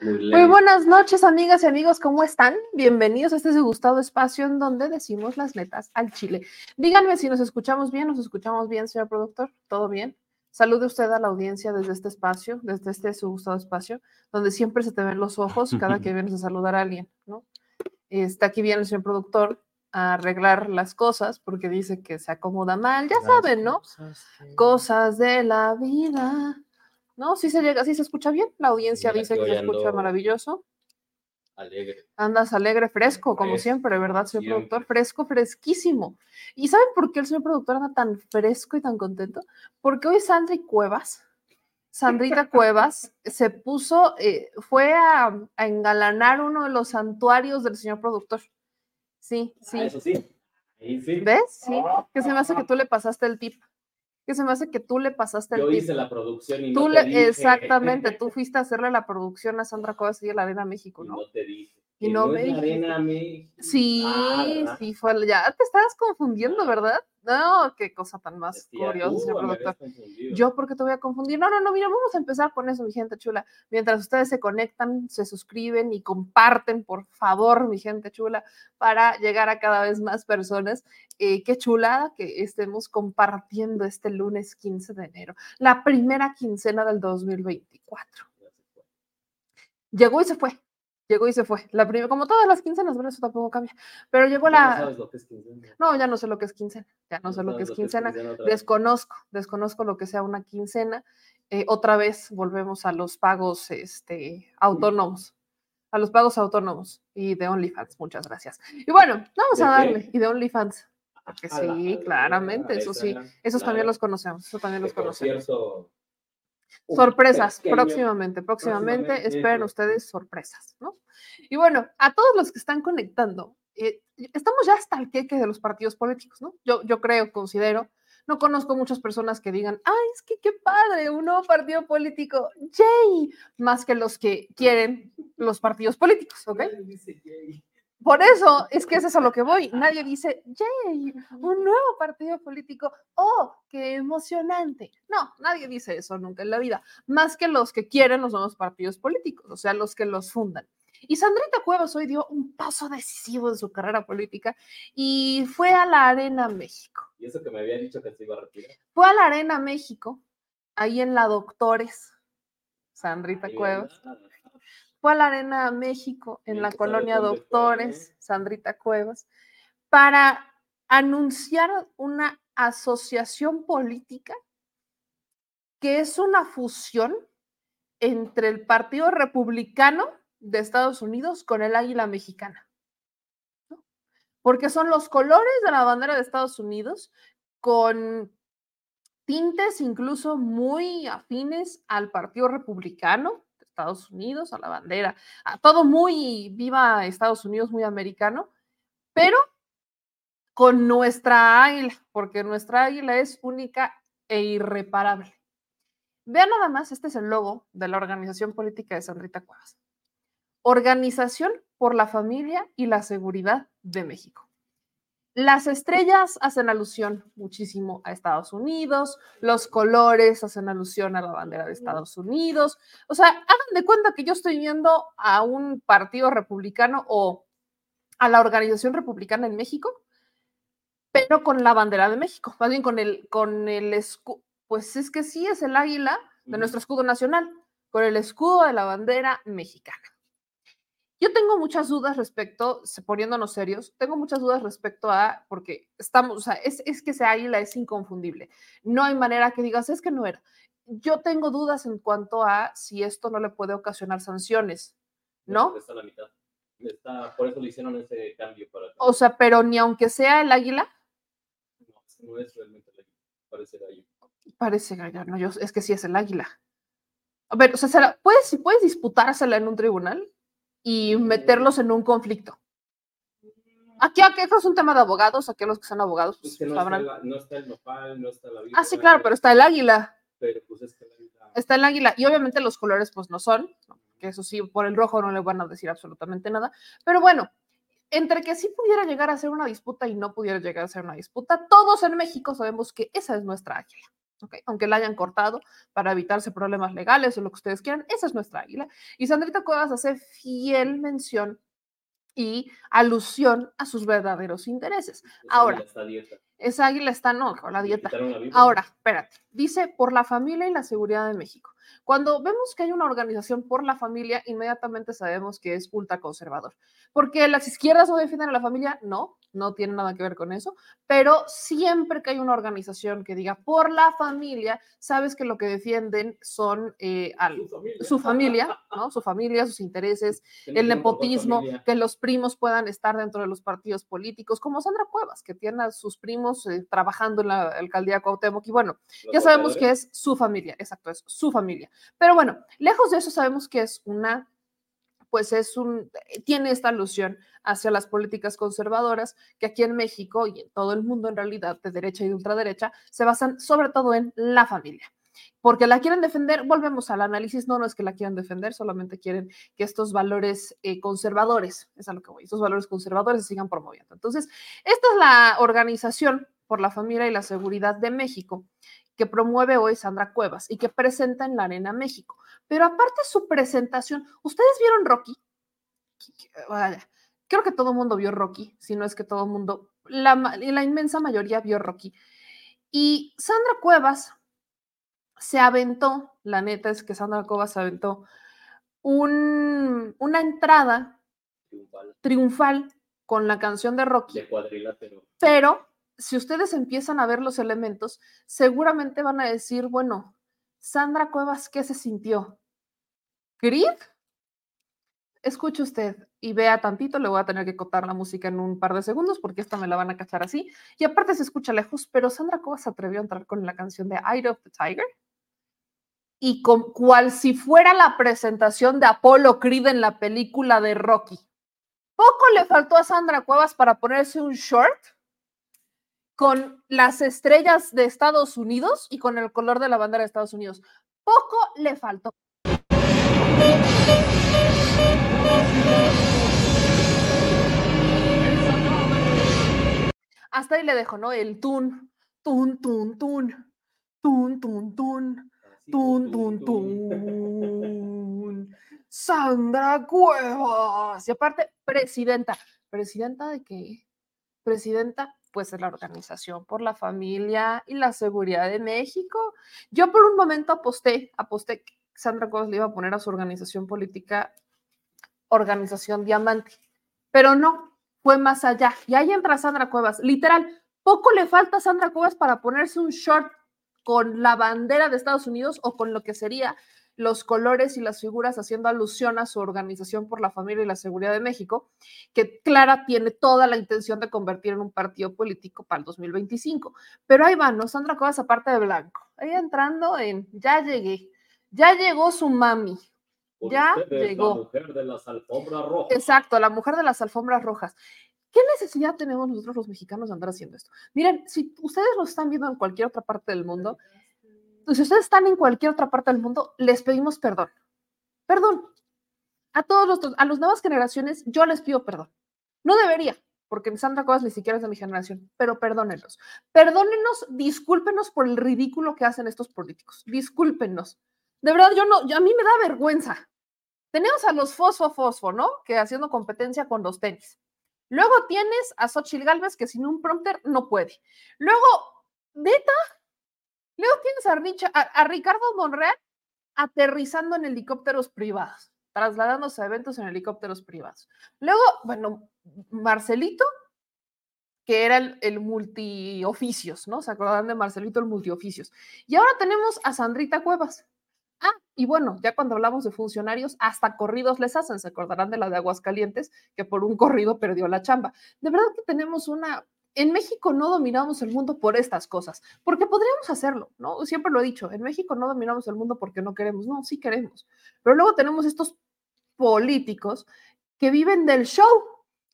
Muy buenas noches, amigas y amigos, ¿cómo están? Bienvenidos a este gustado espacio en donde decimos las netas al chile. Díganme si nos escuchamos bien, nos escuchamos bien, señor productor, ¿todo bien? Salude usted a la audiencia desde este espacio, desde este su gustado espacio, donde siempre se te ven los ojos cada que vienes a saludar a alguien, ¿no? Está aquí bien el señor productor a arreglar las cosas porque dice que se acomoda mal, ya saben, ¿no? Cosas de la vida. ¿No? Sí se llega, sí se escucha bien. La audiencia dice que se escucha maravilloso. Alegre. Andas alegre, fresco, como siempre, ¿verdad, señor productor? Fresco, fresquísimo. ¿Y saben por qué el señor productor anda tan fresco y tan contento? Porque hoy Sandra Cuevas, Sandrita Cuevas, se puso, eh, fue a, engalanar uno de los santuarios del señor productor. Sí, sí. Ah, eso sí. sí. ¿Ves? Sí. Que se me hace que tú le pasaste el tip que se me hace que tú le pasaste el Yo hice la producción y no te dije. Exactamente, tú fuiste a hacerle la producción a Sandra Cuevas y a la Arena México, ¿no? Y no te dije. Y, no, me Arena. Sí, ah, sí, fue, ya te estabas confundiendo, ¿verdad? No, qué cosa tan más curiosa, señor productor. Yo, ¿por qué te voy a confundir? No, no, no, mira, vamos a empezar con eso, mi gente chula. Mientras ustedes se conectan, se suscriben y comparten, por favor, mi gente chula, para llegar a cada vez más personas. Eh, qué chulada que estemos compartiendo este lunes 15 de enero, la primera quincena del 2024. Llegó y se fue llegó y se fue. La primera, como todas las quincenas, bueno, eso tampoco cambia. Pero llegó la. No sabes lo que es quincena. No, ya no sé lo que es quincena. Ya no, sé lo que es quincena. desconozco, desconozco lo que sea una quincena. Eh, otra vez volvemos a los pagos este, autónomos. A los pagos autónomos y de OnlyFans. Muchas gracias. Y bueno, vamos a darle. Y de OnlyFans. Porque sí, claramente, eso sí. Esos también los conocemos. Eso también los conocemos. Sorpresas, próximamente, próximamente, esperen ustedes sorpresas, ¿no? Y bueno, a todos los que están conectando, eh, estamos ya hasta el queque de los partidos políticos, ¿no? Yo, yo creo, considero, no conozco muchas personas que digan, ay, es que qué padre, un nuevo partido político, yay, más que los que quieren los partidos políticos, ¿ok? Por eso es que eso es a lo que voy. Nadie dice, yay, un nuevo partido político. Oh, qué emocionante. No, nadie dice eso nunca en la vida. Más que los que quieren los nuevos partidos políticos, o sea, los que los fundan. Y Sandrita Cuevas hoy dio un paso decisivo en su carrera política y fue a la Arena México. ¿Y eso que me había dicho que se iba a retirar? Fue a la Arena México, ahí en la Doctores, Sandrita Cuevas fue a la Arena México, en la colonia Doctores, Sandrita Cuevas, para anunciar una asociación política que es una fusión entre el Partido Republicano de Estados Unidos con el Águila Mexicana. Porque son los colores de la bandera de Estados Unidos con tintes incluso muy afines al Partido Republicano Estados Unidos, a la bandera, a todo muy viva Estados Unidos, muy americano, pero con nuestra águila, porque nuestra águila es única e irreparable. Vean nada más, este es el logo de la organización política de Sandrita Cuevas. Organización por la familia y la seguridad de México. Las estrellas hacen alusión muchísimo a Estados Unidos, los colores hacen alusión a la bandera de Estados Unidos. O sea, hagan de cuenta que yo estoy viendo a un partido republicano o a la organización republicana en México, pero con la bandera de México, más bien con el, con el escudo, pues es que sí es el águila de nuestro escudo nacional, con el escudo de la bandera mexicana. Yo tengo muchas dudas respecto, poniéndonos serios, tengo muchas dudas respecto a, porque estamos, o sea, es, es que ese águila es inconfundible. No hay manera que digas, es que no era. Yo tengo dudas en cuanto a si esto no le puede ocasionar sanciones, ¿no? Está la mitad. Está, por eso le hicieron ese cambio. Para... O sea, pero ni aunque sea el águila. No, no es realmente el águila, parece gallo. Parece gallo, no, yo, es que sí es el águila. A ver, o sea, ¿puedes, ¿puedes disputársela en un tribunal? Y meterlos en un conflicto. Aquí, aquí es un tema de abogados, aquí los que son abogados pues, no, está el, nopal, no está la vida. Ah, sí, claro, pero está el águila. Pero pues es que el águila. Está el águila. Y obviamente los colores pues no son, que eso sí, por el rojo no le van a decir absolutamente nada. Pero bueno, entre que sí pudiera llegar a ser una disputa y no pudiera llegar a ser una disputa, todos en México sabemos que esa es nuestra águila. Aunque la hayan cortado para evitarse problemas legales o lo que ustedes quieran, esa es nuestra águila. Y Sandrita Cuevas hace fiel mención y alusión a sus verdaderos intereses. Ahora, esa águila está, no, con la dieta. Ahora, espérate, dice por la familia y la seguridad de México. Cuando vemos que hay una organización por la familia, inmediatamente sabemos que es ultraconservador. Porque las izquierdas no defienden a la familia, no, no tiene nada que ver con eso, pero siempre que hay una organización que diga por la familia, sabes que lo que defienden son eh, su, familia. ¿no? Su familia, sus intereses, el nepotismo, que los primos puedan estar dentro de los partidos políticos, como Sandra Cuevas, que tiene a sus primos eh, trabajando en la alcaldía Cuauhtémoc, y bueno, ya sabemos que es su familia, exacto, es su familia. Pero bueno, lejos de eso sabemos que es una pues es un, eh, tiene esta alusión hacia las políticas conservadoras que aquí en México y en todo el mundo en realidad de derecha y de ultraderecha se basan sobre todo en la familia. Porque la quieren defender, volvemos al análisis, no, no es que la quieran defender, solamente quieren que estos valores eh, conservadores, es a lo que voy, estos valores conservadores se sigan promoviendo. Entonces, esta es la organización por la familia y la seguridad de México que promueve hoy Sandra Cuevas y que presenta en la Arena México. Pero aparte de su presentación, ¿ustedes vieron Rocky? Creo que todo el mundo vio Rocky, si no es que todo el mundo, la, la inmensa mayoría vio Rocky. Y Sandra Cuevas se aventó, la neta es que Sandra Cuevas se aventó un, una entrada triunfal. triunfal. con la canción de Rocky. De cuadrilátero. Pero si ustedes empiezan a ver los elementos, seguramente van a decir, bueno, Sandra Cuevas, ¿qué se sintió? ¿Grid? Escuche usted y vea tantito, le voy a tener que cotar la música en un par de segundos porque esta me la van a cachar así. Y aparte se escucha lejos, pero Sandra Cuevas se atrevió a entrar con la canción de Eye of the Tiger. Y con, cual si fuera la presentación de Apollo Creed en la película de Rocky. Poco le faltó a Sandra Cuevas para ponerse un short con las estrellas de Estados Unidos y con el color de la bandera de Estados Unidos. Poco le faltó. Hasta ahí le dejo, ¿no? El tun, tun, tun, tun, tun, tun, tun, tun, tun, tun. Sandra Cuevas. Y aparte, presidenta. ¿Presidenta de qué? Presidenta pues es la Organización por la Familia y la Seguridad de México. Yo por un momento aposté, aposté que Sandra Cuevas le iba a poner a su organización política Organización Diamante, pero no, fue más allá. Y ahí entra Sandra Cuevas, literal, poco le falta a Sandra Cuevas para ponerse un short con la bandera de Estados Unidos o con lo que sería los colores y las figuras haciendo alusión a su organización por la familia y la seguridad de México, que Clara tiene toda la intención de convertir en un partido político para el 2025. Pero ahí va, ¿no? Sandra Cuevas aparte de blanco, ahí entrando en, ya llegué, ya llegó su mami, ya llegó. La mujer de las alfombras rojas. Exacto, la mujer de las alfombras rojas. ¿Qué necesidad tenemos nosotros los mexicanos de andar haciendo esto? Miren, si ustedes lo están viendo en cualquier otra parte del mundo, si ustedes están en cualquier otra parte del mundo, les pedimos perdón. Perdón. A todos los, a las nuevas generaciones, yo les pido perdón. No debería, porque Sandra Cosas ni siquiera es de mi generación, pero perdónenos. Perdónenos, discúlpenos por el ridículo que hacen estos políticos. Discúlpenos. De verdad, yo no, a mí me da vergüenza. Tenemos a los Fosfo Fosfo, ¿no? Que haciendo competencia con los tenis. Luego tienes a Xochitl Galvez, que sin un prompter no puede. Luego, neta, Luego tienes a, Ricardo Monreal aterrizando en helicópteros privados, trasladándose a eventos en helicópteros privados. Luego, bueno, Marcelito, que era el, el, multioficios, ¿no? ¿Se acordarán de Marcelito el multioficios? Y ahora tenemos a Sandrita Cuevas. Ah, y bueno, ya cuando hablamos de funcionarios, hasta corridos les hacen, se acordarán de la de Aguascalientes, que por un corrido perdió la chamba. De verdad que tenemos una en México no dominamos el mundo por estas cosas, porque podríamos hacerlo, ¿no? Siempre lo he dicho, en México no dominamos el mundo porque no queremos, no, sí queremos, pero luego tenemos estos políticos que viven del show.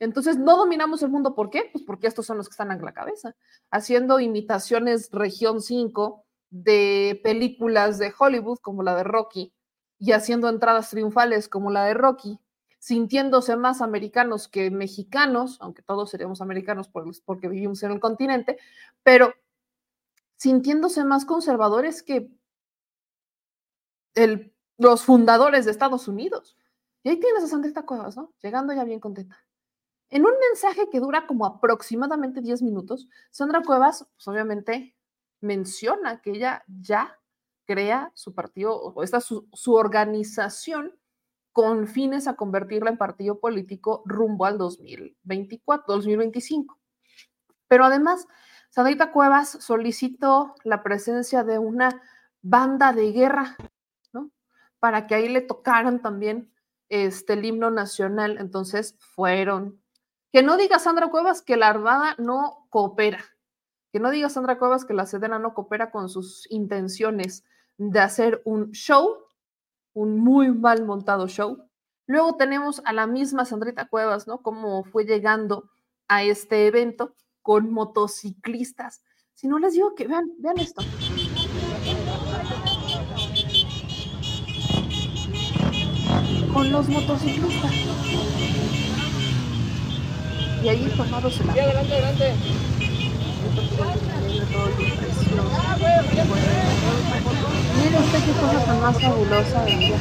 Entonces no dominamos el mundo, ¿por qué? Pues porque estos son los que están en la cabeza, haciendo imitaciones región 5 de películas de Hollywood como la de Rocky y haciendo entradas triunfales como la de Rocky sintiéndose más americanos que mexicanos, aunque todos seríamos americanos porque vivimos en el continente, pero sintiéndose más conservadores que el, los fundadores de Estados Unidos. Y ahí tienes a Sandrita Cuevas, ¿no? Llegando ya bien contenta. En un mensaje que dura como aproximadamente 10 minutos, Sandra Cuevas, pues obviamente, menciona que ella ya crea su partido, o esta su, su organización con fines a convertirla en partido político rumbo al 2024, 2025. Pero además, Sandrita Cuevas solicitó la presencia de una banda de guerra, ¿no? Para que ahí le tocaran también este, el himno nacional. Entonces fueron. Que no diga Sandra Cuevas que la Armada no coopera. Que no diga Sandra Cuevas que la Sedena no coopera con sus intenciones de hacer un show, un muy mal montado show. Luego tenemos a la misma Sandrita Cuevas, ¿no? Cómo fue llegando a este evento con motociclistas. Si no les digo que vean, vean esto. Con los motociclistas. Y ahí tomados en la. adelante, adelante. Mire usted qué cosa tan más fabulosa de ella.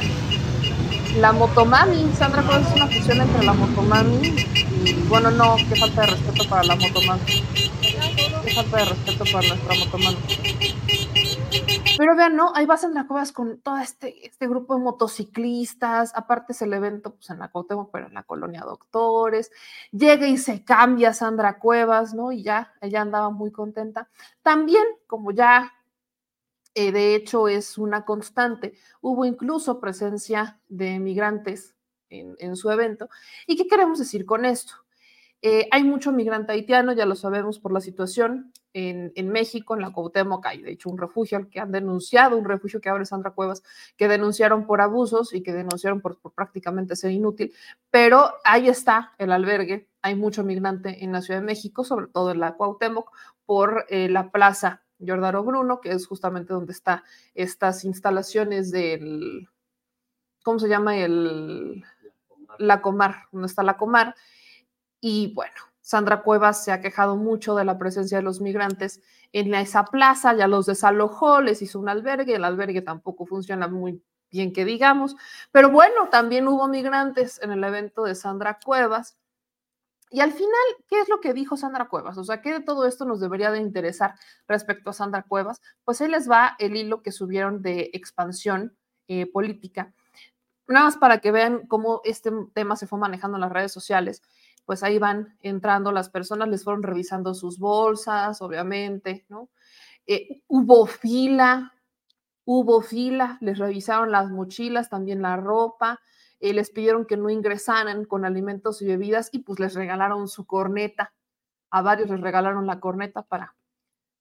La motomami, Sandra Cuevas es una fusión entre la motomami y, bueno, no, qué falta de respeto para la motomami. Qué falta de respeto para nuestra motomami. Pero vean, ¿no? Ahí va Sandra Cuevas con todo este, este grupo de motociclistas. Aparte es el evento pues, en la pero en la colonia Doctores. Llega y se cambia Sandra Cuevas, ¿no? Y ya, ella andaba muy contenta. También, como ya eh, de hecho es una constante. Hubo incluso presencia de migrantes en, en su evento. ¿Y qué queremos decir con esto? Eh, hay mucho migrante haitiano, ya lo sabemos por la situación en, en, México, en la Cuauhtémoc, hay de hecho un refugio al que han denunciado, un refugio que abre Sandra Cuevas, que denunciaron por abusos y que denunciaron por, por prácticamente ser inútil, pero ahí está el albergue, hay mucho migrante en la Ciudad de México, sobre todo en la Cuauhtémoc, por eh, la plaza Jordaro Bruno, que es justamente donde está estas instalaciones del, ¿cómo se llama? El, la Comar, donde está la Comar. Y bueno, Sandra Cuevas se ha quejado mucho de la presencia de los migrantes en esa plaza, ya los desalojó, les hizo un albergue, el albergue tampoco funciona muy bien que digamos, pero bueno, también hubo migrantes en el evento de Sandra Cuevas. Y al final, ¿qué es lo que dijo Sandra Cuevas? O sea, ¿qué de todo esto nos debería de interesar respecto a Sandra Cuevas? Pues ahí les va el hilo que subieron de expansión eh, política. Nada más para que vean cómo este tema se fue manejando en las redes sociales pues ahí van entrando las personas, les fueron revisando sus bolsas, obviamente, ¿no? Eh, hubo fila, hubo fila, les revisaron las mochilas, también la ropa, eh, les pidieron que no ingresaran con alimentos y bebidas y pues les regalaron su corneta. A varios les regalaron la corneta para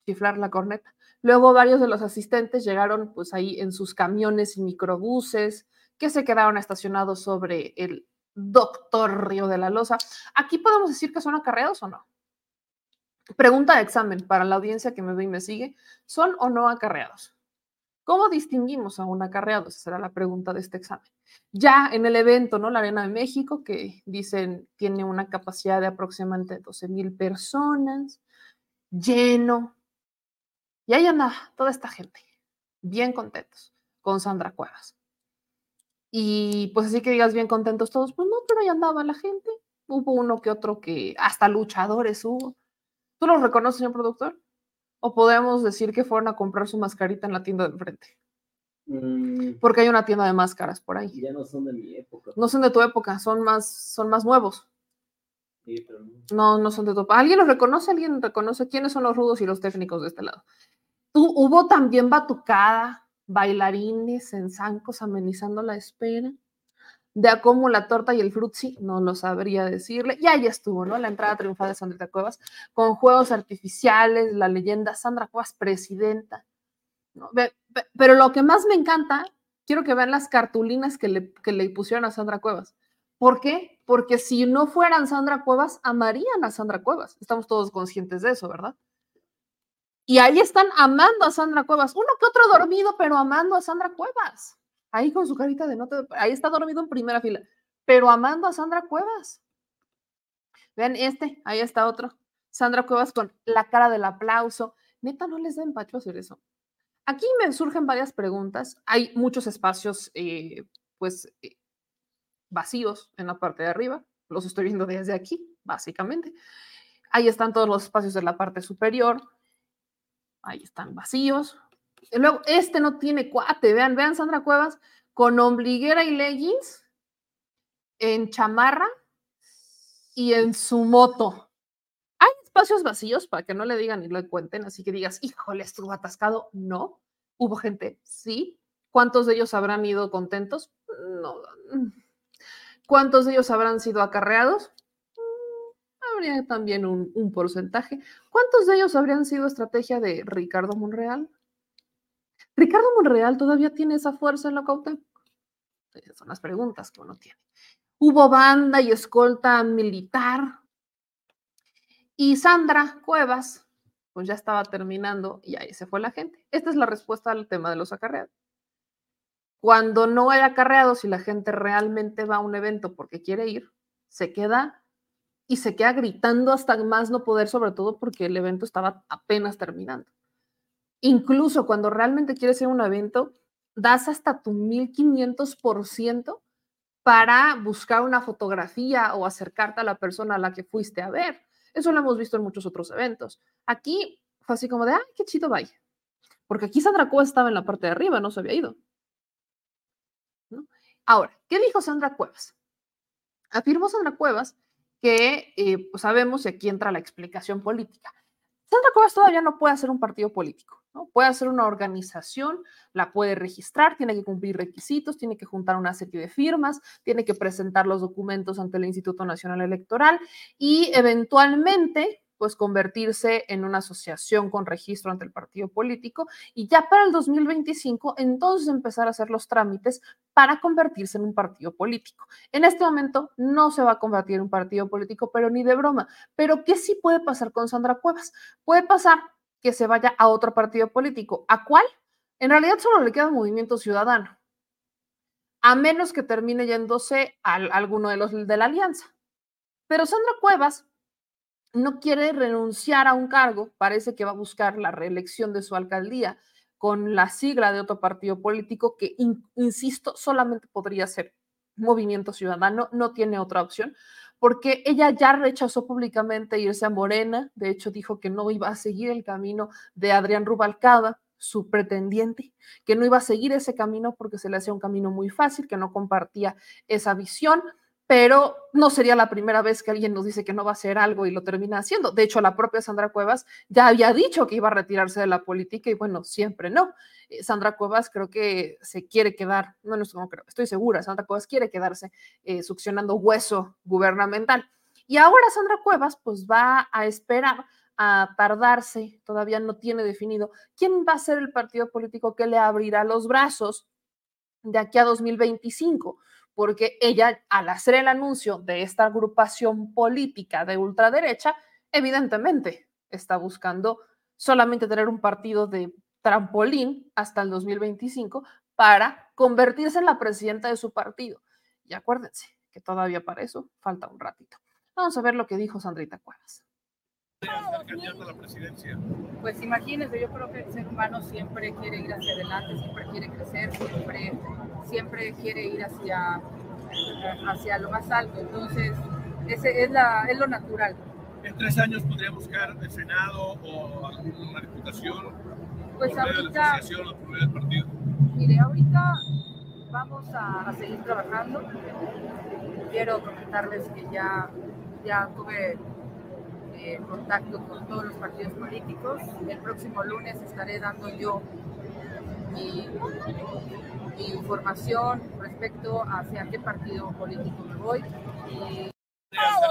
chiflar la corneta. Luego varios de los asistentes llegaron pues ahí en sus camiones y microbuses que se quedaron estacionados sobre el doctor Río de la Loza. Aquí podemos decir que son acarreados o no. Pregunta de examen para la audiencia que me ve y me sigue. ¿Son o no acarreados? ¿Cómo distinguimos a un acarreado? Esa será la pregunta de este examen. Ya en el evento, ¿no? La Arena de México, que dicen tiene una capacidad de aproximadamente 12 mil personas, lleno. Y ahí anda toda esta gente, bien contentos, con Sandra Cuevas. Y pues así que digas bien contentos todos, pues no, pero ahí andaba la gente. Hubo uno que otro que hasta luchadores hubo. ¿Tú los reconoces, señor productor? ¿O podemos decir que fueron a comprar su mascarita en la tienda de enfrente? Mm, Porque hay una tienda de máscaras por ahí. ya no son de mi época. No son de tu época, son más, son más nuevos. Sí, pero no. No, no son de tu época. ¿Alguien los reconoce? ¿Alguien reconoce quiénes son los rudos y los técnicos de este lado? Tú, hubo también batucada, bailarines en zancos amenizando la espera. De a cómo la torta y el frutzi, no lo sabría decirle. Y ahí estuvo, ¿no? La entrada triunfal de Sandra Cuevas, con juegos artificiales, la leyenda Sandra Cuevas, presidenta. ¿no? Pero lo que más me encanta, quiero que vean las cartulinas que le, que le pusieron a Sandra Cuevas. ¿Por qué? Porque si no fueran Sandra Cuevas, amarían a Sandra Cuevas. Estamos todos conscientes de eso, ¿verdad? Y ahí están amando a Sandra Cuevas. Uno que otro dormido, pero amando a Sandra Cuevas. Ahí con su carita de nota. Ahí está dormido en primera fila, pero amando a Sandra Cuevas. Vean este, ahí está otro. Sandra Cuevas con la cara del aplauso, neta no les da empacho hacer eso. Aquí me surgen varias preguntas. Hay muchos espacios, eh, pues, eh, vacíos en la parte de arriba. Los estoy viendo desde aquí, básicamente. Ahí están todos los espacios de la parte superior. Ahí están vacíos. Luego, este no tiene cuate. Vean, vean Sandra Cuevas con ombliguera y leggings, en chamarra y en su moto. Hay espacios vacíos para que no le digan y lo cuenten, así que digas, híjole, estuvo atascado. No. Hubo gente, sí. ¿Cuántos de ellos habrán ido contentos? No. ¿Cuántos de ellos habrán sido acarreados? Habría también un, porcentaje. ¿Cuántos de ellos habrían sido estrategia de Ricardo Monreal? ¿Ricardo Monreal todavía tiene esa fuerza en la Cuauhtémoc? Esas son las preguntas que uno tiene. Hubo banda y escolta militar. Y Sandra Cuevas, pues ya estaba terminando y ahí se fue la gente. Esta es la respuesta al tema de los acarreados. Cuando no hay acarreados y la gente realmente va a un evento porque quiere ir, se queda y se queda gritando hasta más no poder, sobre todo porque el evento estaba apenas terminando. Incluso cuando realmente quieres ir a un evento, das hasta tu 1500% para buscar una fotografía o acercarte a la persona a la que fuiste a ver. Eso lo hemos visto en muchos otros eventos. Aquí fue así como de, ay, qué chido vaya. Porque aquí Sandra Cuevas estaba en la parte de arriba, no se había ido. Ahora, ¿qué dijo Sandra Cuevas? Afirmó Sandra Cuevas que eh, pues sabemos, y aquí entra la explicación política. Sandra Cuevas todavía no puede hacer un partido político, ¿no? Puede hacer una organización, la puede registrar, tiene que cumplir requisitos, tiene que juntar una serie de firmas, tiene que presentar los documentos ante el Instituto Nacional Electoral y eventualmente pues convertirse en una asociación con registro ante el partido político y ya para el 2025 entonces empezar a hacer los trámites para convertirse en un partido político. En este momento no se va a convertir en un partido político, pero ni de broma. Pero ¿qué sí puede pasar con Sandra Cuevas? Puede pasar que se vaya a otro partido político. ¿A cuál? En realidad solo le queda Movimiento Ciudadano, a menos que termine yéndose a alguno de los de la alianza. Pero Sandra Cuevas no quiere renunciar a un cargo, parece que va a buscar la reelección de su alcaldía con la sigla de otro partido político que, insisto, solamente podría ser Movimiento Ciudadano, no tiene otra opción, porque ella ya rechazó públicamente irse a Morena, de hecho dijo que no iba a seguir el camino de Adrián Rubalcaba, su pretendiente, que no iba a seguir ese camino porque se le hacía un camino muy fácil, que no compartía esa visión pero no sería la primera vez que alguien nos dice que no va a hacer algo y lo termina haciendo. De hecho, la propia Sandra Cuevas ya había dicho que iba a retirarse de la política y bueno, siempre no. Eh, Sandra Cuevas creo que se quiere quedar, no, no, creo, estoy segura, Sandra Cuevas quiere quedarse eh, succionando hueso gubernamental. Y ahora Sandra Cuevas pues va a esperar a tardarse, todavía no tiene definido quién va a ser el partido político que le abrirá los brazos de aquí a 2025 porque ella, al hacer el anuncio de esta agrupación política de ultraderecha, evidentemente está buscando solamente tener un partido de trampolín hasta el 2025 para convertirse en la presidenta de su partido. Y acuérdense que todavía para eso falta un ratito. Vamos a ver lo que dijo Sandrita Cuevas. Pues imagínense, yo creo que el ser humano siempre quiere ir hacia adelante, siempre quiere crecer, siempre siempre quiere ir hacia, hacia lo más alto. Entonces, ese es, la, es lo natural. ¿En tres años podría buscar el Senado o alguna reputación? Pues ahorita. Mire, ahorita vamos a, seguir trabajando. Quiero comentarles que ya, ya tuve eh, contacto con todos los partidos políticos. El próximo lunes estaré dando yo mi, información respecto hacia qué partido político me voy. Y,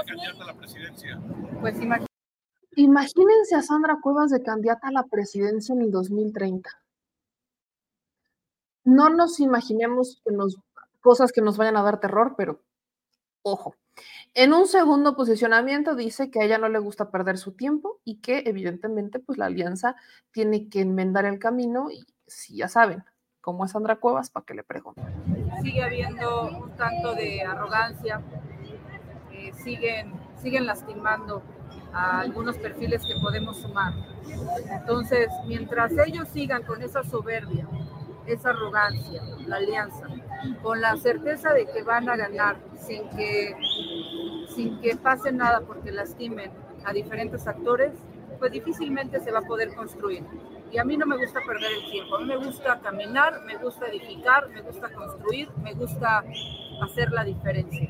candidata a la presidencia? Pues Imagínense a Sandra Cuevas de candidata a la presidencia en el 2030. No nos imaginemos que nos, cosas que nos vayan a dar terror, pero ojo. En un segundo posicionamiento dice que a ella no le gusta perder su tiempo y que evidentemente pues la alianza tiene que enmendar el camino y si ya saben cómo es Sandra Cuevas, para que le pregunten. Sigue habiendo un tanto de arrogancia, eh, siguen, siguen lastimando a algunos perfiles que podemos sumar. Entonces, mientras ellos sigan con esa soberbia, esa arrogancia, la alianza, con la certeza de que van a ganar sin que, sin que pase nada porque lastimen a diferentes actores, pues difícilmente se va a poder construir. Y a mí no me gusta perder el tiempo, a mí me gusta caminar, me gusta edificar, me gusta construir, me gusta hacer la diferencia.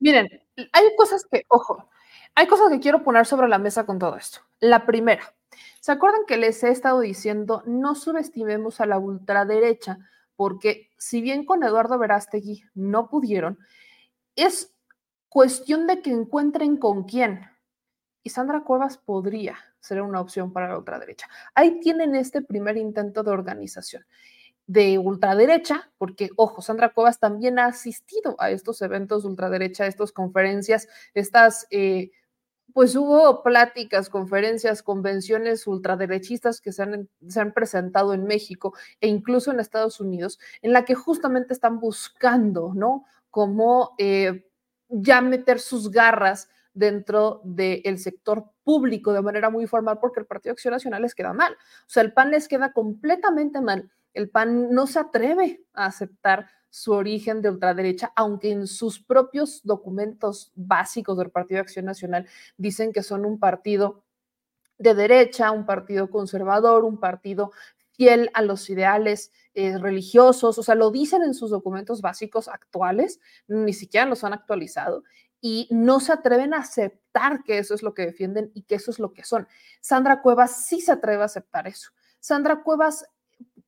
Miren, hay cosas que, ojo, hay cosas que quiero poner sobre la mesa con todo esto. La primera, ¿se acuerdan que les he estado diciendo no subestimemos a la ultraderecha? Porque si bien con Eduardo Verástegui no pudieron, es cuestión de que encuentren con quién. Y Sandra Cuevas podría ser una opción para la ultraderecha. Ahí tienen este primer intento de organización de ultraderecha, porque, ojo, Sandra Cuevas también ha asistido a estos eventos de ultraderecha, a estas conferencias, estas, eh, pues hubo pláticas, conferencias, convenciones ultraderechistas que se han, se han, presentado en México e incluso en Estados Unidos, en la que justamente están buscando, ¿no? Cómo eh, ya meter sus garras dentro del sector público de manera muy formal porque el Partido Acción Nacional les queda mal. O sea, el PAN les queda completamente mal el PAN no se atreve a aceptar su origen de ultraderecha, aunque en sus propios documentos básicos del Partido de Acción Nacional dicen que son un partido de derecha, un partido conservador, un partido fiel a los ideales eh, religiosos, o sea, lo dicen en sus documentos básicos actuales, ni siquiera los han actualizado, y no se atreven a aceptar que eso es lo que defienden y que eso es lo que son. Sandra Cuevas sí se atreve a aceptar eso. Sandra Cuevas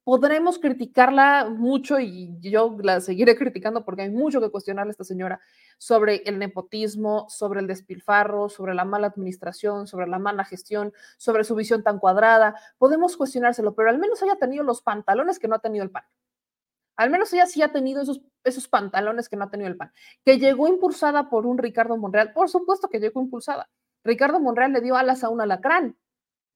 podremos criticarla mucho y yo la seguiré criticando porque hay mucho que cuestionarle a esta señora sobre el nepotismo, sobre el despilfarro, sobre la mala administración, sobre la mala gestión, sobre su visión tan cuadrada. Podemos cuestionárselo, pero al menos haya tenido los pantalones que no ha tenido el PAN. Al menos ella sí ha tenido esos, esos pantalones que no ha tenido el PAN. Que llegó impulsada por un Ricardo Monreal. Por supuesto que llegó impulsada. Ricardo Monreal le dio alas a un alacrán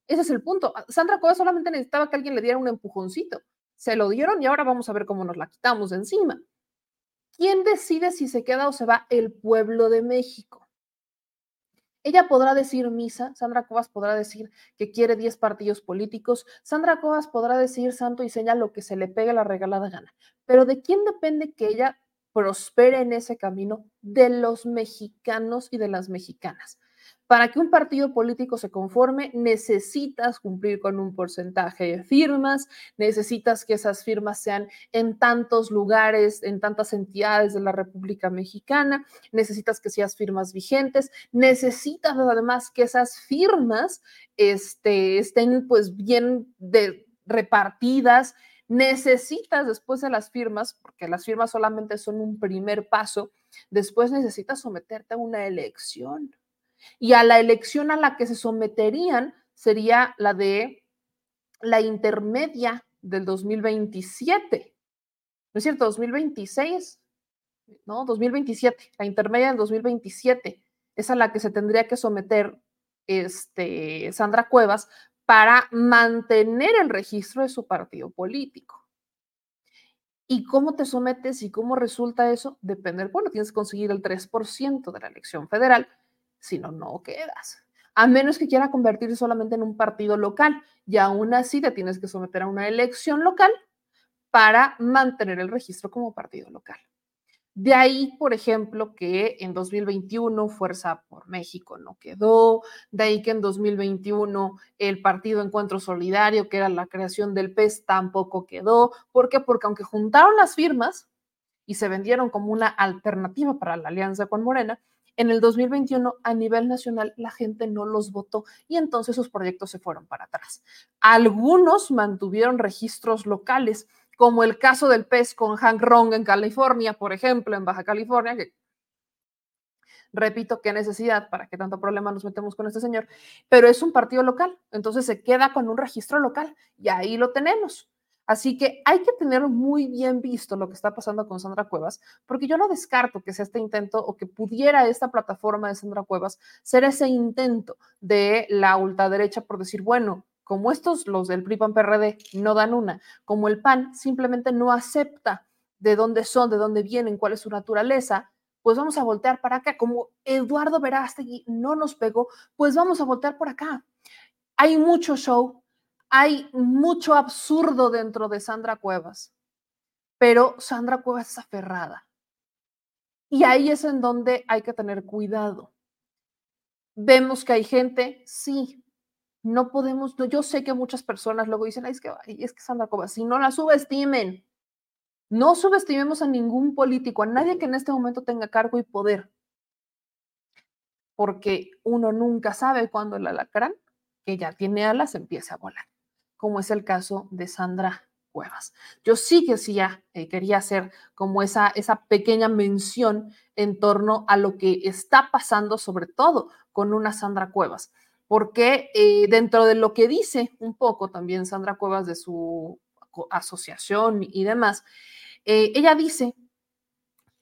ese es el punto. Ah, Sandra Cuevas solamente necesitaba que alguien le diera un empujoncito. Se lo dieron y ahora vamos a ver cómo nos la quitamos de encima. ¿Quién decide si se queda o se va? El pueblo de México. Ella podrá decir misa, Sandra Cuevas podrá decir que quiere 10 partidos políticos, Sandra Cuevas podrá decir santo y seña lo que se le pegue la regalada gana. Pero ¿de quién depende que ella prospere en ese camino? De los mexicanos y de las mexicanas. Para que un partido político se conforme, necesitas cumplir con un porcentaje de firmas, necesitas que esas firmas sean en tantos lugares, en tantas entidades de la República Mexicana, necesitas que seas firmas vigentes, necesitas además que esas firmas este, estén pues bien de, repartidas, necesitas después de las firmas, porque las firmas solamente son un primer paso, después necesitas someterte a una elección y a la elección a la que se someterían sería la de la intermedia del 2027. ¿No es cierto? 2026, ¿no? 2027, la intermedia del 2027 es a la que se tendría que someter este, Sandra Cuevas para mantener el registro de su partido político. ¿Y cómo te sometes y cómo resulta eso? Depende pueblo. Tienes que conseguir el 3% de la elección federal si no, no quedas. A menos que quiera convertirse solamente en un partido local y aún así te tienes que someter a una elección local para mantener el registro como partido local. De ahí, por ejemplo, que en 2021 Fuerza por México no quedó, de ahí que en 2021 el Partido Encuentro Solidario, que era la creación del PES, tampoco quedó. ¿Por qué? Porque aunque juntaron las firmas y se vendieron como una alternativa para la alianza con Morena, en el 2021 a nivel nacional la gente no los votó y entonces sus proyectos se fueron para atrás. Algunos mantuvieron registros locales, como el caso del pez con Hank Rong en California, por ejemplo, en Baja California, que repito, qué necesidad, para qué tanto problema nos metemos con este señor, pero es un partido local, entonces se queda con un registro local y ahí lo tenemos. Así que hay que tener muy bien visto lo que está pasando con Sandra Cuevas, porque yo no descarto que sea este intento o que pudiera esta plataforma de Sandra Cuevas ser ese intento de la ultraderecha por decir, bueno, como estos, los del PRI PAN PRD, no dan una, como el PAN simplemente no acepta de dónde son, de dónde vienen, cuál es su naturaleza, pues vamos a voltear para acá. Como Eduardo Verástegui no nos pegó, pues vamos a voltear por acá. Hay mucho show, hay mucho absurdo dentro de Sandra Cuevas, pero Sandra Cuevas es aferrada. Y ahí es en donde hay que tener cuidado. Vemos que hay gente, sí, no podemos, yo sé que muchas personas luego dicen, es que, es que Sandra Cuevas, si no la subestimen, no subestimemos a ningún político, a nadie que en este momento tenga cargo y poder, porque uno nunca sabe cuándo el alacrán, que ya tiene alas, empiece a volar, como es el caso de Sandra Cuevas. Yo sí que sí ya eh, quería hacer como esa, esa pequeña mención en torno a lo que está pasando, sobre todo con una Sandra Cuevas, porque eh, dentro de lo que dice un poco también Sandra Cuevas de su asociación y demás, eh, ella dice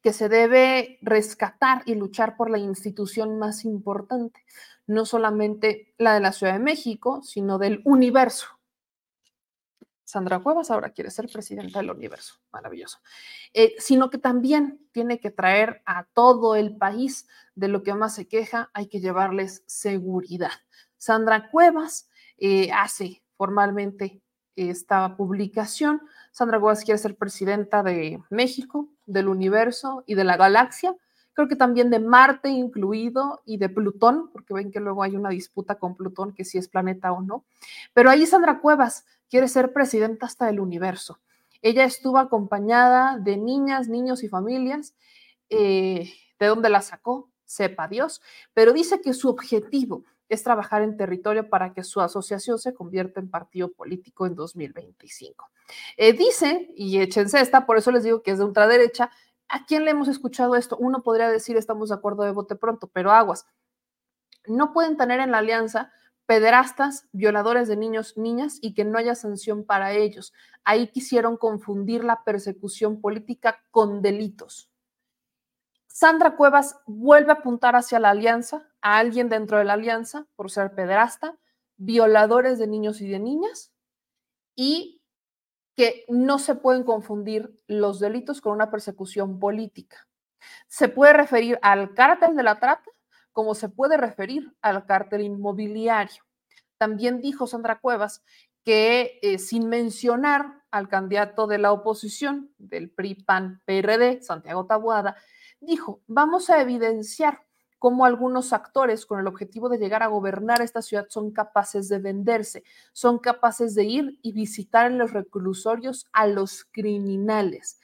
que se debe rescatar y luchar por la institución más importante, no solamente la de la Ciudad de México, sino del universo. Sandra Cuevas ahora quiere ser presidenta del universo, maravilloso, eh, sino que también tiene que traer a todo el país de lo que más se queja, hay que llevarles seguridad. Sandra Cuevas eh, hace formalmente esta publicación. Sandra Cuevas quiere ser presidenta de México, del universo y de la galaxia. Creo que también de Marte incluido y de Plutón, porque ven que luego hay una disputa con Plutón, que si es planeta o no. Pero ahí Sandra Cuevas quiere ser presidenta hasta del universo. Ella estuvo acompañada de niñas, niños y familias. Eh, ¿De dónde la sacó? Sepa Dios. Pero dice que su objetivo es trabajar en territorio para que su asociación se convierta en partido político en 2025. Eh, dice, y échense esta, por eso les digo que es de ultraderecha, ¿a quién le hemos escuchado esto? Uno podría decir, estamos de acuerdo de bote pronto, pero aguas. No pueden tener en la alianza pederastas, violadores de niños, niñas y que no haya sanción para ellos. Ahí quisieron confundir la persecución política con delitos. Sandra Cuevas vuelve a apuntar hacia la alianza, a alguien dentro de la alianza por ser pederasta, violadores de niños y de niñas, y que no se pueden confundir los delitos con una persecución política. Se puede referir al cártel de la trata como se puede referir al cártel inmobiliario. También dijo Sandra Cuevas que eh, sin mencionar al candidato de la oposición del PRI PAN PRD, Santiago Tabuada, dijo, vamos a evidenciar cómo algunos actores con el objetivo de llegar a gobernar esta ciudad son capaces de venderse, son capaces de ir y visitar en los reclusorios a los criminales.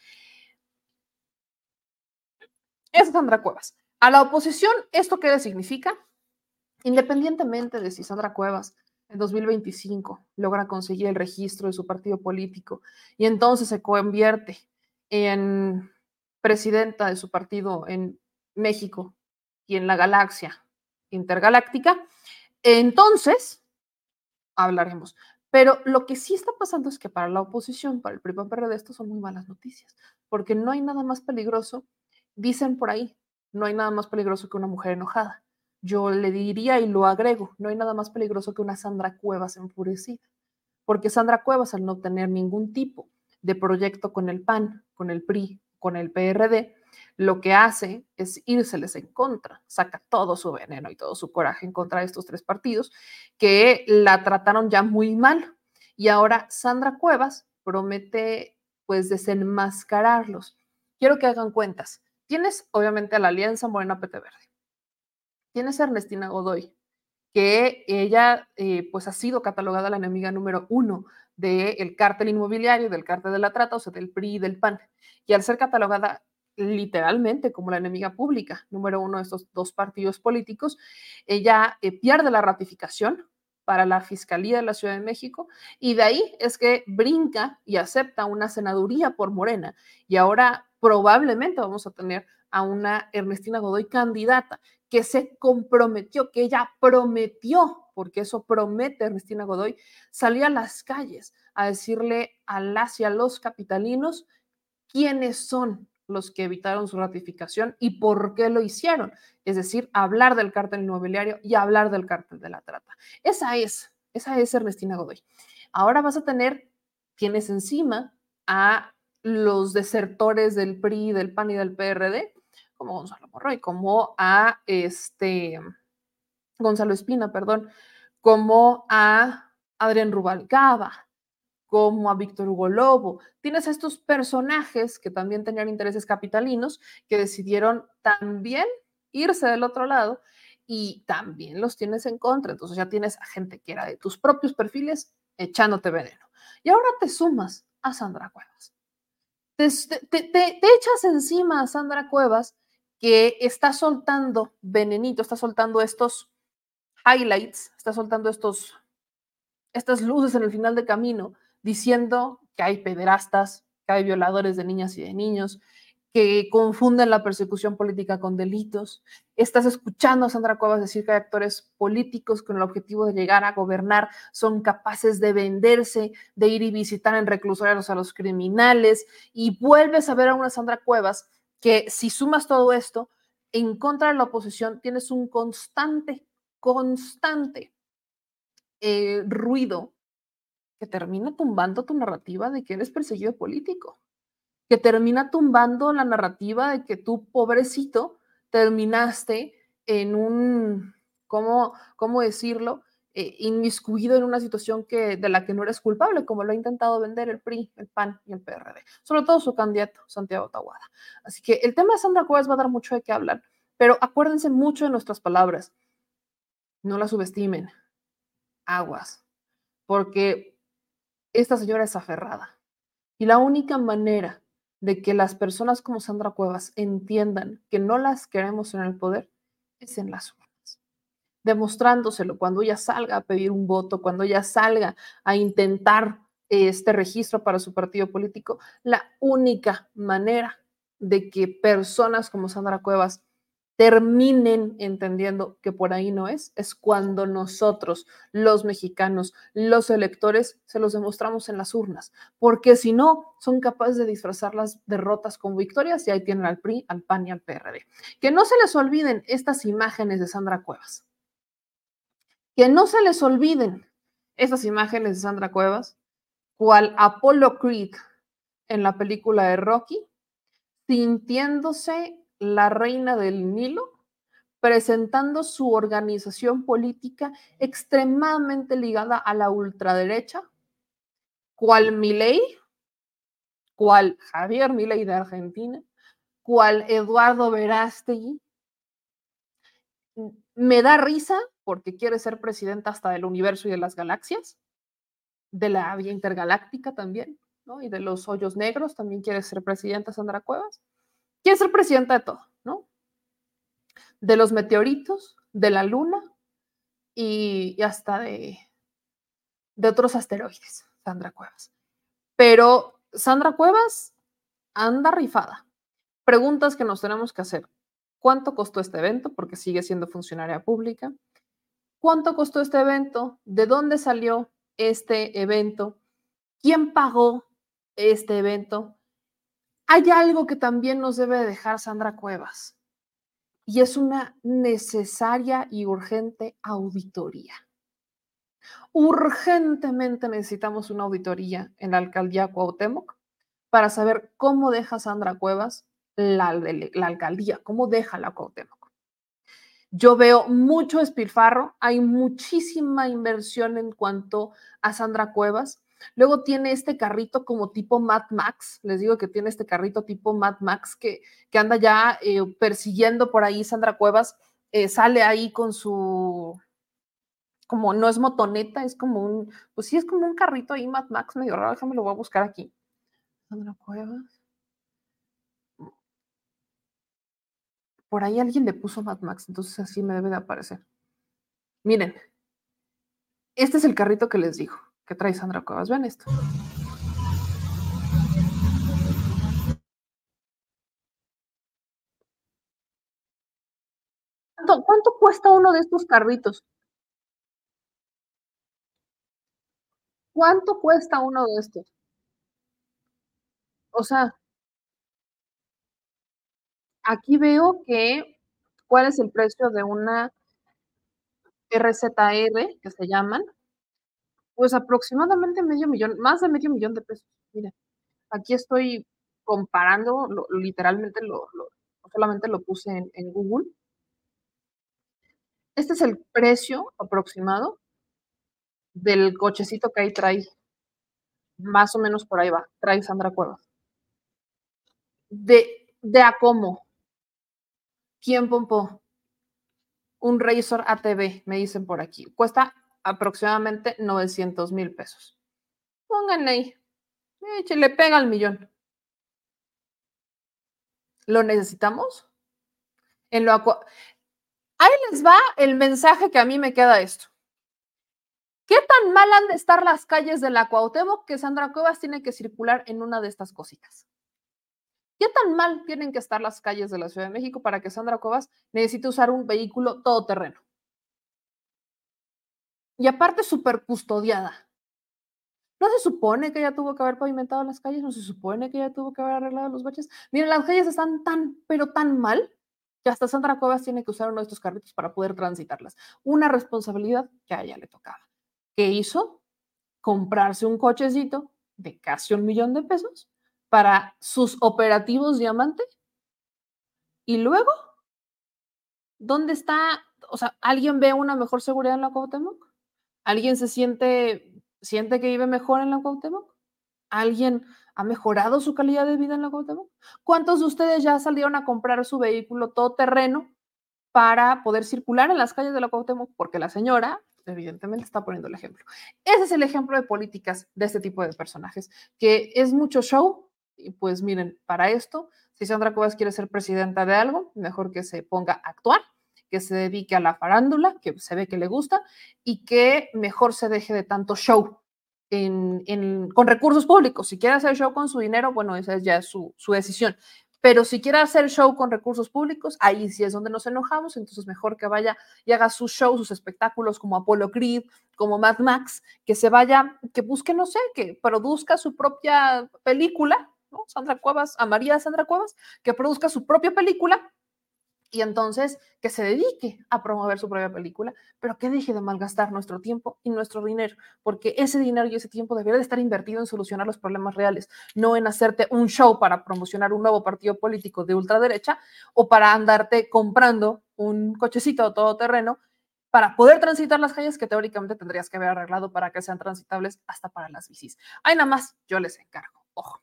Es Sandra Cuevas. A la oposición, ¿esto qué significa? Independientemente de si Sandra Cuevas en 2025 logra conseguir el registro de su partido político y entonces se convierte en presidenta de su partido en México y en la galaxia intergaláctica, entonces hablaremos. Pero lo que sí está pasando es que para la oposición, para el PRI PRD, esto son muy malas noticias, porque no hay nada más peligroso, dicen por ahí, no hay nada más peligroso que una mujer enojada. Yo le diría y lo agrego, no hay nada más peligroso que una Sandra Cuevas enfurecida, porque Sandra Cuevas al no tener ningún tipo de proyecto con el PAN, con el PRI, con el PRD, lo que hace es írseles en contra, saca todo su veneno y todo su coraje en contra de estos tres partidos que la trataron ya muy mal. Y ahora Sandra Cuevas promete pues desenmascararlos. Quiero que hagan cuentas. Tienes obviamente a la Alianza Morena PT Verde. Tienes a Ernestina Godoy, que ella eh, pues ha sido catalogada la enemiga número uno del cártel inmobiliario, del cártel de la trata, o sea, del PRI y del PAN. Y al ser catalogada literalmente como la enemiga pública, número uno de estos dos partidos políticos, ella eh, pierde la ratificación para la Fiscalía de la Ciudad de México y de ahí es que brinca y acepta una senaduría por Morena y ahora probablemente vamos a tener a una Ernestina Godoy candidata que se comprometió, que ella prometió, porque eso promete Ernestina Godoy, salir a las calles a decirle a las y a los capitalinos quiénes son los que evitaron su ratificación y por qué lo hicieron. Es decir, hablar del cártel inmobiliario y hablar del cártel de la trata. Esa es, esa es Ernestina Godoy. Ahora vas a tener, tienes encima a los desertores del PRI, del PAN y del PRD, como Gonzalo Morroy, como a este Gonzalo Espina, perdón, como a Adrián Rubalcaba, como a Víctor Hugo Lobo. Tienes a estos personajes que también tenían intereses capitalinos que decidieron también irse del otro lado y también los tienes en contra. Entonces ya tienes a gente que era de tus propios perfiles echándote veneno. Y ahora te sumas a Sandra Cuevas. Te, echas encima a Sandra Cuevas que está soltando venenito, está soltando estos highlights, está soltando estos, estas luces en el final de camino, diciendo que hay pederastas, que hay violadores de niñas y de niños, que confunden la persecución política con delitos. Estás escuchando a Sandra Cuevas decir que hay actores políticos con el objetivo de llegar a gobernar son capaces de venderse, de ir y visitar en reclusorios a los criminales y vuelves a ver a una Sandra Cuevas que si sumas todo esto, en contra de la oposición tienes un constante, constante eh, ruido que termina tumbando tu narrativa de que eres perseguido político que termina tumbando la narrativa de que tú, pobrecito, terminaste en un, ¿cómo, cómo decirlo? Eh, inmiscuido en una situación que, de la que no eres culpable, como lo ha intentado vender el PRI, el PAN y el PRD, sobre todo su candidato, Santiago Tahuada. Así que el tema de Sandra Cuevas va a dar mucho de qué hablar, pero acuérdense mucho de nuestras palabras. No la subestimen. Aguas. Porque esta señora es aferrada. Y la única manera de que las personas como Sandra Cuevas entiendan que no las queremos en el poder es en las urnas. Demostrándoselo cuando ella salga a pedir un voto, cuando ella salga a intentar este registro para su partido político, la única manera de que personas como Sandra Cuevas terminen entendiendo que por ahí no es, es cuando nosotros, los mexicanos, los electores, se los demostramos en las urnas, porque si no, son capaces de disfrazar las derrotas con victorias y ahí tienen al PRI, al PAN y al PRD. Que no se les olviden estas imágenes de Sandra Cuevas. Que no se les olviden estas imágenes de Sandra Cuevas, cual Apollo Creed en la película de Rocky, sintiéndose la reina del Nilo, presentando su organización política extremadamente ligada a la ultraderecha, cual Milei, cual Javier Milei de Argentina, cual Eduardo Verástegui. Me da risa porque quiere ser presidenta hasta del universo y de las galaxias, de la vía intergaláctica también, ¿no? Y de los hoyos negros también quiere ser presidenta Sandra Cuevas quiere ser presidenta de todo, ¿no? De los meteoritos, de la luna y, hasta de, de otros asteroides, Sandra Cuevas. Pero Sandra Cuevas anda rifada. Preguntas que nos tenemos que hacer. ¿Cuánto costó este evento? Porque sigue siendo funcionaria pública. ¿Cuánto costó este evento? ¿De dónde salió este evento? ¿Quién pagó este evento? Hay algo que también nos debe dejar Sandra Cuevas y es una necesaria y urgente auditoría. Urgentemente necesitamos una auditoría en la alcaldía Cuauhtémoc para saber cómo deja Sandra Cuevas la, alcaldía, cómo deja la Cuauhtémoc. Yo veo mucho espilfarro, hay muchísima inversión en cuanto a Sandra Cuevas Luego tiene este carrito como tipo Mad Max, les digo que tiene este carrito tipo Mad Max que, que anda ya eh, persiguiendo por ahí Sandra Cuevas, eh, sale ahí con su, como no es motoneta, es como un, pues sí, es como un carrito ahí Mad Max medio raro, déjame lo voy a buscar aquí. Sandra Cuevas. Por ahí alguien le puso Mad Max, entonces así me debe de aparecer. Miren, este es el carrito que les digo que trae Sandra Cuevas. Vean esto. ¿Cuánto, cuesta uno de estos carritos? ¿Cuánto cuesta uno de estos? O sea, aquí veo que cuál es el precio de una RZR, que se llaman, pues aproximadamente medio millón, más de medio millón de pesos. Mira, aquí estoy comparando literalmente lo, solamente lo puse en, Google. Este es el precio aproximado del cochecito que ahí trae. Más o menos por ahí va, trae Sandra Cuevas. De, de a cómo. ¿Quién pompó? Un Razor ATV, me dicen por aquí. Cuesta aproximadamente 900 mil pesos. Pónganle ahí. le pega al millón. ¿Lo necesitamos? En lo Ahí les va el mensaje que a mí me queda esto. ¿Qué tan mal han de estar las calles de la Cuauhtémoc que Sandra Cuevas tiene que circular en una de estas cositas? ¿Qué tan mal tienen que estar las calles de la Ciudad de México para que Sandra Cuevas necesite usar un vehículo todoterreno? Y aparte súper custodiada. ¿No se supone que ella tuvo que haber pavimentado las calles? ¿No se supone que ella tuvo que haber arreglado los baches? Miren, las calles están tan, pero tan mal que hasta Sandra Cuevas tiene que usar uno de estos carritos para poder transitarlas. Una responsabilidad que a ella le tocaba. ¿Qué hizo? Comprarse un cochecito de casi un millón de pesos para sus operativos diamante. Y luego, ¿dónde está? O sea, ¿alguien ve una mejor seguridad en la Cuauhtémoc? ¿Alguien se siente, siente que vive mejor en la Cuauhtémoc? ¿Alguien ha mejorado su calidad de vida en la Cuauhtémoc? ¿Cuántos de ustedes ya salieron a comprar su vehículo todoterreno para poder circular en las calles de la Cuauhtémoc? Porque la señora evidentemente está poniendo el ejemplo. Ese es el ejemplo de políticas de este tipo de personajes, que es mucho show, y pues miren, para esto, si Sandra Cuevas quiere ser presidenta de algo, mejor que se ponga a actuar, que se dedique a la farándula, que se ve que le gusta, y que mejor se deje de tanto show en, con recursos públicos. Si quiere hacer show con su dinero, bueno, esa es ya su, su decisión. Pero si quiere hacer show con recursos públicos, ahí sí es donde nos enojamos, entonces mejor que vaya y haga sus shows, sus espectáculos como Apollo Creed, como Mad Max, que se vaya, que busque, no sé, que produzca su propia película Sandra Cuevas, a María Sandra Cuevas, que produzca su propia película y entonces que se dedique a promover su propia película, pero que deje de malgastar nuestro tiempo y nuestro dinero, porque ese dinero y ese tiempo debería de estar invertido en solucionar los problemas reales, no en hacerte un show para promocionar un nuevo partido político de ultraderecha o para andarte comprando un cochecito todoterreno para poder transitar las calles que teóricamente tendrías que haber arreglado para que sean transitables hasta para las bicis. Ahí nada más yo les encargo. Ojo.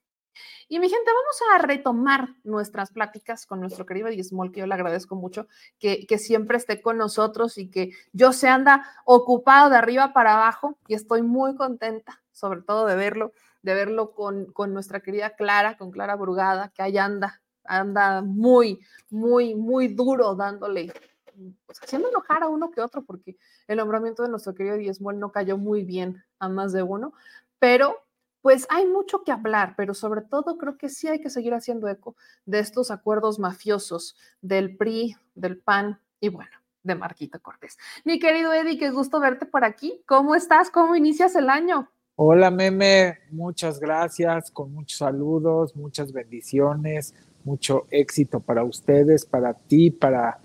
Y mi gente, vamos a retomar nuestras pláticas con nuestro querido Dismol, que yo le agradezco mucho que, siempre esté con nosotros y que yo se anda ocupado de arriba para abajo y estoy muy contenta, sobre todo de verlo, de verlo con, nuestra querida Clara, con Clara Brugada, que ahí anda, anda muy, muy, muy duro dándole pues, haciendo enojar a uno que otro, porque el nombramiento de nuestro querido Diesmol no cayó muy bien a más de uno, pero pues hay mucho que hablar, pero sobre todo creo que sí hay que seguir haciendo eco de estos acuerdos mafiosos del PRI, del PAN y bueno, de Marquita Cortés. Mi querido Eddie, qué gusto verte por aquí. ¿Cómo estás? ¿Cómo inicias el año? Hola, Meme, muchas gracias, con muchos saludos, muchas bendiciones, mucho éxito para ustedes, para ti, para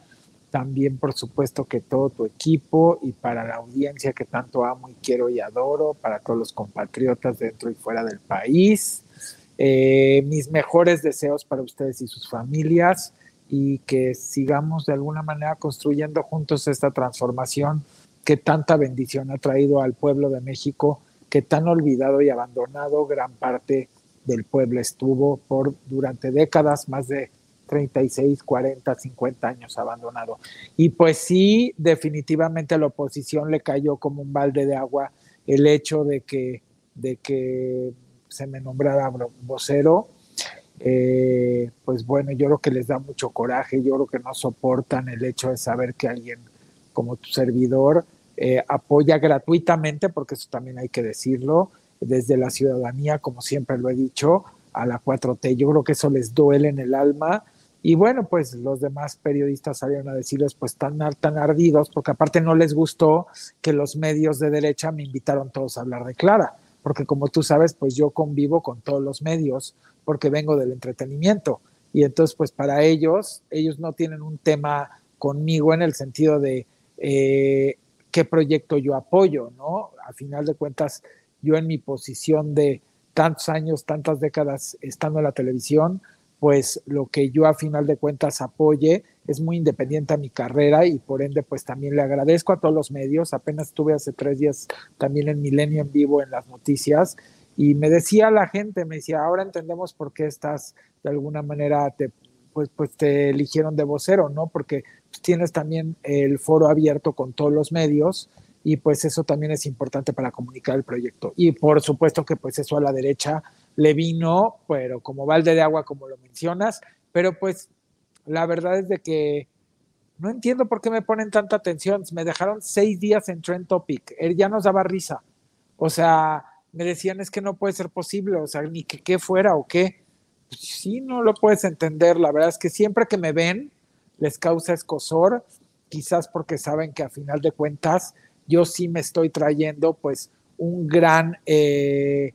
también por supuesto que todo tu equipo y para la audiencia que tanto amo y quiero y adoro, para todos los compatriotas dentro y fuera del país. Eh, mis mejores deseos para ustedes y sus familias y que sigamos de alguna manera construyendo juntos esta transformación que tanta bendición ha traído al pueblo de México, que tan olvidado y abandonado gran parte del pueblo estuvo por durante décadas, más de 36, 40, 50 años abandonado. Y pues sí, definitivamente a la oposición le cayó como un balde de agua el hecho de que, de que se me nombrara vocero. Eh, pues bueno, yo creo que les da mucho coraje, yo creo que no soportan el hecho de saber que alguien como tu servidor eh, apoya gratuitamente, porque eso también hay que decirlo, desde la ciudadanía, como siempre lo he dicho, a la 4T. Yo creo que eso les duele en el alma y bueno, pues los demás periodistas salieron a decirles, pues tan, tan ardidos, porque aparte no les gustó que los medios de derecha me invitaron todos a hablar de Clara, porque como tú sabes, pues yo convivo con todos los medios, porque vengo del entretenimiento. Y entonces, pues para ellos, ellos no tienen un tema conmigo en el sentido de eh, qué proyecto yo apoyo, ¿no? A final de cuentas, yo en mi posición de tantos años, tantas décadas estando en la televisión, pues lo que yo a final de cuentas apoye es muy independiente a mi carrera y por ende pues también le agradezco a todos los medios. Apenas estuve hace tres días también en Milenio en vivo en las noticias y me decía la gente, me decía, ahora entendemos por qué estás de alguna manera, te, pues, pues te eligieron de vocero, ¿no? Porque tienes también el foro abierto con todos los medios y pues eso también es importante para comunicar el proyecto. Y por supuesto que pues eso a la derecha le vino, pero como balde de agua, como lo mencionas, pero pues la verdad es de que no entiendo por qué me ponen tanta atención. Me dejaron seis días en Trend Topic, él ya nos daba risa. O sea, me decían es que no puede ser posible, o sea, ni que qué fuera o qué. Pues sí, no lo puedes entender. La verdad es que siempre que me ven, les causa escosor, quizás porque saben que a final de cuentas yo sí me estoy trayendo pues un gran eh,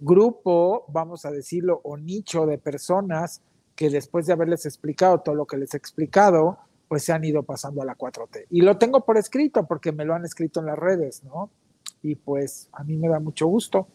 grupo, vamos a decirlo, o nicho de personas que después de haberles explicado todo lo que les he explicado, pues se han ido pasando a la 4T. Y lo tengo por escrito porque me lo han escrito en las redes, ¿no? Y pues a mí me da mucho gusto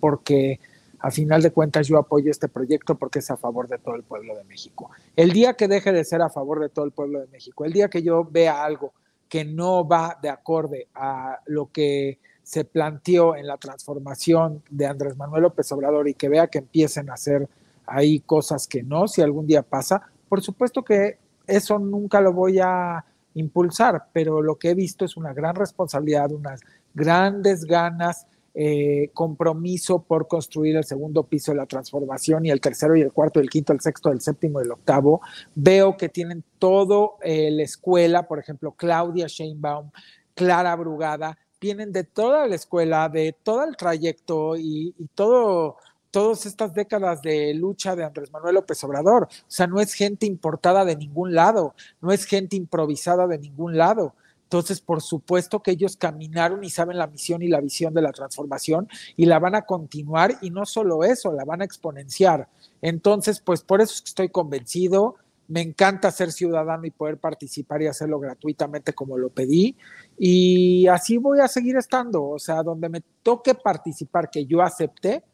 porque a final de cuentas yo apoyo este proyecto porque es a favor de todo el pueblo de México. El día que deje de ser a favor de todo el pueblo de México, el día que yo vea algo que no va de acorde a lo que se planteó en la transformación de Andrés Manuel López Obrador y que vea que empiecen a hacer ahí cosas que no, si algún día pasa, por supuesto que eso nunca lo voy a impulsar, pero lo que he visto es una gran responsabilidad, unas grandes ganas, eh, compromiso por construir el segundo piso de la transformación y el tercero y el cuarto, el quinto, el sexto, el séptimo y el octavo. Veo que tienen todo eh, la escuela, por ejemplo, Claudia Sheinbaum, Clara Brugada, vienen de toda la escuela, de todo el trayecto y, todo todas estas décadas de lucha de Andrés Manuel López Obrador. O sea, no es gente importada de ningún lado, no es gente improvisada de ningún lado. Entonces, por supuesto que ellos caminaron y saben la misión y la visión de la transformación y la van a continuar y no solo eso, la van a exponenciar. Entonces, pues por eso estoy convencido. Me encanta ser ciudadano y poder participar y hacerlo gratuitamente como lo pedí. Y así voy a seguir estando. O sea, donde me toque participar, que yo acepte,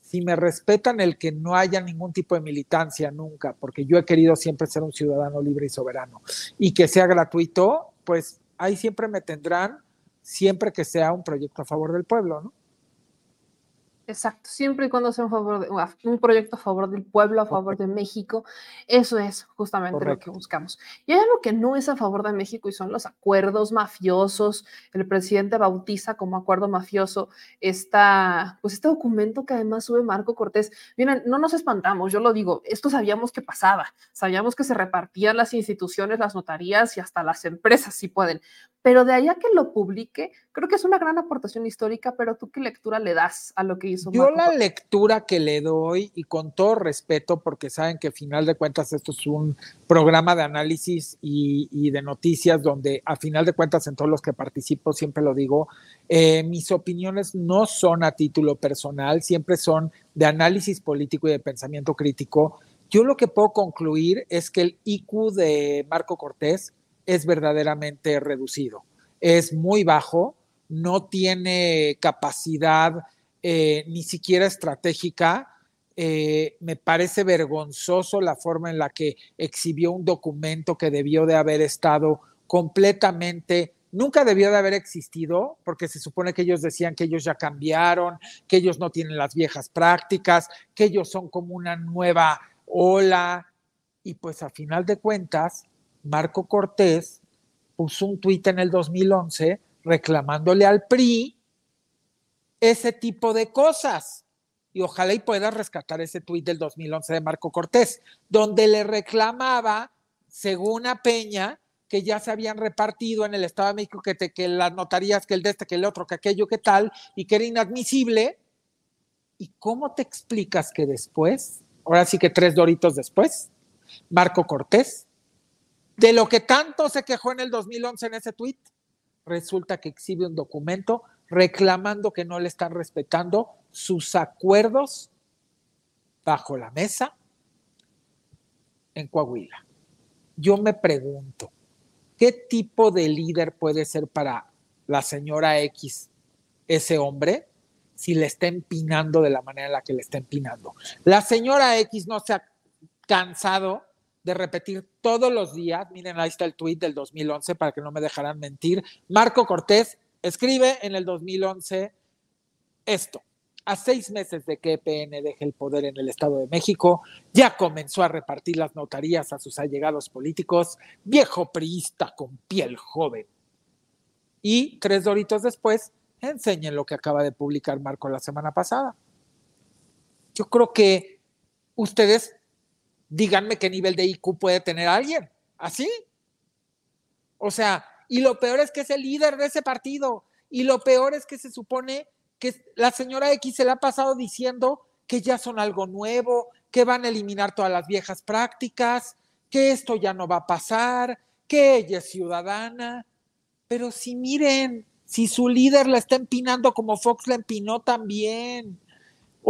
si me respetan el que no haya ningún tipo de militancia nunca, porque yo he querido siempre ser un ciudadano libre y soberano, y que sea gratuito, pues ahí siempre me tendrán, siempre que sea un proyecto a favor del pueblo, ¿no? Exacto, siempre y cuando sea un, favor de, un proyecto a favor del pueblo, a favor de México, eso es justamente lo que buscamos. Y hay algo que no es a favor de México y son los acuerdos mafiosos. El presidente bautiza como acuerdo mafioso esta, pues este documento que además sube Marco Cortés. Miren, no nos espantamos, yo lo digo, esto sabíamos que pasaba, sabíamos que se repartían las instituciones, las notarías y hasta las empresas si pueden, pero de allá que lo publique, creo que es una gran aportación histórica, pero tú qué lectura le das a lo que hizo. Yo la lectura que le doy, y con todo respeto, porque saben que a final de cuentas esto es un programa de análisis y, de noticias donde a final de cuentas en todos los que participo siempre lo digo, eh, mis opiniones no son a título personal, siempre son de análisis político y de pensamiento crítico. Yo lo que puedo concluir es que el IQ de Marco Cortés es verdaderamente reducido. Es muy bajo, no tiene capacidad eh, ni siquiera estratégica. Eh, me parece vergonzoso la forma en la que exhibió un documento que debió de haber estado completamente nunca debió de haber existido, porque se supone que ellos decían que ellos ya cambiaron, que ellos no tienen las viejas prácticas, que ellos son como una nueva ola, y pues a final de cuentas, Marco Cortés puso un tuit en el 2011 reclamándole al PRI ese tipo de cosas. Y ojalá y pueda rescatar ese tuit del 2011 de Marco Cortés, donde le reclamaba, según a Peña, que ya se habían repartido en el Estado de México, que, te, que las notarías, que el de este, que el otro, que aquello, que tal, y que era inadmisible. ¿Y cómo te explicas que después, ahora sí que tres doritos después, Marco Cortés de lo que tanto se quejó en el 2011 en ese tuit, resulta que exhibe un documento reclamando que no le están respetando sus acuerdos bajo la mesa en Coahuila. Yo me pregunto, ¿qué tipo de líder puede ser para la señora X ese hombre si le está empinando de la manera en la que le está empinando? La señora X no se cansado de repetir todos los días, miren, ahí está el tweet del 2011 para que no me dejarán mentir, Marco Cortés escribe en el 2011 esto. A seis meses de que EPN deje el poder en el Estado de México, ya comenzó a repartir las notarías a sus allegados políticos, viejo priista con piel joven. Y tres doritos después, enseñen lo que acaba de publicar Marco la semana pasada. Yo creo que ustedes díganme qué nivel de IQ puede tener alguien. ¿Así? O sea, y lo peor es que es el líder de ese partido. Y lo peor es que se supone que la señora X se le ha pasado diciendo que ya son algo nuevo, que van a eliminar todas las viejas prácticas, que esto ya no va a pasar, que ella es ciudadana. Pero si miren, si su líder la está empinando como Fox la empinó también.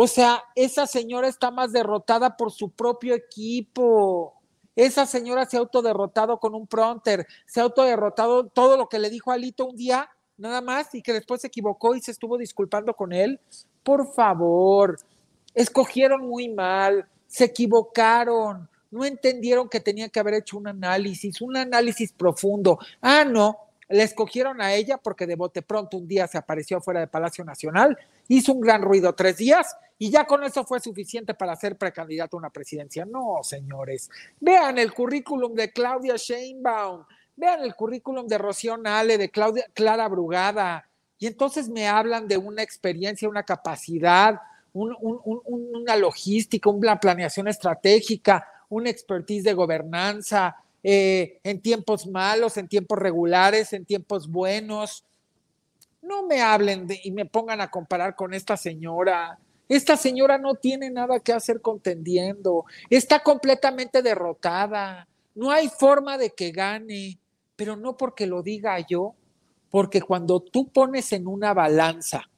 O sea, esa señora está más derrotada por su propio equipo. Esa señora se ha autoderrotado con un pronter, se ha autoderrotado todo lo que le dijo Alito un día, nada más, y que después se equivocó y se estuvo disculpando con él. Por favor, escogieron muy mal, se equivocaron, no entendieron que tenían que haber hecho un análisis, un análisis profundo. Ah, no, le escogieron a ella porque de bote pronto un día se apareció fuera de Palacio Nacional, hizo un gran ruido tres días y ya con eso fue suficiente para ser precandidato a una presidencia. No, señores. Vean el currículum de Claudia Sheinbaum, vean el currículum de Rocío Nale, de Claudia, Clara Brugada, y entonces me hablan de una experiencia, una capacidad, una logística, una planeación estratégica, una expertise de gobernanza, eh, en tiempos malos, en tiempos regulares, en tiempos buenos. No me hablen y me pongan a comparar con esta señora. Esta señora no tiene nada que hacer contendiendo, está completamente derrotada, no hay forma de que gane, pero no porque lo diga yo, porque cuando tú pones en una balanza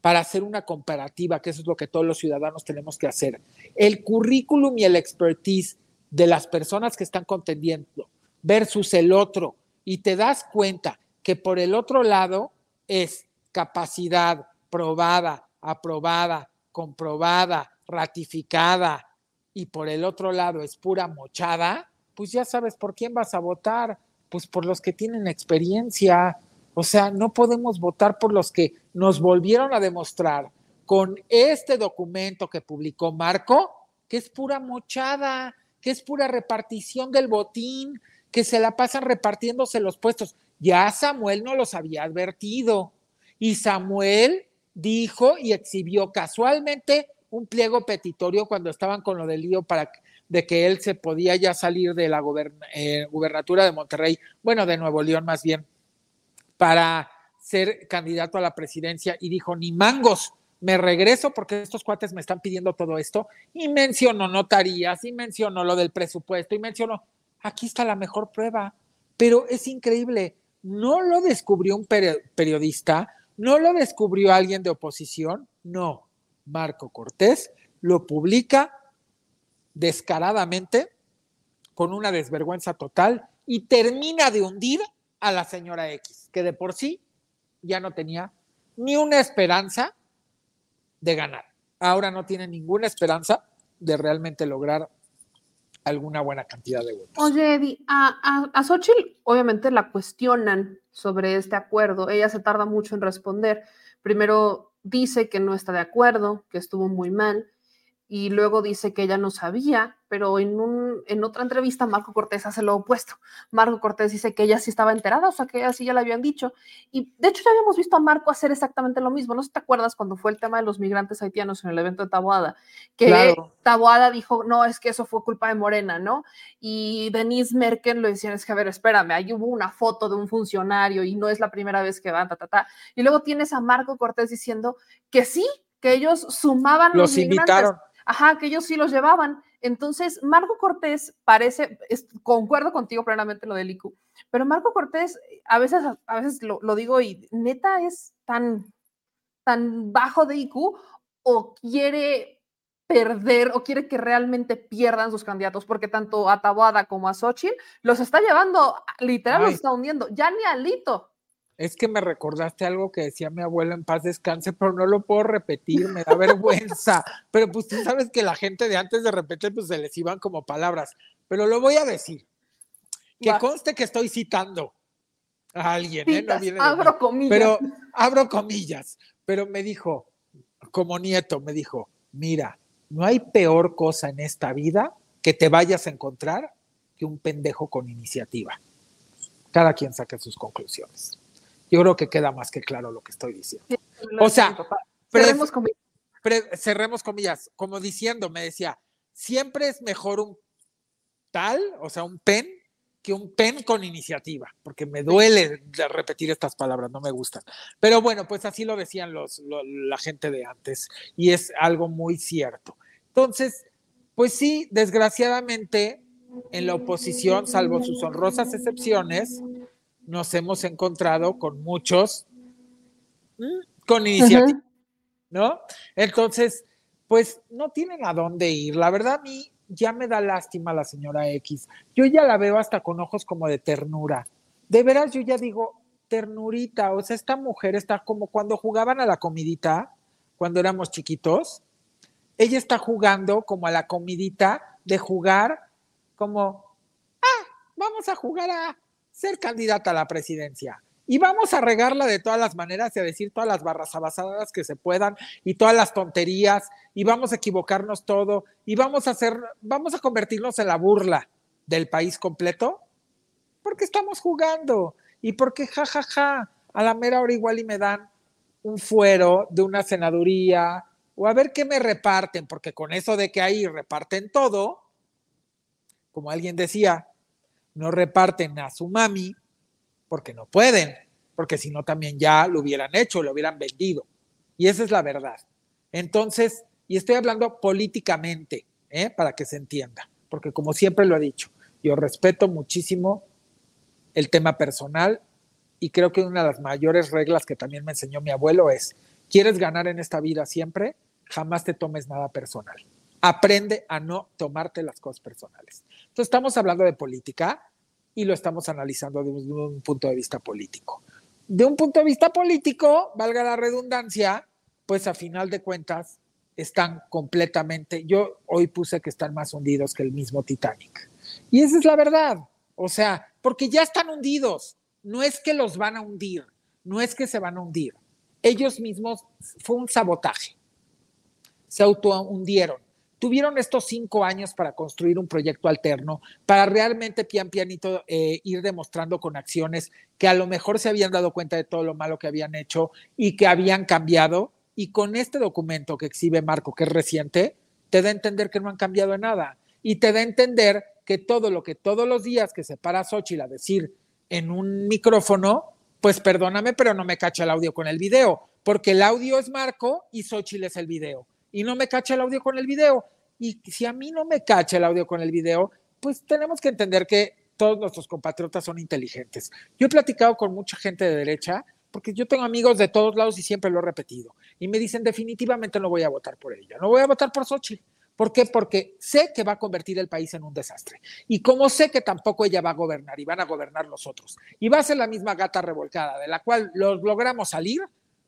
para hacer una comparativa, que eso es lo que todos los ciudadanos tenemos que hacer, el currículum y el expertise de las personas que están contendiendo versus el otro, y te das cuenta que por el otro lado es capacidad probada, aprobada, comprobada, ratificada, y por el otro lado es pura mochada, pues ya sabes por quién vas a votar, pues por los que tienen experiencia. O sea, no podemos votar por los que nos volvieron a demostrar con este documento que publicó Marco, que es pura mochada, que es pura repartición del botín, que se la pasan repartiéndose los puestos. Ya Samuel no los había advertido. Y Samuel dijo y exhibió casualmente un pliego petitorio cuando estaban con lo del lío para de que él se podía ya salir de la eh, gubernatura de Monterrey, bueno, de Nuevo León más bien, para ser candidato a la presidencia y dijo, ni mangos, me regreso porque estos cuates me están pidiendo todo esto y mencionó notarías y mencionó lo del presupuesto y mencionó, aquí está la mejor prueba, pero es increíble, no lo descubrió un periodista, ¿No lo descubrió alguien de oposición? No. Marco Cortés lo publica descaradamente, con una desvergüenza total, y termina de hundir a la señora X, que de por sí ya no tenía ni una esperanza de ganar. Ahora no tiene ninguna esperanza de realmente lograr alguna buena cantidad de votos. Oye, Eddie, a, a, Xochitl obviamente la cuestionan sobre este acuerdo. Ella se tarda mucho en responder. Primero dice que no está de acuerdo, que estuvo muy mal y luego dice que ella no sabía, pero en, un, en otra entrevista Marco Cortés hace lo opuesto. Marco Cortés dice que ella sí estaba enterada, o sea, que ella sí ya le habían dicho. Y de hecho ya habíamos visto a Marco hacer exactamente lo mismo. No sé si te acuerdas cuando fue el tema de los migrantes haitianos en el evento de Taboada, que Taboada dijo, no, es que eso fue culpa de Morena, ¿no? Y Denise Merkel lo decía, es que a ver, espérame, ahí hubo una foto de un funcionario y no es la primera vez que van, ta, ta, ta. Y luego tienes a Marco Cortés diciendo que sí, que ellos sumaban los, los invitaron Ajá, que ellos sí los llevaban. Entonces, Marco Cortés parece, concuerdo contigo plenamente lo del IQ, pero Marco Cortés, a veces, a veces lo, digo y neta es tan, tan bajo de IQ o quiere perder o quiere que realmente pierdan sus candidatos, porque tanto a Taboada como a Xochitl los está llevando, literal los está hundiendo, ya ni a Lito es que me recordaste algo que decía mi abuela en paz descanse, pero no lo puedo repetir, me da vergüenza. Pero pues tú sabes que la gente de antes de repente pues se les iban como palabras, pero lo voy a decir. Que Va. conste que estoy citando a alguien, ¿eh? No viene mí. abro comillas. Pero abro comillas, pero me dijo, como nieto, me dijo, mira, no hay peor cosa en esta vida que te vayas a encontrar que un pendejo con iniciativa. Cada quien saque sus conclusiones. Yo creo que queda más que claro lo que estoy diciendo. O sea, cerremos comillas. Pre- cerremos comillas, como diciendo, me decía, siempre es mejor un tal, o sea, un pen, que un pen con iniciativa, porque me duele repetir estas palabras, no me gustan. Pero bueno, pues así lo decían los, lo- la gente de antes, y es algo muy cierto. Entonces, pues sí, desgraciadamente, en la oposición, salvo sus honrosas excepciones, nos hemos encontrado con muchos mm, con iniciativa. ¿no? Entonces, pues no tienen a dónde ir. La verdad, a mí ya me da lástima la señora X. Yo ya la veo hasta con ojos como de ternura. De veras, yo ya digo, ternurita, o sea, esta mujer está como cuando jugaban a la comidita, cuando éramos chiquitos. Ella está jugando como a la comidita de jugar como, ah, vamos a jugar a ser candidata a la presidencia. Y vamos a regarla de todas las maneras y a decir todas las barras abasadas que se puedan y todas las tonterías y vamos a equivocarnos todo y vamos a hacer, vamos a convertirnos en la burla del país completo porque estamos jugando y porque jajaja, ja, ja, a la mera hora igual y me dan un fuero de una senaduría o a ver qué me reparten, porque con eso de que ahí reparten todo, como alguien decía, no reparten a su mami porque no pueden, porque si no también ya lo hubieran hecho, lo hubieran vendido. Y esa es la verdad. Entonces, y estoy hablando políticamente, ¿eh? para que se entienda, porque como siempre lo he dicho, yo respeto muchísimo el tema personal y creo que una de las mayores reglas que también me enseñó mi abuelo es, ¿quieres ganar en esta vida siempre? Jamás te tomes nada personal. Aprende a no tomarte las cosas personales. Entonces estamos hablando de política y lo estamos analizando de un, punto de vista político. De un punto de vista político, valga la redundancia, pues a final de cuentas están completamente, yo hoy puse que están más hundidos que el mismo Titanic. Y esa es la verdad. O sea, porque ya están hundidos. No es que los van a hundir, no es que se van a hundir. Ellos mismos, fue un sabotaje. Se auto hundieron. Tuvieron estos cinco años para construir un proyecto alterno, para realmente pian pianito eh, ir demostrando con acciones que a lo mejor se habían dado cuenta de todo lo malo que habían hecho y que habían cambiado. Y con este documento que exhibe Marco, que es reciente, te da a entender que no han cambiado nada. Y te da a entender que todo lo que todos los días que se para Xochitl a decir en un micrófono, pues perdóname, pero no me cacha el audio con el video, porque el audio es Marco y Xochitl es el video. Y no me cacha el audio con el video. Y si a mí no me cacha el audio con el video, pues tenemos que entender que todos nuestros compatriotas son inteligentes. Yo he platicado con mucha gente de derecha, porque yo tengo amigos de todos lados y siempre lo he repetido. Y me dicen, definitivamente no voy a votar por ella, no voy a votar por Xochitl. ¿Por qué? Porque sé que va a convertir el país en un desastre. Y como sé que tampoco ella va a gobernar y van a gobernar los otros, y va a ser la misma gata revolcada de la cual los logramos salir,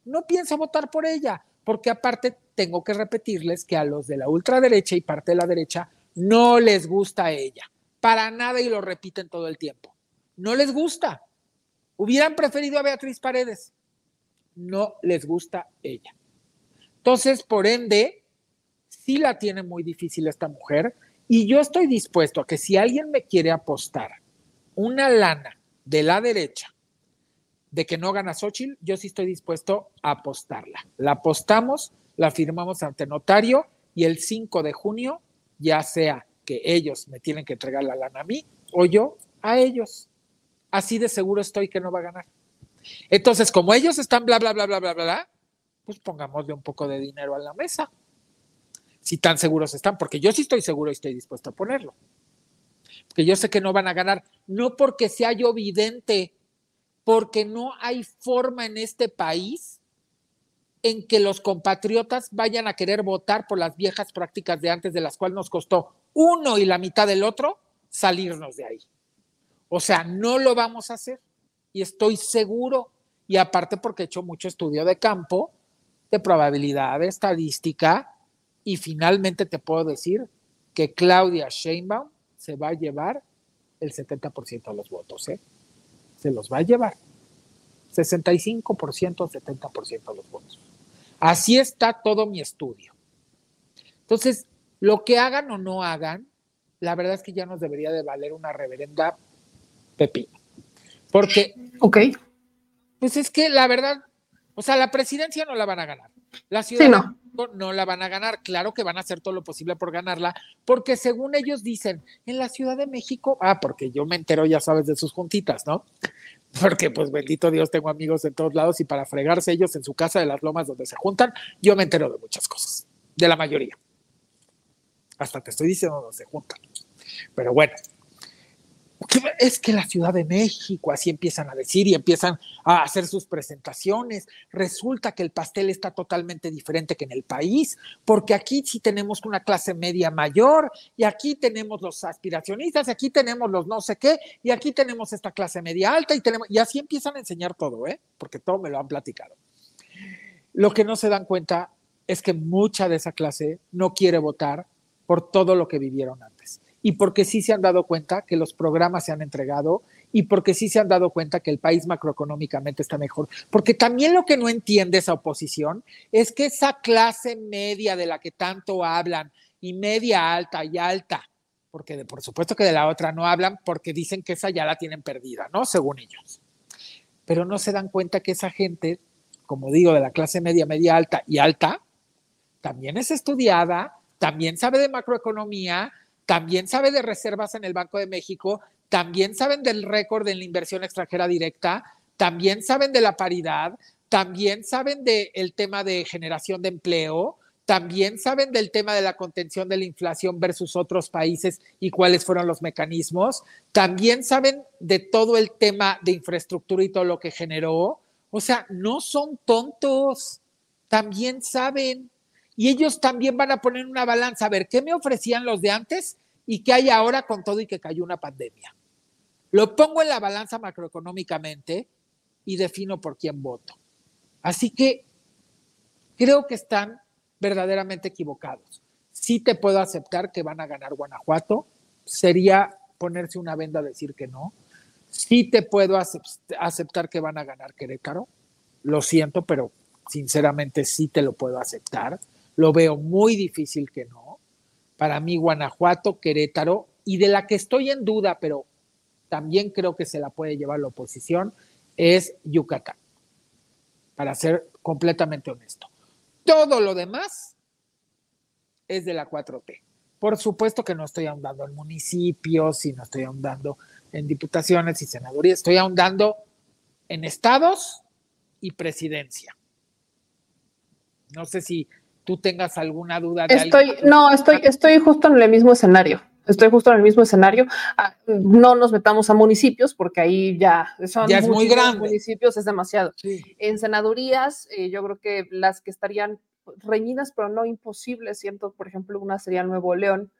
no pienso votar por ella, porque aparte tengo que repetirles que a los de la ultraderecha y parte de la derecha no les gusta ella. Para nada y lo repiten todo el tiempo. No les gusta. Hubieran preferido a Beatriz Paredes. No les gusta ella. Entonces, por ende, sí la tiene muy difícil esta mujer y yo estoy dispuesto a que si alguien me quiere apostar una lana de la derecha de que no gana Xochitl, yo sí estoy dispuesto a apostarla. La apostamos, la firmamos ante notario y el 5 de junio, ya sea que ellos me tienen que entregar la lana a mí o yo a ellos. Así de seguro estoy que no va a ganar. Entonces, como ellos están bla, bla, bla, bla, bla, bla, pues pongámosle un poco de dinero a la mesa si tan seguros están, porque yo sí estoy seguro y estoy dispuesto a ponerlo. Porque yo sé que no van a ganar, no porque sea yo vidente, porque no hay forma en este país en que los compatriotas vayan a querer votar por las viejas prácticas de antes, de las cuales nos costó uno y la mitad del otro salirnos de ahí. O sea, no lo vamos a hacer. Y estoy seguro y aparte porque he hecho mucho estudio de campo, de probabilidad, estadística, y finalmente te puedo decir que Claudia Sheinbaum se va a llevar el 70% de los votos, ¿eh? Se los va a llevar. 65%, 70% de los votos. Así está todo mi estudio. Entonces, lo que hagan o no hagan, la verdad es que ya nos debería de valer una reverenda pepino. Porque, Ok. pues es que la verdad, o sea, la presidencia no la van a ganar. La ciudad Sí, de no. México no la van a ganar. Claro que van a hacer todo lo posible por ganarla, porque según ellos dicen, en la Ciudad de México, ah, porque yo me entero, ya sabes, de sus juntitas, ¿no? Porque, pues, bendito Dios, tengo amigos en todos lados y para fregarse ellos en su casa de las lomas donde se juntan, yo me entero de muchas cosas, de la mayoría. Hasta te estoy diciendo donde se juntan. Pero bueno, es que la Ciudad de México, así empiezan a decir y empiezan a hacer sus presentaciones. Resulta que el pastel está totalmente diferente que en el país, porque aquí sí tenemos una clase media mayor y aquí tenemos los aspiracionistas, y aquí tenemos los no sé qué, y aquí tenemos esta clase media alta y tenemos, y así empiezan a enseñar todo, ¿eh? Porque todo me lo han platicado. Lo que no se dan cuenta es que mucha de esa clase no quiere votar por todo lo que vivieron antes y porque sí se han dado cuenta que los programas se han entregado y porque sí se han dado cuenta que el país macroeconómicamente está mejor. Porque también lo que no entiende esa oposición es que esa clase media de la que tanto hablan y media alta y alta, porque por supuesto que de la otra no hablan porque dicen que esa ya la tienen perdida, ¿no? Según ellos. Pero no se dan cuenta que esa gente, como digo, de la clase media, media alta y alta, también es estudiada, también sabe de macroeconomía, también sabe de reservas en el Banco de México, también saben del récord en la inversión extranjera directa, también saben de la paridad, también saben del tema de generación de empleo, también saben del tema de la contención de la inflación versus otros países y cuáles fueron los mecanismos, también saben de todo el tema de infraestructura y todo lo que generó. O sea, no son tontos, también saben y ellos también van a poner una balanza a ver qué me ofrecían los de antes y qué hay ahora con todo y que cayó una pandemia. Lo pongo en la balanza macroeconómicamente y defino por quién voto. Así que creo que están verdaderamente equivocados. Sí te puedo aceptar que van a ganar Guanajuato, sería ponerse una venda a decir que no. Sí te puedo aceptar que van a ganar Querétaro, lo siento, pero sinceramente sí te lo puedo aceptar lo veo muy difícil que no. Para mí, Guanajuato, Querétaro, y de la que estoy en duda, pero también creo que se la puede llevar la oposición, es Yucatán, para ser completamente honesto. Todo lo demás es de la 4T. Por supuesto que no estoy ahondando en municipios y no estoy ahondando en diputaciones y senadurías, estoy ahondando en estados y presidencia. No sé si tú tengas alguna duda. De estoy, no, estoy, estoy justo en el mismo escenario. Estoy justo en el mismo escenario. Ah, no nos metamos a municipios porque ahí ya son ya es muy grande. municipios, es demasiado. Sí. En senadurías, eh, yo creo que las que estarían reñidas, pero no imposibles, siento, por ejemplo, una sería Nuevo León,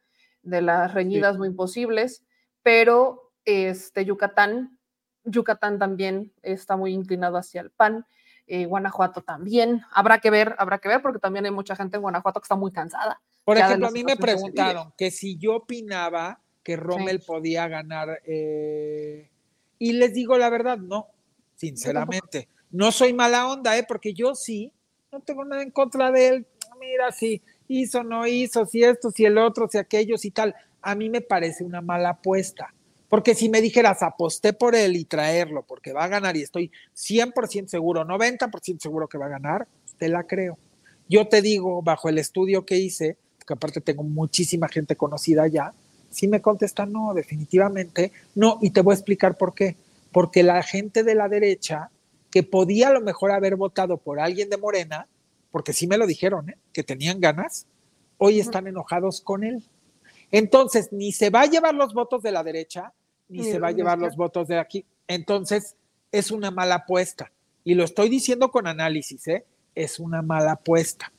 de las reñidas sí. muy imposibles, pero este Yucatán, Yucatán también está muy inclinado hacia el PAN. Eh, Guanajuato también. Habrá que ver, habrá que ver, porque también hay mucha gente en Guanajuato que está muy cansada. Por ejemplo, a mí me preguntaron que si yo opinaba que Rommel sí. podía ganar, eh, y les digo la verdad, no, sinceramente. No soy mala onda, ¿eh? porque yo sí, no tengo nada en contra de él. Mira, si hizo, no hizo, si esto, si el otro, si aquellos y tal. A mí me parece una mala apuesta. Porque si me dijeras, aposté por él y traerlo porque va a ganar y estoy 100% seguro, 90% seguro que va a ganar, te la creo. Yo te digo, bajo el estudio que hice, porque aparte tengo muchísima gente conocida ya, si me contesta no, definitivamente no, y te voy a explicar por qué. Porque la gente de la derecha, que podía a lo mejor haber votado por alguien de Morena, porque sí me lo dijeron, ¿eh? que tenían ganas, hoy están enojados con él. Entonces, ni se va a llevar los votos de la derecha, ni se va a llevar los votos de aquí. Entonces, es una mala apuesta. Y lo estoy diciendo con análisis, ¿eh? Es una mala apuesta.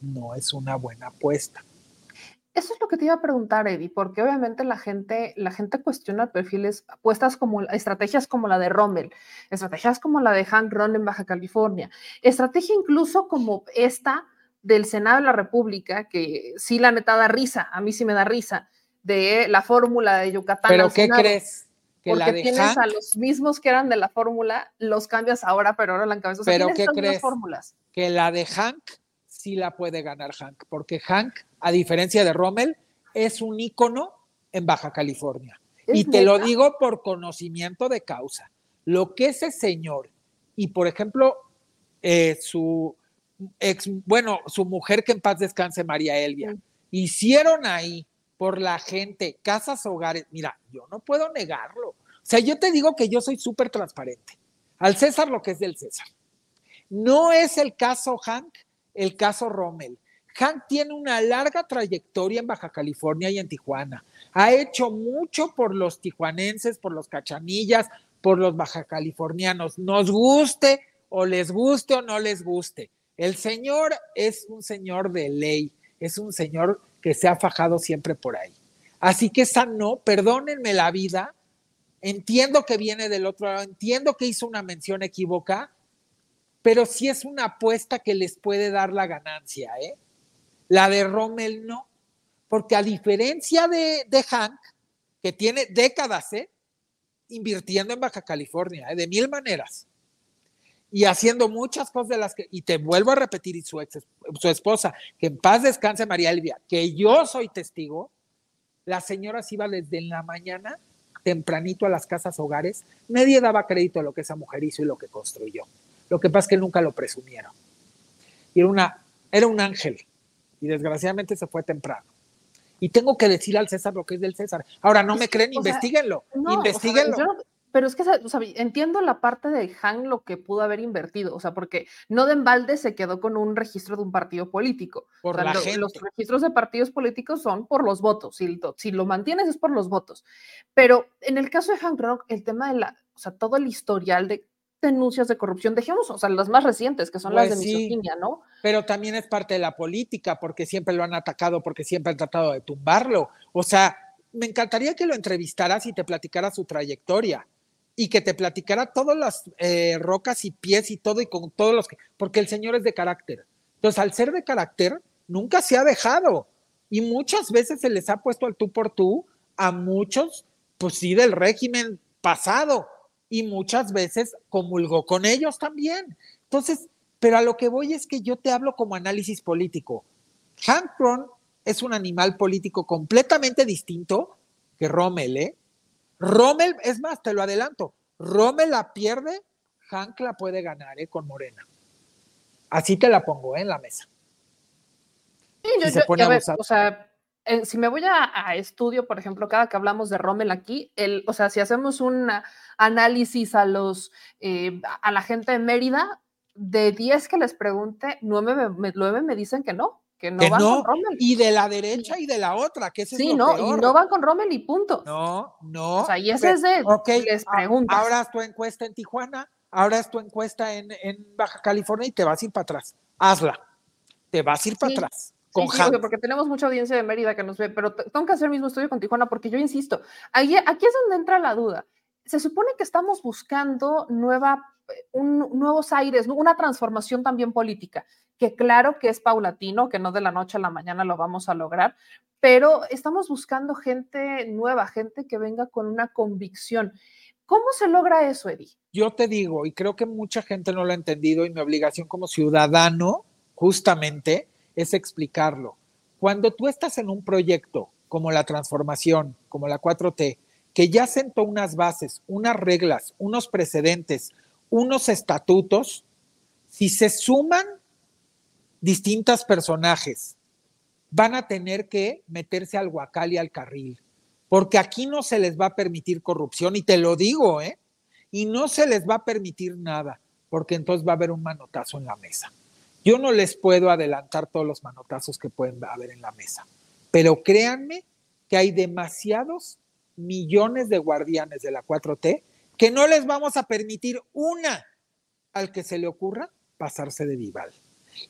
No es una buena apuesta. Eso es lo que te iba a preguntar, Eddie, porque obviamente la gente, la gente cuestiona perfiles, apuestas como estrategias como la de Rommel, estrategias como la de Hank Ron en Baja California, estrategia incluso como esta del Senado de la República, que sí la neta da risa, a mí sí me da risa, de la fórmula de Yucatán. ¿Pero qué crees? Que porque la de tienes a los mismos que eran de la fórmula, los cambias ahora, pero ahora la cabeza. ¿Pero qué crees? Fórmulas. Que la de Hank sí la puede ganar Hank, porque Hank a diferencia de Rommel, es un ícono en Baja California. Y te lo digo por conocimiento de causa. Lo que ese señor y, por ejemplo, eh, su ex, bueno, su mujer que en paz descanse, María Elvia, hicieron ahí por la gente, casas, hogares. Mira, yo no puedo negarlo. O sea, yo te digo que yo soy súper transparente. Al César lo que es del César. No es el caso Hank, el caso Rommel. Hank tiene una larga trayectoria en Baja California y en Tijuana. Ha hecho mucho por los tijuanenses, por los cachanillas, por los baja californianos. Nos guste o les guste o no les guste. El señor es un señor de ley, es un señor que se ha fajado siempre por ahí. Así que esa no, perdónenme la vida, entiendo que viene del otro lado, entiendo que hizo una mención equívoca, pero sí es una apuesta que les puede dar la ganancia, ¿eh? La de Rommel no, porque a diferencia de, de Hank, que tiene décadas ¿eh? invirtiendo en Baja California, ¿eh? de mil maneras, y haciendo muchas cosas de las que, y te vuelvo a repetir, y su, ex, su esposa, que en paz descanse María Elvia, que yo soy testigo, la señora se iba desde la mañana tempranito a las casas hogares, nadie daba crédito a lo que esa mujer hizo y lo que construyó. Lo que pasa es que nunca lo presumieron. Y era, una, era un ángel, y desgraciadamente se fue temprano. Y tengo que decir al César lo que es del César. Ahora, no me creen, investiguenlo, investiguenlo. Pero es que, o sea, entiendo la parte de Han lo que pudo haber invertido, o sea, porque no de embalde se quedó con un registro de un partido político. Por la Los registros de partidos políticos son por los votos, si, si, lo mantienes es por los votos. Pero en el caso de Han Rock, el tema de la, o sea, todo el historial de denuncias de corrupción, dejemos, o sea, las más recientes, que son las pues de misoginia, ¿no? Pero también es parte de la política, porque siempre lo han atacado, porque siempre han tratado de tumbarlo. O sea, me encantaría que lo entrevistaras y te platicara su trayectoria y que te platicara todas las eh, rocas y pies y todo y con todos los que, porque el señor es de carácter. Entonces, al ser de carácter, nunca se ha dejado y muchas veces se les ha puesto al tú por tú a muchos, pues sí, del régimen pasado y muchas veces comulgó con ellos también. Entonces, pero a lo que voy es que yo te hablo como análisis político. Hank Ron es un animal político completamente distinto que Rommel, ¿eh? Rommel, es más, te lo adelanto, Rommel la pierde, Hank la puede ganar, ¿eh? Con Morena. Así te la pongo, ¿eh? En la mesa. Sí, yo, o sea, eh, si me voy a, estudio, por ejemplo, cada que hablamos de Rommel aquí, el, o sea, si hacemos un análisis a los eh, a la gente de Mérida, de 10 que les pregunte, 9 me, me dicen que no, que no van con Rommel. Y de la derecha y de la otra, que ese sí, es no, y no van con Rommel y punto. No, no. O sea, y ese es de les preguntas. Ahora es tu encuesta en Tijuana, ahora es tu encuesta en, Baja California y te vas a ir para atrás. Hazla. Te vas a ir para atrás porque tenemos mucha audiencia de Mérida que nos ve, pero tengo que hacer el mismo estudio con Tijuana porque yo insisto, ahí, aquí es donde entra la duda. Se supone que estamos buscando nueva, un, nuevos aires, una transformación también política, que claro que es paulatino, que no de la noche a la mañana lo vamos a lograr, pero estamos buscando gente nueva, gente que venga con una convicción. ¿Cómo se logra eso, Eddie? Yo te digo, y creo que mucha gente no lo ha entendido, y mi obligación como ciudadano, justamente, es explicarlo. Cuando tú estás en un proyecto como la transformación, como la 4T, que ya sentó unas bases, unas reglas, unos precedentes, unos estatutos, si se suman distintos personajes, van a tener que meterse al guacal y al carril, porque aquí no se les va a permitir corrupción, y te lo digo, ¿eh? Y no se les va a permitir nada, porque entonces va a haber un manotazo en la mesa. Yo no les puedo adelantar todos los manotazos que pueden haber en la mesa, pero créanme que hay demasiados millones de guardianes de la 4T que no les vamos a permitir una al que se le ocurra pasarse de Vival.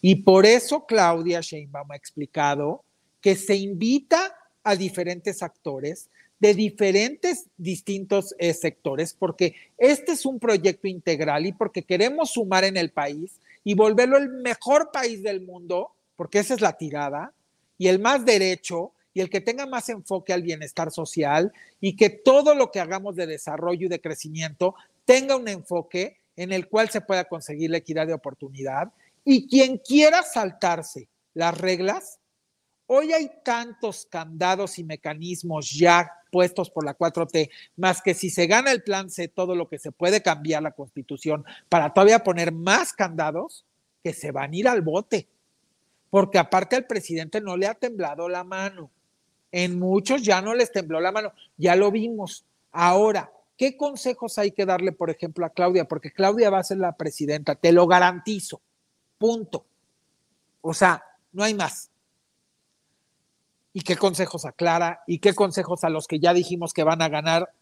Y por eso Claudia Sheinbaum ha explicado que se invita a diferentes actores de diferentes distintos eh, sectores, porque este es un proyecto integral y porque queremos sumar en el país y volverlo el mejor país del mundo, porque esa es la tirada, y el más derecho, y el que tenga más enfoque al bienestar social, y que todo lo que hagamos de desarrollo y de crecimiento tenga un enfoque en el cual se pueda conseguir la equidad de oportunidad, y quien quiera saltarse las reglas, Hoy hay tantos candados y mecanismos ya puestos por la 4T, más que si se gana el plan C, todo lo que se puede cambiar la constitución para todavía poner más candados, que se van a ir al bote. Porque aparte al presidente no le ha temblado la mano. En muchos ya no les tembló la mano, ya lo vimos. Ahora, ¿qué consejos hay que darle, por ejemplo, a Claudia? Porque Claudia va a ser la presidenta, te lo garantizo. Punto. O sea, no hay más y qué consejos aclara y qué consejos a los que ya dijimos que van a ganar.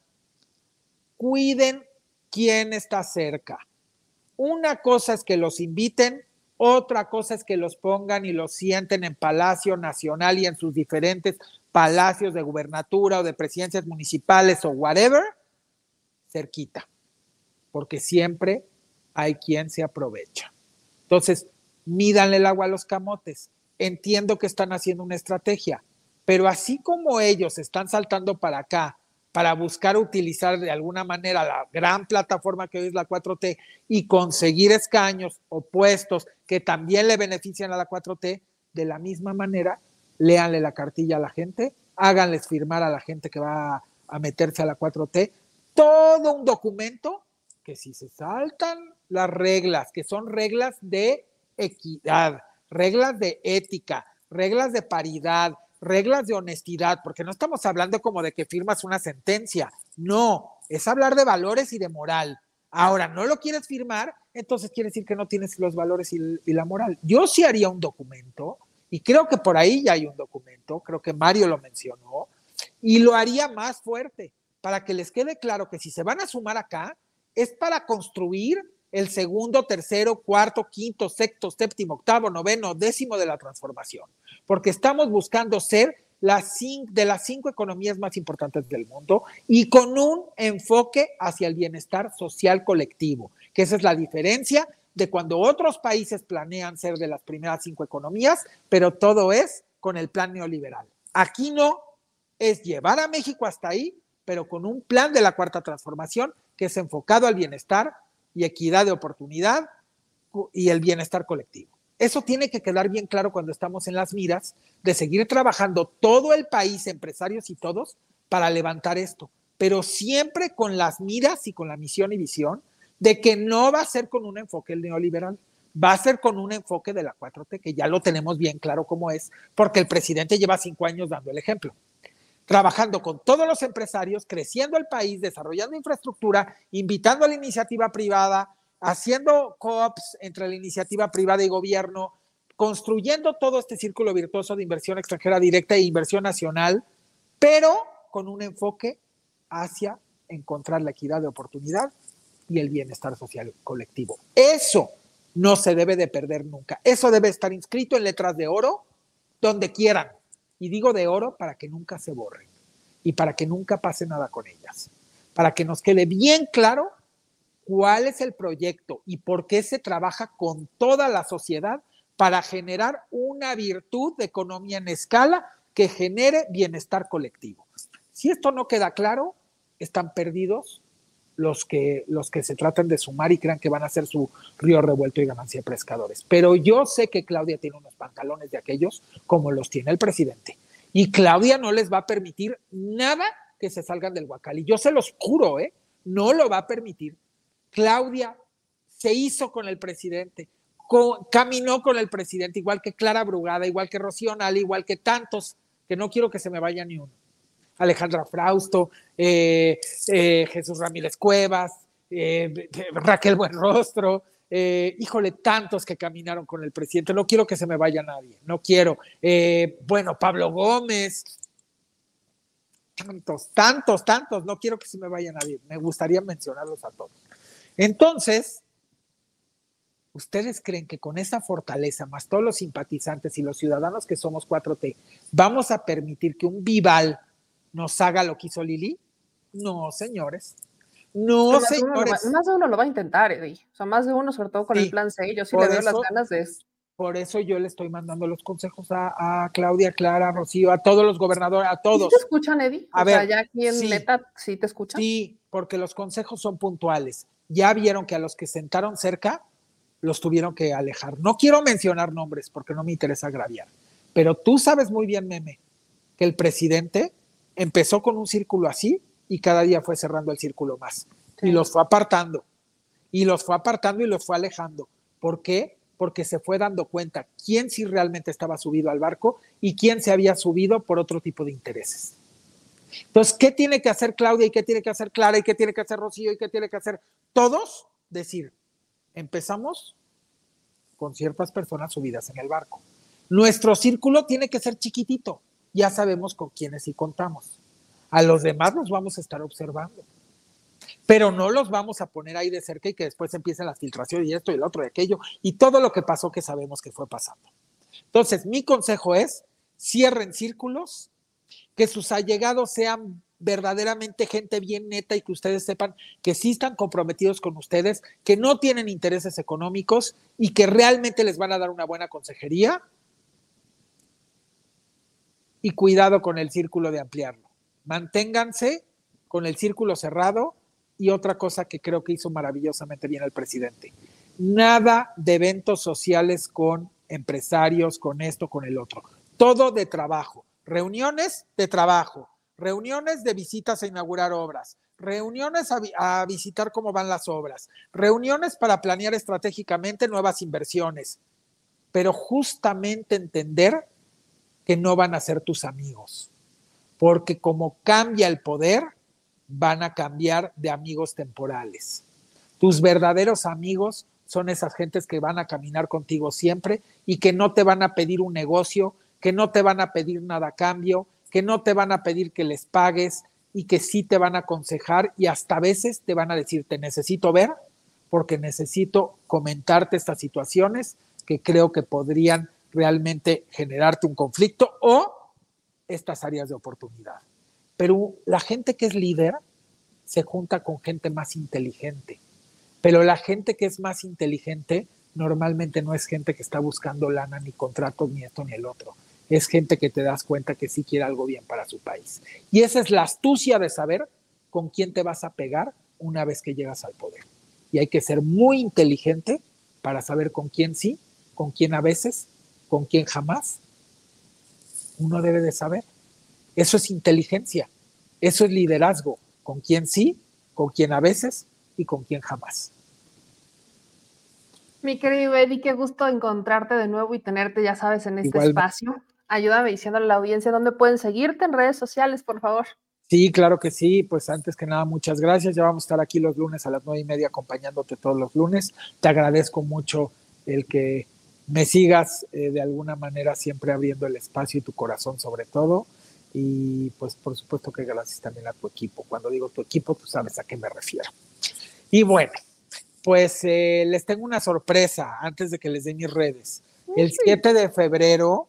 Cuiden quién está cerca. Una cosa es que los inviten, otra cosa es que los pongan y los sienten en Palacio Nacional y en sus diferentes palacios de gubernatura o de presidencias municipales o whatever, cerquita, porque siempre hay quien se aprovecha. Entonces, mídanle el agua a los camotes. Entiendo que están haciendo una estrategia pero así como ellos están saltando para acá para buscar utilizar de alguna manera la gran plataforma que hoy es la 4T y conseguir escaños o puestos que también le benefician a la 4T, de la misma manera, léanle la cartilla a la gente, háganles firmar a la gente que va a meterse a la 4T todo un documento que si se saltan las reglas, que son reglas de equidad, reglas de ética, reglas de paridad, reglas de honestidad, porque no estamos hablando como de que firmas una sentencia, no, es hablar de valores y de moral. Ahora, no lo quieres firmar, entonces quiere decir que no tienes los valores y, la moral. Yo sí haría un documento, y creo que por ahí ya hay un documento, creo que Mario lo mencionó, y lo haría más fuerte, para que les quede claro que si se van a sumar acá, es para construir el segundo, tercero, cuarto, quinto, sexto, séptimo, octavo, noveno, décimo de la transformación, porque estamos buscando ser las de las cinco economías más importantes del mundo y con un enfoque hacia el bienestar social colectivo, que esa es la diferencia de cuando otros países planean ser de las primeras cinco economías, pero todo es con el plan neoliberal. Aquí no, es llevar a México hasta ahí, pero con un plan de la cuarta transformación que es enfocado al bienestar y equidad de oportunidad y el bienestar colectivo. Eso tiene que quedar bien claro cuando estamos en las miras de seguir trabajando todo el país, empresarios y todos, para levantar esto, pero siempre con las miras y con la misión y visión de que no va a ser con un enfoque neoliberal, va a ser con un enfoque de la 4T, que ya lo tenemos bien claro cómo es, porque el presidente lleva cinco años dando el ejemplo trabajando con todos los empresarios, creciendo el país, desarrollando infraestructura, invitando a la iniciativa privada, haciendo co-ops entre la iniciativa privada y gobierno, construyendo todo este círculo virtuoso de inversión extranjera directa e inversión nacional, pero con un enfoque hacia encontrar la equidad de oportunidad y el bienestar social colectivo. Eso no se debe de perder nunca. Eso debe estar inscrito en letras de oro donde quieran y digo de oro para que nunca se borren y para que nunca pase nada con ellas. Para que nos quede bien claro cuál es el proyecto y por qué se trabaja con toda la sociedad para generar una virtud de economía en escala que genere bienestar colectivo. Si esto no queda claro, están perdidos los que, los que se tratan de sumar y crean que van a ser su río revuelto y ganancia de pescadores. Pero yo sé que Claudia tiene unos pantalones de aquellos como los tiene el presidente. Y Claudia no les va a permitir nada que se salgan del huacal. Y yo se los juro, ¿eh? No lo va a permitir. Claudia se hizo con el presidente, caminó con el presidente, igual que Clara Brugada, igual que Rocío Nali, igual que tantos, que no quiero que se me vaya ni uno. Alejandra Frausto, eh, eh, Jesús Ramírez Cuevas, eh, Raquel Buenrostro, híjole, tantos que caminaron con el presidente, no quiero que se me vaya nadie, no quiero. bueno, Pablo Gómez, tantos, tantos, tantos, no quiero que se me vaya nadie, me gustaría mencionarlos a todos. Entonces, ¿Ustedes creen que con esa fortaleza, más todos los simpatizantes y los ciudadanos que somos 4T, vamos a permitir que un Vival nos haga lo que hizo Lili? No, señores. No, más de lo señores. va- más de uno lo va a intentar, Eddie. O sea, más de uno, sobre todo con Sí, el plan C. Yo sí le veo las eso- ganas de. Por eso yo le estoy mandando los consejos a, a Claudia, Clara, Rocío, a todos los gobernadores, a ¿Y todos. si te escuchan, Eddie? A o sea, ver, ya aquí en sí. neta, sí te escuchan. Sí, porque los consejos son puntuales. Ya vieron que a los que sentaron cerca los tuvieron que alejar. No quiero mencionar nombres porque no me interesa agraviar, pero tú sabes muy bien, Meme, que el presidente empezó con un círculo así y cada día fue cerrando el círculo más. Y los fue apartando. Y los fue apartando y los fue alejando. ¿Por qué? Porque se fue dando cuenta quién sí realmente estaba subido al barco y quién se había subido por otro tipo de intereses. Entonces, ¿qué tiene que hacer Claudia y qué tiene que hacer Clara y qué tiene que hacer Rocío y qué tiene que hacer todos? Decir, empezamos con ciertas personas subidas en el barco. Nuestro círculo tiene que ser chiquitito. Ya sabemos con quiénes sí contamos. A los demás los vamos a estar observando. Pero no los vamos a poner ahí de cerca y que después empiecen las filtraciones y esto y el otro y aquello y todo lo que pasó que sabemos que fue pasando. Entonces, mi consejo es, cierren círculos, que sus allegados sean verdaderamente gente bien neta y que ustedes sepan que sí están comprometidos con ustedes, que no tienen intereses económicos y que realmente les van a dar una buena consejería. Y cuidado con el círculo de ampliarlo. Manténganse con el círculo cerrado y otra cosa que creo que hizo maravillosamente bien el presidente. Nada de eventos sociales con empresarios, con esto, con el otro. Todo de trabajo. Reuniones de trabajo, reuniones de visitas a inaugurar obras, reuniones a, a visitar cómo van las obras, reuniones para planear estratégicamente nuevas inversiones, pero justamente entender que no van a ser tus amigos, porque como cambia el poder, van a cambiar de amigos temporales. Tus verdaderos amigos son esas gentes que van a caminar contigo siempre y que no te van a pedir un negocio, que no te van a pedir nada a cambio, que no te van a pedir que les pagues y que sí te van a aconsejar y hasta a veces te van a decir, te necesito ver porque necesito comentarte estas situaciones que creo que podrían realmente generarte un conflicto o estas áreas de oportunidad. Pero la gente que es líder se junta con gente más inteligente. Pero la gente que es más inteligente normalmente no es gente que está buscando lana, ni contratos, ni esto, ni el otro. Es gente que te das cuenta que sí quiere algo bien para su país. Y esa es la astucia de saber con quién te vas a pegar una vez que llegas al poder. Y hay que ser muy inteligente para saber con quién sí, con quién a veces, con quién jamás. Uno debe de saber. Eso es inteligencia. Eso es liderazgo. Con quién sí, con quién a veces y con quién jamás. Mi querido Eddie, qué gusto encontrarte de nuevo y tenerte, ya sabes, en este Igualmente. espacio. Ayúdame diciéndole a la audiencia dónde pueden seguirte en redes sociales, por favor. Sí, claro que sí. Pues antes que nada, muchas gracias. Ya vamos a estar aquí los lunes a las nueve y media acompañándote todos los lunes. Te agradezco mucho el que me sigas eh, de alguna manera siempre abriendo el espacio y tu corazón sobre todo. Y pues por supuesto que gracias también a tu equipo. Cuando digo tu equipo, tú sabes a qué me refiero. Y bueno, pues eh, les tengo una sorpresa antes de que les dé mis redes. El 7 de febrero,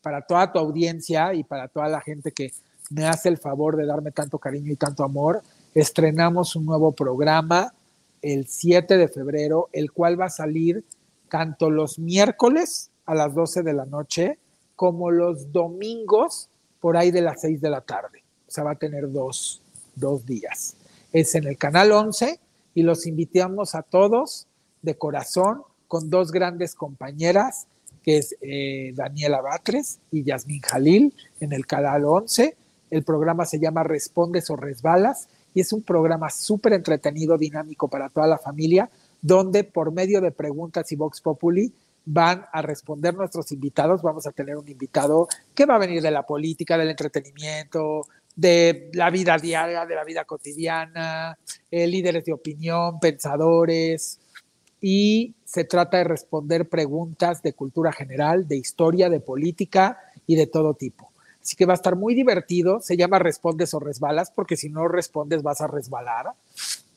para toda tu audiencia y para toda la gente que me hace el favor de darme tanto cariño y tanto amor, estrenamos un nuevo programa el 7 de febrero, el cual va a salir tanto los miércoles a las 12 de la noche como los domingos por ahí de las 6 de la tarde. O sea, va a tener dos, dos días. Es en el canal 11 y los invitamos a todos de corazón con dos grandes compañeras, que es eh, Daniela Batres y Yasmín Jalil en el canal 11. El programa se llama Respondes o Resbalas y es un programa súper entretenido, dinámico para toda la familia, donde por medio de preguntas y Vox Populi van a responder nuestros invitados. Vamos a tener un invitado que va a venir de la política, del entretenimiento, de la vida diaria, de la vida cotidiana, eh, líderes de opinión, pensadores, y se trata de responder preguntas de cultura general, de historia, de política y de todo tipo. Así que va a estar muy divertido. Se llama Respondes o Resbalas, porque si no respondes vas a resbalar.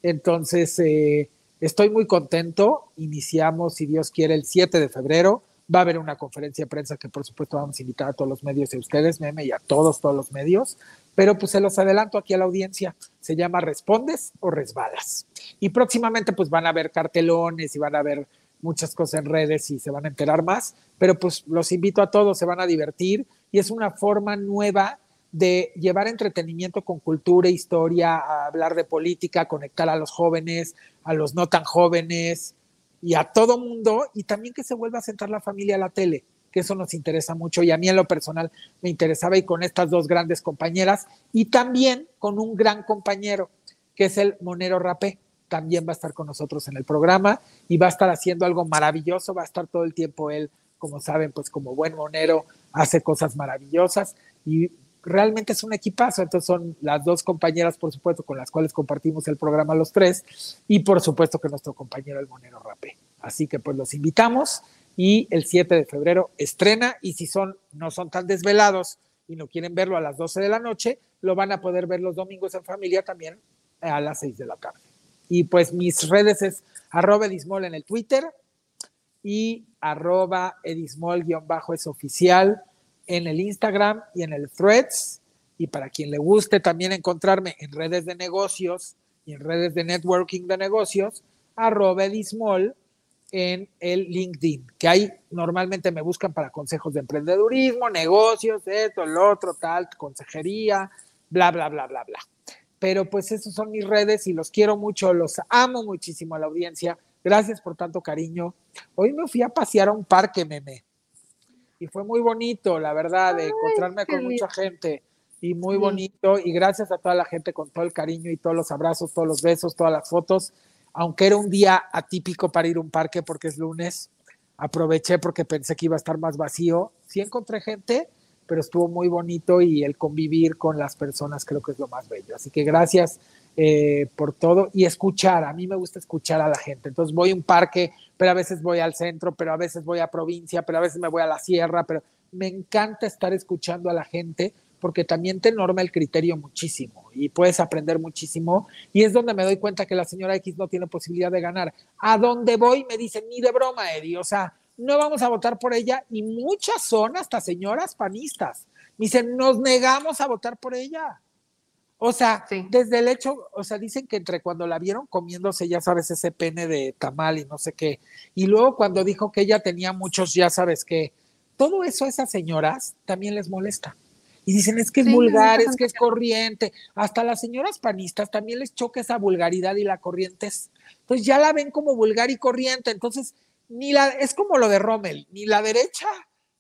Entonces, eh, Estoy muy contento. Iniciamos, si Dios quiere, el 7 de febrero. Va a haber una conferencia de prensa que por supuesto vamos a invitar a todos los medios y a ustedes, Meme, y a todos, todos los medios. Pero pues se los adelanto aquí a la audiencia. Se llama Respondes o Resbalas. Y próximamente pues van a ver cartelones y van a ver muchas cosas en redes y se van a enterar más. Pero pues los invito a todos, se van a divertir y es una forma nueva de llevar entretenimiento con cultura, historia, hablar de política, conectar a los jóvenes, a los no tan jóvenes y a todo mundo, y también que se vuelva a sentar la familia a la tele, que eso nos interesa mucho y a mí en lo personal me interesaba y con estas dos grandes compañeras y también con un gran compañero, que es el Monero Rapé, también va a estar con nosotros en el programa y va a estar haciendo algo maravilloso, va a estar todo el tiempo él, como saben, pues como buen monero, hace cosas maravillosas y realmente es un equipazo. Entonces son las dos compañeras, por supuesto, con las cuales compartimos el programa los tres, y por supuesto que nuestro compañero el Monero Rapé. Así que pues los invitamos y el 7 de febrero estrena y si son no son tan desvelados y no quieren verlo a las 12 de la noche, lo van a poder ver los domingos en familia también a las 6 de la tarde. Y pues mis redes es arroba edismol en el Twitter y arroba edismol-es oficial en el Instagram y en el Threads. Y para quien le guste también encontrarme en redes de negocios y en redes de networking de negocios, arroba edismol en el LinkedIn, que ahí normalmente me buscan para consejos de emprendedurismo, negocios, esto, lo otro, tal, consejería, bla, bla, bla, bla, bla. Pero pues esas son mis redes y los quiero mucho, los amo muchísimo a la audiencia. Gracias por tanto cariño. Hoy me fui a pasear a un parque, meme y fue muy bonito, la verdad, de encontrarme con mucha gente y muy bonito y gracias a toda la gente con todo el cariño y todos los abrazos, todos los besos, todas las fotos, aunque era un día atípico para ir a un parque porque es lunes, aproveché porque pensé que iba a estar más vacío, sí encontré gente, pero estuvo muy bonito y el convivir con las personas creo que es lo más bello, así que gracias eh, por todo y escuchar. A mí me gusta escuchar a la gente. Entonces voy a un parque, pero a veces voy al centro, pero a veces voy a provincia, pero a veces me voy a la sierra, pero me encanta estar escuchando a la gente porque también te norma el criterio muchísimo y puedes aprender muchísimo. Y es donde me doy cuenta que la señora X no tiene posibilidad de ganar. A donde voy me dicen, ni de broma, Eddie, o sea, no vamos a votar por ella y muchas son hasta señoras panistas. Me dicen, nos negamos a votar por ella. O sea, desde el hecho, o sea, dicen que entre cuando la vieron comiéndose, ya sabes, ese pene de tamal y no sé qué, y luego cuando dijo que ella tenía muchos, ya sabes que todo eso a esas señoras también les molesta. Y dicen, es que es vulgar, es que es corriente. Hasta las señoras panistas también les choca esa vulgaridad y la corriente. Entonces ya la ven como vulgar y corriente. Entonces, ni la, es como lo de Rommel, ni la derecha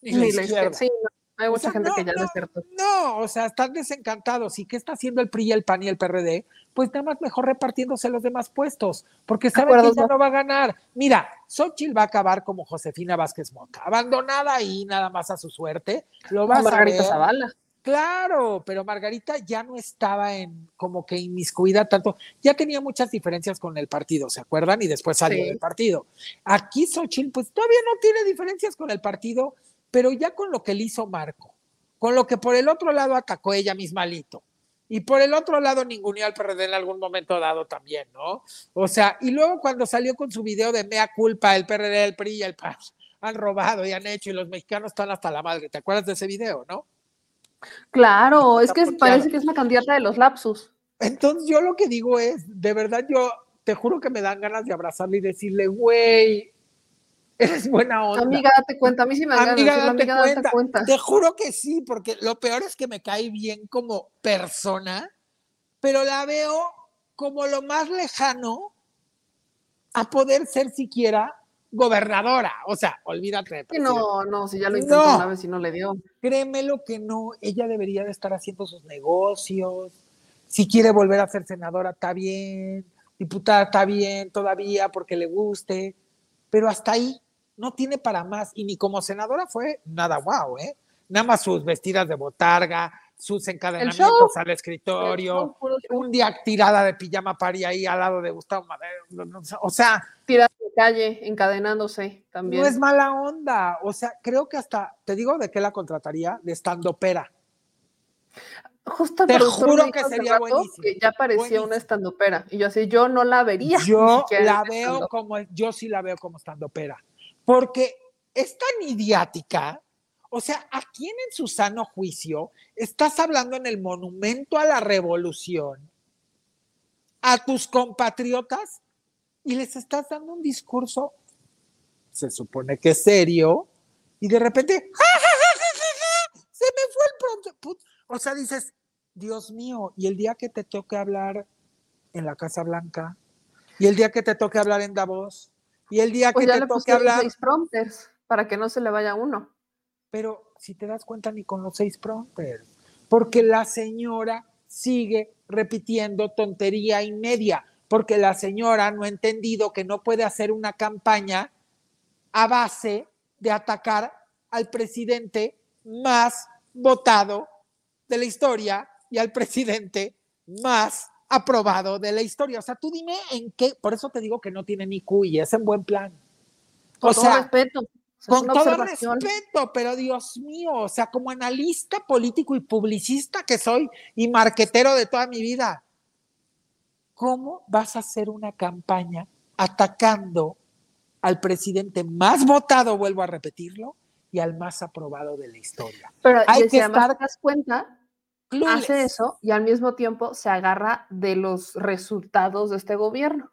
ni, la izquierda. Sí, hay mucha gente que ya no, es cierto. No, o sea, están desencantados. ¿Y qué está haciendo el PRI, el PAN y el PRD? Pues nada más mejor repartiéndose los demás puestos, porque saben que ya no va a ganar. Mira, Xochitl va a acabar como Josefina Vázquez Mota, abandonada ahí nada más a su suerte. Lo va a Margarita Zavala. Claro, pero Margarita ya no estaba en como que inmiscuida tanto, ya tenía muchas diferencias con el partido, ¿se acuerdan? Y después salió del partido. Aquí Xochitl, pues todavía no tiene diferencias con el partido, pero ya con lo que le hizo Marco, con lo que por el otro lado atacó ella misma Lito, y por el otro lado ninguneó al PRD en algún momento dado también, ¿no? O sea, y luego cuando salió con su video de mea culpa, el PRD, el PRI y el PAN han robado y han hecho y los mexicanos están hasta la madre. ¿Te acuerdas de ese video, no? Claro, es que parece que es la candidata de los lapsus. Entonces yo lo que digo es, de verdad yo te juro que me dan ganas de abrazarle y decirle, güey, Eres buena onda. Amiga, date cuenta. A mí sí me da amiga, date, amiga cuenta. date cuenta. Te juro que sí, porque lo peor es que me cae bien como persona, pero la veo como lo más lejano a poder ser siquiera gobernadora. O sea, olvídate. De no, no, si ya lo intentó una vez y no le dio. Créeme lo que no. Ella debería de estar haciendo sus negocios. Si quiere volver a ser senadora, está bien. Diputada, está bien todavía porque le guste. Pero hasta ahí no tiene para más. Y ni como senadora fue nada guau, ¿eh? Nada más sus vestidas de botarga, sus encadenamientos al escritorio, un día tirada de pijama pari ahí al lado de Gustavo Madero. O sea. Tirada de calle, encadenándose también. No es mala onda. O sea, creo que hasta, te digo de qué la contrataría, de estando pera. Justo Te juro que sería buenísimo, que ya parecía buenísimo. una estandopera. Y yo así, yo no la vería. Yo la veo como, yo sí la veo como estando pera, porque es tan idiática. O sea, ¿a quién en su sano juicio estás hablando en el monumento a la revolución a tus compatriotas y les estás dando un discurso, se supone que serio, y de repente, ¡ja, ja, ja, se me fue el pronto. O sea, dices, Dios mío, y el día que te toque hablar en la Casa Blanca, y el día que te toque hablar en Davos, y el día Pues que ya te le toque hablar, seis prompters para que no se le vaya uno. pero si te das cuenta ni con los seis prompters, porque la señora sigue repitiendo tontería y media, porque la señora no ha entendido que no puede hacer una campaña a base de atacar al presidente más votado de la historia y al presidente más aprobado de la historia. O sea, tú dime en qué, por eso te digo que no tiene ni Q y es en buen plan. Con O todo sea, respeto. es con todo respeto, pero Dios mío, o sea, como analista político y publicista que soy y marquetero de toda mi vida, ¿cómo vas a hacer una campaña atacando al presidente más votado, vuelvo a repetirlo, y al más aprobado de la historia? Pero Hay que estar das cuenta, Clueless. hace eso y al mismo tiempo se agarra de los resultados de este gobierno.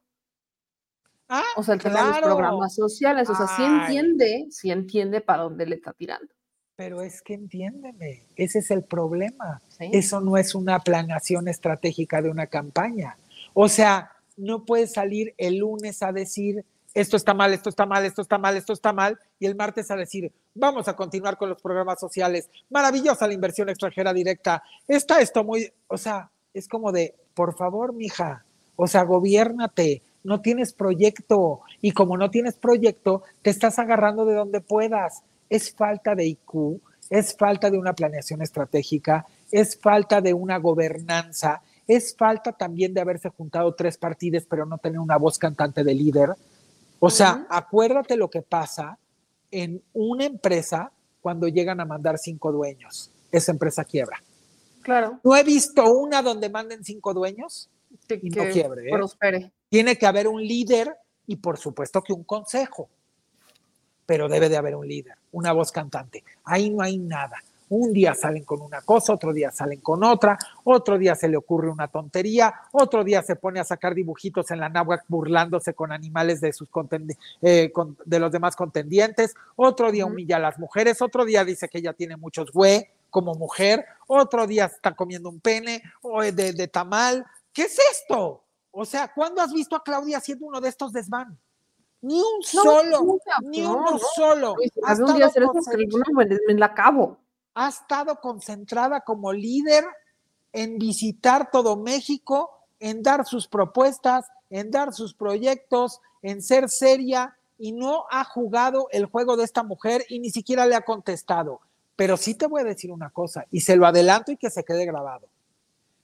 Ah, O sea, el tema de los programas sociales. O sea, sí entiende, sí entiende para dónde le está tirando. Pero es que entiéndeme, ese es el problema. ¿sí? Eso no es una planeación estratégica de una campaña. O sea, no puedes salir el lunes a decir esto está mal, esto está mal, esto está mal, esto está mal, y el martes a decir vamos a continuar con los programas sociales. Maravillosa la inversión extranjera directa. Está esto muy, o sea, es como de, por favor, mija, o sea, gobiérnate, no tienes proyecto, y como no tienes proyecto, te estás agarrando de donde puedas. Es falta de IQ, es falta de una planeación estratégica, es falta de una gobernanza, es falta también de haberse juntado tres partidos, pero no tener una voz cantante de líder. O sea, acuérdate lo que pasa en una empresa cuando llegan a mandar cinco dueños. Esa empresa quiebra. Claro. No he visto una donde manden cinco dueños. Que, Y no quiebre, ¿eh? prospere. Tiene que haber un líder y por supuesto que un consejo. Pero debe de haber un líder, una voz cantante. Ahí no hay nada. Un día salen con una cosa, otro día salen con otra, otro día se le ocurre una tontería, otro día se pone a sacar dibujitos en la náhuatl burlándose con animales de, sus eh, con- de los demás contendientes, otro día humilla a las mujeres, otro día dice que ella tiene muchos güey como mujer, otro día está comiendo un pene o de, de tamal. ¿Qué es esto? O sea, ¿cuándo has visto a Claudia haciendo uno de estos desván? Ni un No, solo, ni no, uno no. solo. Un día eso, que me la acabo. Ha estado concentrada como líder en visitar todo México, en dar sus propuestas, en dar sus proyectos, en ser seria y no ha jugado el juego de esta mujer y ni siquiera le ha contestado. Pero sí te voy a decir una cosa y se lo adelanto y que se quede grabado.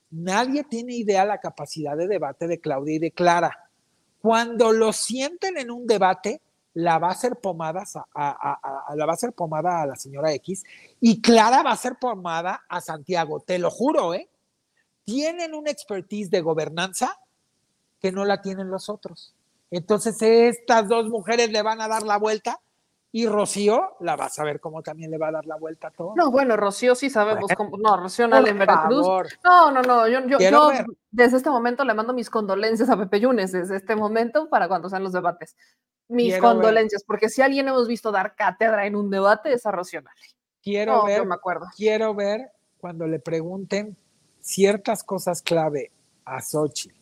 Nadie tiene idea la capacidad de debate de Claudia y de Clara. Cuando lo sienten en un debate, la va a hacer pomada a, a- a- a- la va a hacer pomada a la señora X y Clara va a ser pomada a Santiago, te lo juro, ¿eh? Tienen una expertise de gobernanza que no la tienen los otros. Entonces, estas dos mujeres le van a dar la vuelta y Rocío la vas a ver cómo también le va a dar la vuelta a todo. No, bueno, Rocío sí sabemos cómo. No, Rocío Nale en Veracruz. favor. No, no, no. Yo, yo, yo desde este momento le mando mis condolencias a Pepe Yunes, desde este momento para cuando sean los debates. Mis Quiero ver. condolencias, porque si alguien hemos visto dar cátedra en un debate es a. Quiero No, ver yo me acuerdo. quiero ver cuando le pregunten ciertas cosas clave a Xochitl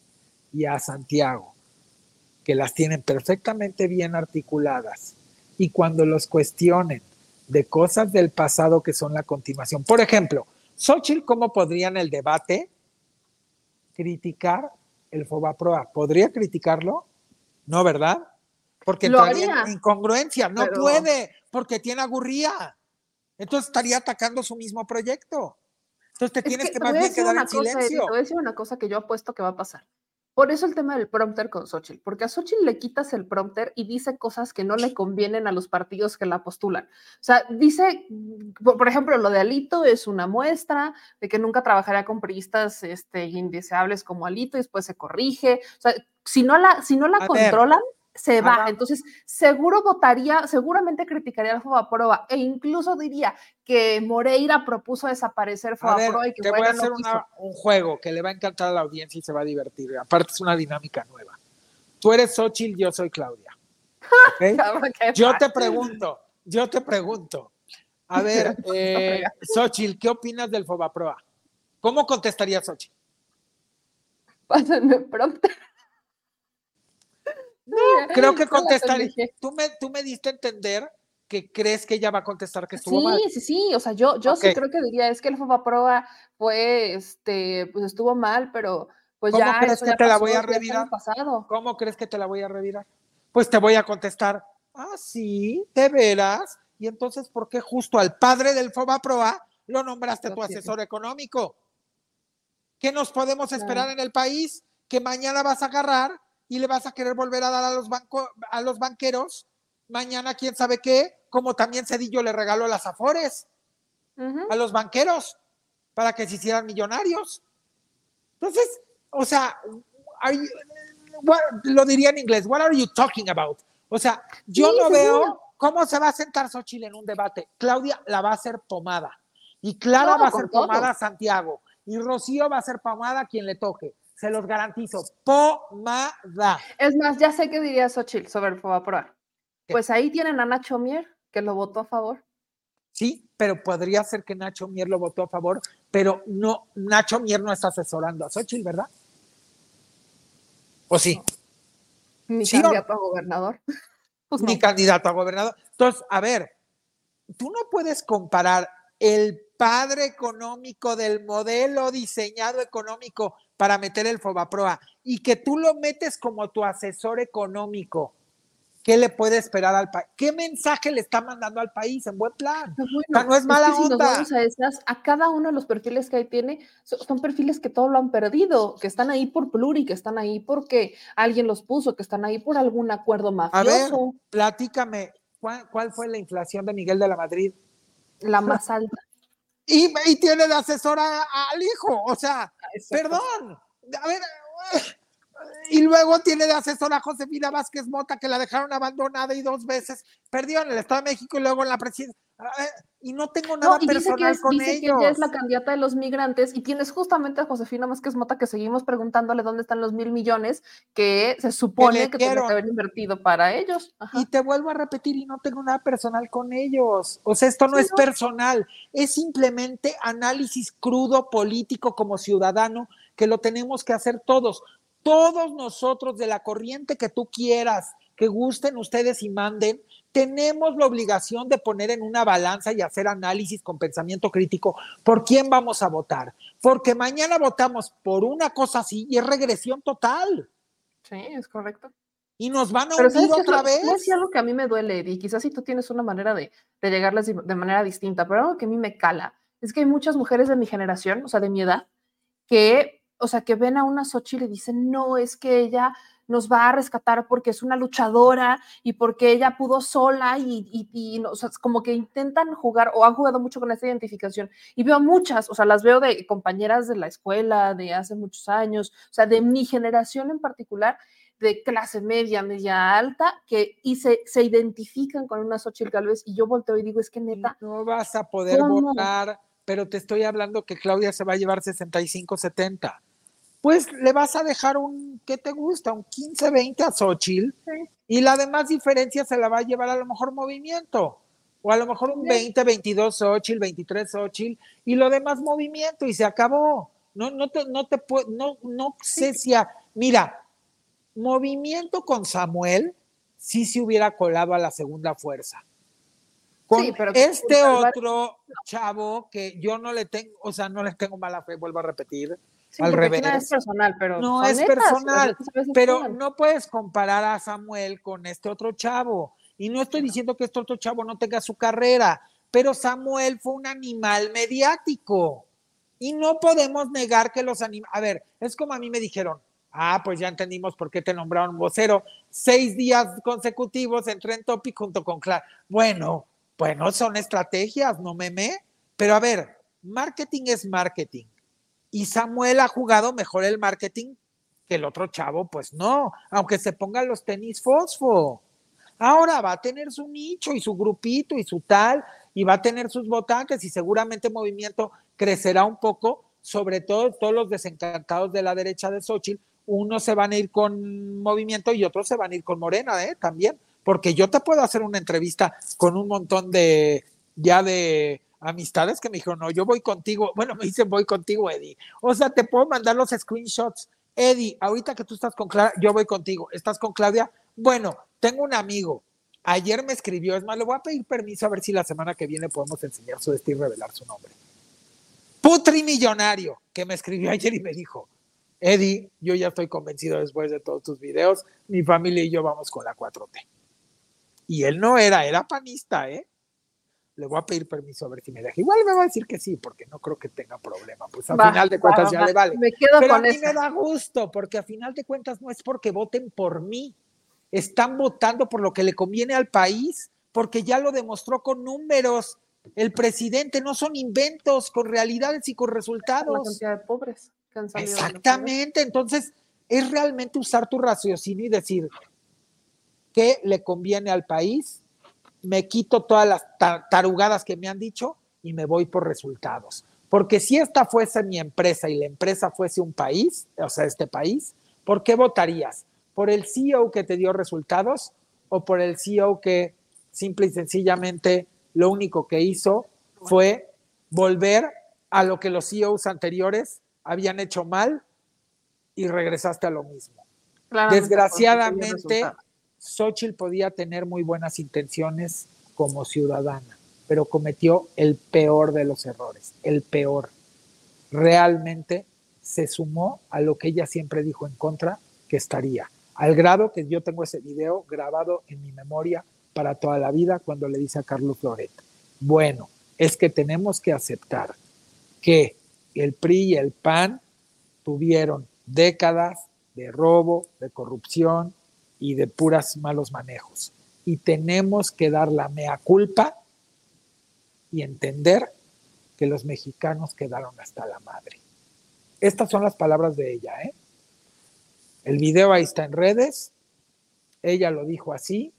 y a Santiago, que las tienen perfectamente bien articuladas, y cuando los cuestionen de cosas del pasado que son la continuación. Por ejemplo, Xochitl, ¿cómo podría en el debate criticar el Fobaproa? ¿Podría criticarlo? No, ¿verdad? Porque entraría en incongruencia. No pero- puede, porque tiene agurría. Entonces estaría atacando su mismo proyecto. Entonces te Es tienes que que, más bien quedar una en cosa, silencio. te voy a decir una cosa que yo apuesto que va a pasar. Por eso el tema del prompter con Xochitl, porque a Xochitl le quitas el prompter y dice cosas que no le convienen a los partidos que la postulan. O sea, dice, por ejemplo, lo de Alito es una muestra de que nunca trabajaría con priistas este, indeseables como Alito y después se corrige. O sea, si no la, si no la A ver. Se va. Entonces, seguro votaría, seguramente criticaría al Fobaproa e incluso diría que Moreira propuso desaparecer A Fobaproa y que te voy a hacer no quiso. una- un juego que le va a encantar a la audiencia y se va a divertir. Aparte es una dinámica nueva. Tú eres Xochitl, yo soy Claudia. Yo te pregunto, yo te pregunto. A ver, eh, Xochitl, ¿qué opinas del Fobaproa? ¿Cómo contestaría Xochitl? Pásenme prompter. Creo que pendejé. Tú me, tú me diste a entender que crees que ella va a contestar que estuvo mal. Sí, sí, sí, o sea, yo, yo sí creo que diría, es que el Fobaproa fue, este, pues estuvo mal, pero pues ¿Cómo ya crees que ya te la voy a revirar? pasado. ¿Cómo crees que te la voy a revirar? Pues te voy a contestar, ah, sí, de veras. Y entonces, ¿por qué justo al padre del Fobaproa lo nombraste tu asesor económico? ¿Qué nos podemos esperar en el país? Que mañana vas a agarrar y le vas a querer volver a dar a los, banco- a los banqueros. Mañana, quién sabe qué, como también Cedillo le regaló las Afores a los banqueros para que se hicieran millonarios. Entonces, o sea, are you- what- lo diría en inglés, what are you talking about? O sea, yo Sí, no veo cómo se va a sentar Xochitl en un debate. Claudia la va a hacer pomada y Clara No, va a ser todo. pomada a Santiago y Rocío va a ser pomada a quien le toque. Se los garantizo, pomada. Es más, ya sé qué diría Xochitl sobre el Fobaproa. Pues ahí tienen a Nacho Mier, que lo votó a favor. Sí, pero podría ser que Nacho Mier lo votó a favor, pero no, Nacho Mier no está asesorando a Xochitl, ¿verdad? ¿O sí? Mi Sí, o- candidato a gobernador. Pues ni no. candidato a gobernador. Entonces, a ver, tú no puedes comparar el padre económico del modelo diseñado económico para meter el Fobaproa y que tú lo metes como tu asesor económico. ¿Qué le puede esperar al país? ¿Qué mensaje le está mandando al país en buen plan? Pero bueno, sea, no es mala que si nos onda. vamos a esas, a cada uno de los perfiles que ahí tiene, so- son perfiles que todo lo han perdido, que están ahí por pluri, que están ahí porque alguien los puso, que están ahí por algún acuerdo A ver, mafioso, platícame, ¿cuál, cuál fue la inflación de Miguel de la Madrid? la más alta. Y, y tiene de asesora al hijo, o sea, Exacto. Perdón. A ver. Y luego tiene de asesora a Josefina Vázquez Mota, que la dejaron abandonada y dos veces perdió en el Estado de México y luego en la presidencia. Y no tengo nada No, y dice, que, personal es, con dice que ellos. ella es la candidata de los migrantes y tienes justamente a Josefina Vázquez Mota que seguimos preguntándole dónde están los mil millones que se supone que, dieron. que haber invertido para ellos. Ajá. Y te vuelvo a repetir, y no tengo nada personal con ellos. O sea, esto no Sí, es no. personal, es simplemente análisis crudo político como ciudadano que lo tenemos que hacer todos. Todos nosotros de la corriente que tú quieras, que gusten ustedes y manden, tenemos la obligación de poner en una balanza y hacer análisis con pensamiento crítico por quién vamos a votar. Porque mañana votamos por una cosa así y es regresión total. Sí, es correcto. Y nos van a Pero hundir ¿sabes qué es otra lo- vez. decir algo que a mí me duele, Eddie, quizás si tú tienes una manera de, de llegarles de, manera distinta, pero algo que a mí me cala es que hay muchas mujeres de mi generación, o sea, de mi edad, que, o sea, que ven a una Xochitl y dicen, no, es que ella nos va a rescatar porque es una luchadora y porque ella pudo sola y, y, y no, o sea, es como que intentan jugar o han jugado mucho con esta identificación. Y veo muchas, o sea, las veo de compañeras de la escuela de hace muchos años, o sea, de mi generación en particular, de clase media, media alta, que y se, se identifican con una Xochitl Galvez y yo volteo y digo, es que neta, No vas a poder ¿Cómo? votar, pero te estoy hablando que Claudia se va a llevar 65-70. Pues le vas a dejar un, ¿qué te gusta? Un 15-20 a Xochitl Sí. y la demás diferencia se la va a llevar a lo mejor movimiento. O a lo mejor un Sí. 20-22 Xochitl, 23 Xochitl y lo demás movimiento y se acabó. No, no te, no te puedo, no, no sé si a- mira, movimiento con Samuel sí se hubiera colado a la segunda fuerza. Con Sí, pero- este otro chavo que yo no le tengo, o sea, no le tengo mala fe, vuelvo a repetir, sí, al revés. es personal, pero No es netas, personal, pero no puedes comparar a Samuel con este otro chavo. Y no estoy diciendo que este otro chavo no tenga su carrera, pero Samuel fue un animal mediático. Y no podemos negar que los animales... A ver, es como a mí me dijeron, Ah, pues ya entendimos por qué te nombraron vocero. Seis días consecutivos entré en Topic junto con Clara. Bueno, bueno, son estrategias, no meme. Pero a ver, marketing es marketing. Y Samuel ha jugado mejor el marketing que el otro chavo, pues no, aunque se pongan los tenis fosfo. Ahora va a tener su nicho y su grupito y su tal, y va a tener sus votantes y seguramente el movimiento crecerá un poco, sobre todo todos los desencantados de la derecha de Xochitl, unos se van a ir con movimiento y otros se van a ir con Morena, ¿eh? También, porque yo te puedo hacer una entrevista con un montón de, ya de amistades que me dijeron, no, yo voy contigo, bueno, me dicen voy contigo, Eddie. O sea, te puedo mandar los screenshots. Eddie, ahorita que tú estás con Clara, yo voy contigo. ¿Estás con Claudia? Bueno, tengo un amigo. Ayer me escribió, es más, le voy a pedir permiso a ver si la semana que viene podemos enseñar su destino y revelar su nombre. Putri Millonario, que me escribió ayer y me dijo, Eddie, yo ya estoy convencido después de todos tus videos, mi familia y yo vamos con la 4T. Y él no era, era panista, ¿eh? Le voy a pedir permiso a ver si me deja. Igual me va a decir que sí, porque no creo que tenga problema. Pues al Va, final de cuentas va, ya va. le vale. Me quedo Pero a mí esa. me da gusto, porque a final de cuentas no es porque voten por mí. Están votando por lo que le conviene al país, porque ya lo demostró con números. El presidente no son inventos, con realidades y con la resultados. cantidad de pobres la. Exactamente, entonces es realmente usar tu raciocinio y decir qué le conviene al país, me quito todas las ta- tarugadas que me han dicho y me voy por resultados. Porque si esta fuese mi empresa y la empresa fuese un país, o sea, este país, ¿por qué votarías? ¿Por el CEO que te dio resultados o por el CEO que simple y sencillamente lo único que hizo fue volver a lo que los CEOs anteriores habían hecho mal y regresaste a lo mismo? Claramente, Desgraciadamente. Xochitl podía tener muy buenas intenciones como ciudadana, pero cometió el peor de los errores, el peor. Realmente se sumó a lo que ella siempre dijo en contra que estaría, al grado que yo tengo ese video grabado en mi memoria para toda la vida cuando le dice a Carlos Loret, bueno, es que tenemos que aceptar que el PRI y el PAN tuvieron décadas de robo, de corrupción y de puras malos manejos. Y tenemos que dar la mea culpa y entender que los mexicanos quedaron hasta la madre. Estas son las palabras de ella, ¿eh? El video ahí está en redes, ella lo dijo así,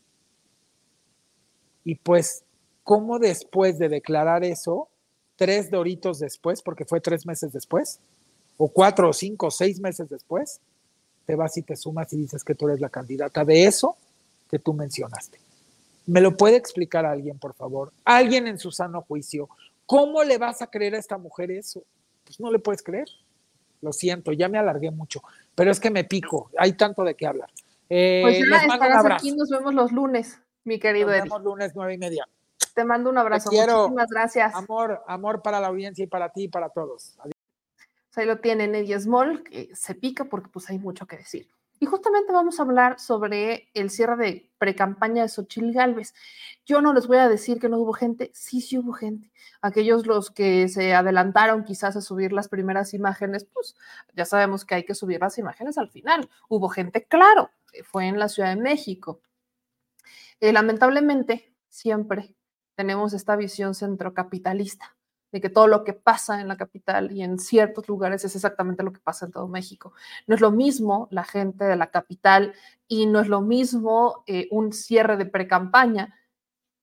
y pues, ¿cómo después de declarar eso, tres doritos después, porque fue tres meses después, o cuatro o cinco o seis meses después, te vas y te sumas y dices que tú eres la candidata de eso que tú mencionaste. ¿Me lo puede explicar alguien, por favor? Alguien en su sano juicio. ¿Cómo le vas a creer a esta mujer eso? Pues no le puedes creer. Lo siento, ya me alargué mucho, pero es que me pico. Hay tanto de qué hablar. Eh, Pues ya estarás aquí, nos vemos los lunes, mi querido Nos Eddie. vemos lunes nueve y media. Te mando un abrazo. quiero. Muchísimas gracias. Amor, amor para la audiencia y para ti y para todos. Adiós. Ahí lo tienen Eddie Small, que se pica porque pues hay mucho que decir. Y justamente vamos a hablar sobre el cierre de precampaña de Xochitl Galvez. Yo no les voy a decir que no hubo gente, sí, sí hubo gente. Aquellos los que se adelantaron quizás a subir las primeras imágenes, pues ya sabemos que hay que subir las imágenes al final. Hubo gente, claro, que fue en la Ciudad de México. Eh, lamentablemente, siempre tenemos esta visión centrocapitalista de que todo lo que pasa en la capital y en ciertos lugares es exactamente lo que pasa en todo México. No es lo mismo la gente de la capital y no es lo mismo eh, un cierre de precampaña,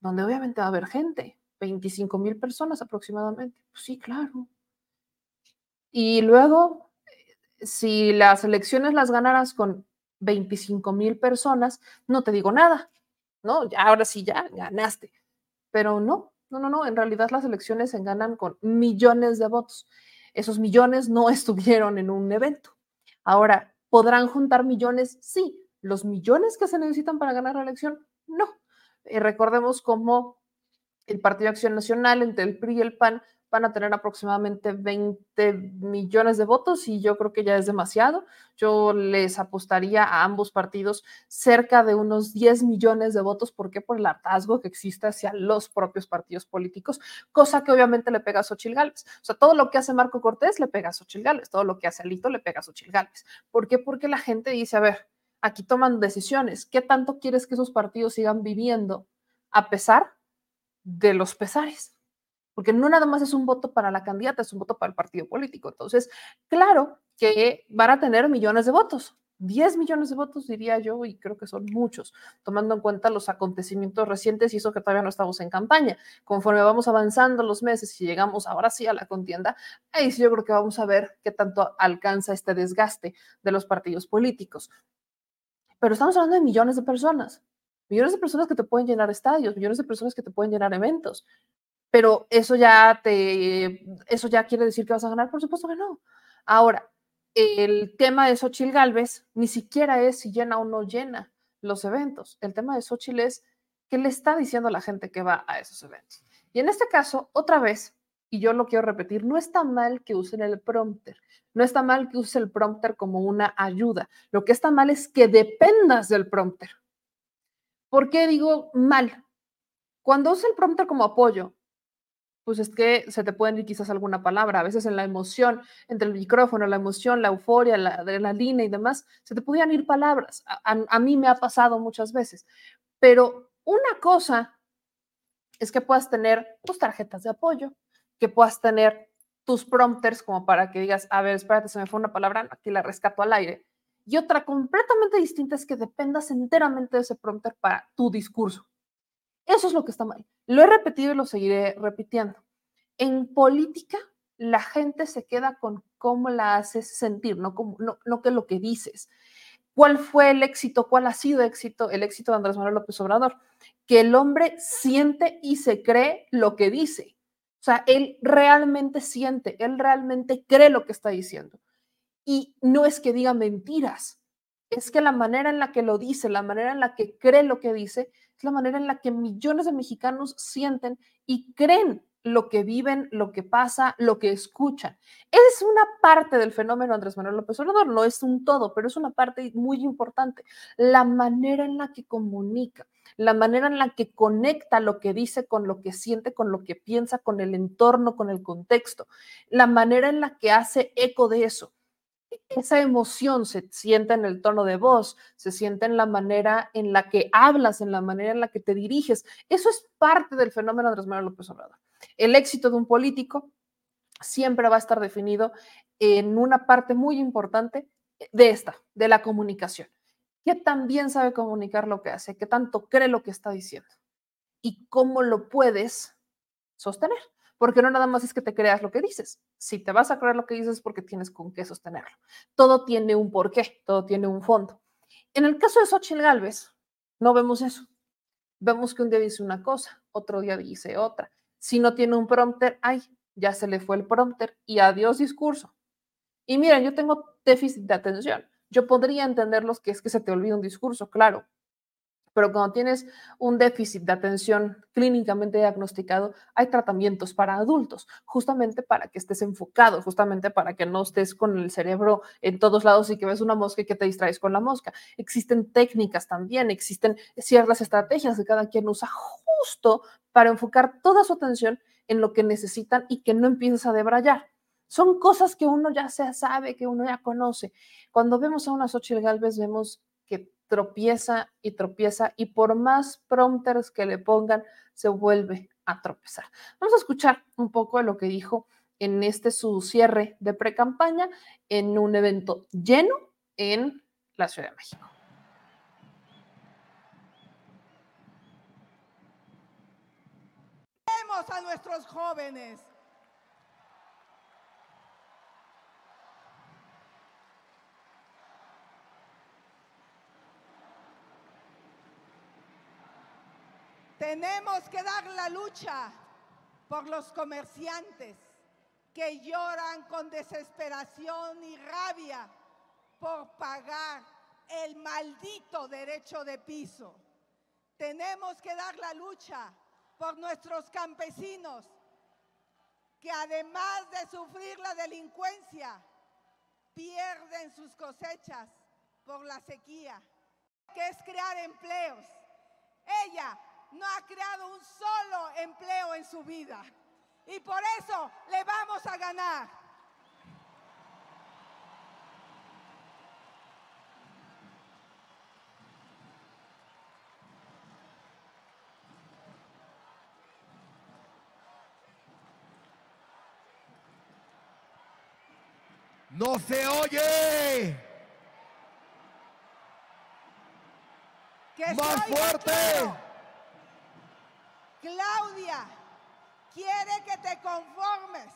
donde obviamente va a haber gente, 25 mil personas aproximadamente. Pues sí, claro. Y luego, eh, si las elecciones las ganaras con 25 mil personas, no te digo nada, ¿no? Ahora sí, ya ganaste. Pero no, no, no, no, en realidad las elecciones se ganan con millones de votos. Esos millones no estuvieron en un evento. Ahora, ¿podrán juntar millones? Sí. ¿Los millones que se necesitan para ganar la elección? No. Eh, recordemos cómo el Partido Acción Nacional, entre el PRI y el PAN, van a tener aproximadamente 20 millones de votos y yo creo que ya es demasiado. Yo les apostaría a ambos partidos cerca de unos 10 millones de votos. ¿Por qué? Por el hartazgo que existe hacia los propios partidos políticos, cosa que obviamente le pega a Xochil Gálvez. O sea, todo lo que hace Marco Cortés le pega a Xochil Gálvez, todo lo que hace Alito le pega a Xochil Gálvez. ¿Por qué? Porque la gente dice, a ver, aquí toman decisiones. ¿Qué tanto quieres que esos partidos sigan viviendo a pesar de los pesares? Porque no nada más es un voto para la candidata, es un voto para el partido político. Entonces, claro que van a tener millones de votos, 10 millones de votos diría yo, y creo que son muchos, tomando en cuenta los acontecimientos recientes y eso que todavía no estamos en campaña. Conforme vamos avanzando los meses y llegamos ahora sí a la contienda, ahí sí yo creo que vamos a ver qué tanto alcanza este desgaste de los partidos políticos. Pero estamos hablando de millones de personas, millones de personas que te pueden llenar estadios, millones de personas que te pueden llenar eventos pero eso ya te, eso ya quiere decir que vas a ganar, por supuesto que no. Ahora, el tema de Xochitl Galvez ni siquiera es si llena o no llena los eventos. El tema de Xochitl es qué le está diciendo a la gente que va a esos eventos. Y en este caso, otra vez, y yo lo quiero repetir, no está mal que usen el prompter, no está mal que uses el prompter como una ayuda. Lo que está mal es que dependas del prompter. ¿Por qué digo mal? Cuando usa el prompter como apoyo, pues es que se te pueden ir quizás alguna palabra. A veces en la emoción, entre el micrófono, la emoción, la euforia, la adrenalina y demás, se te podían ir palabras. A, mí me ha pasado muchas veces. Pero una cosa es que puedas tener tus tarjetas de apoyo, que puedas tener tus prompters como para que digas, a ver, espérate, se me fue una palabra, aquí la rescato al aire. Y otra completamente distinta es que dependas enteramente de ese prompter para tu discurso. Eso es lo que está mal. Lo he repetido y lo seguiré repitiendo. En política, la gente se queda con cómo la haces sentir, no, como, no, no que lo que dices. ¿Cuál fue el éxito? ¿Cuál ha sido éxito? El éxito de Andrés Manuel López Obrador. Que el hombre siente y se cree lo que dice. O sea, él realmente siente, él realmente cree lo que está diciendo. Y no es que diga mentiras, es que la manera en la que lo dice, la manera en la que cree lo que dice, es la manera en la que millones de mexicanos sienten y creen lo que viven, lo que pasa, lo que escuchan. Es una parte del fenómeno Andrés Manuel López Obrador, no es un todo, pero es una parte muy importante. La manera en la que comunica, la manera en la que conecta lo que dice con lo que siente, con lo que piensa, con el entorno, con el contexto, la manera en la que hace eco de eso esa emoción se siente en el tono de voz, se siente en la manera en la que hablas, en la manera en la que te diriges. Eso es parte del fenómeno Andrés Manuel López Obrador. El éxito de un político siempre va a estar definido en una parte muy importante de esta, de la comunicación. ¿Qué tan bien sabe comunicar lo que hace? ¿Qué tanto cree lo que está diciendo? ¿Y cómo lo puedes sostener? Porque no nada más es que te creas lo que dices. Si te vas a creer lo que dices es porque tienes con qué sostenerlo. Todo tiene un porqué, todo tiene un fondo. En el caso de Xochitl Galvez, no vemos eso. Vemos que un día dice una cosa, otro día dice otra. Si no tiene un prompter, ay, ya se le fue el prompter y adiós discurso. Y miren, yo tengo déficit de atención. Yo podría entenderlos que es que se te olvida un discurso, claro, pero cuando tienes un déficit de atención clínicamente diagnosticado, hay tratamientos para adultos, justamente para que estés enfocado, justamente para que no estés con el cerebro en todos lados y que ves una mosca y que te distraes con la mosca. Existen técnicas también, existen ciertas estrategias que cada quien usa justo para enfocar toda su atención en lo que necesitan y que no empieces a debrayar. Son cosas que uno ya sabe, que uno ya conoce. Cuando vemos a una Xochitl Galvez, vemos que tropieza y tropieza y por más prompters que le pongan, se vuelve a tropezar. Vamos a escuchar un poco de lo que dijo en este su cierre de pre-campaña en un evento lleno en la Ciudad de México. a nuestros jóvenes Tenemos que dar la lucha por los comerciantes que lloran con desesperación y rabia por pagar el maldito derecho de piso. Tenemos que dar la lucha por nuestros campesinos que además de sufrir la delincuencia, pierden sus cosechas por la sequía, que es crear empleos. Ella no ha creado un solo empleo en su vida y por eso le vamos a ganar. No se oye. Que Más fuerte. vaquero. Claudia quiere que te conformes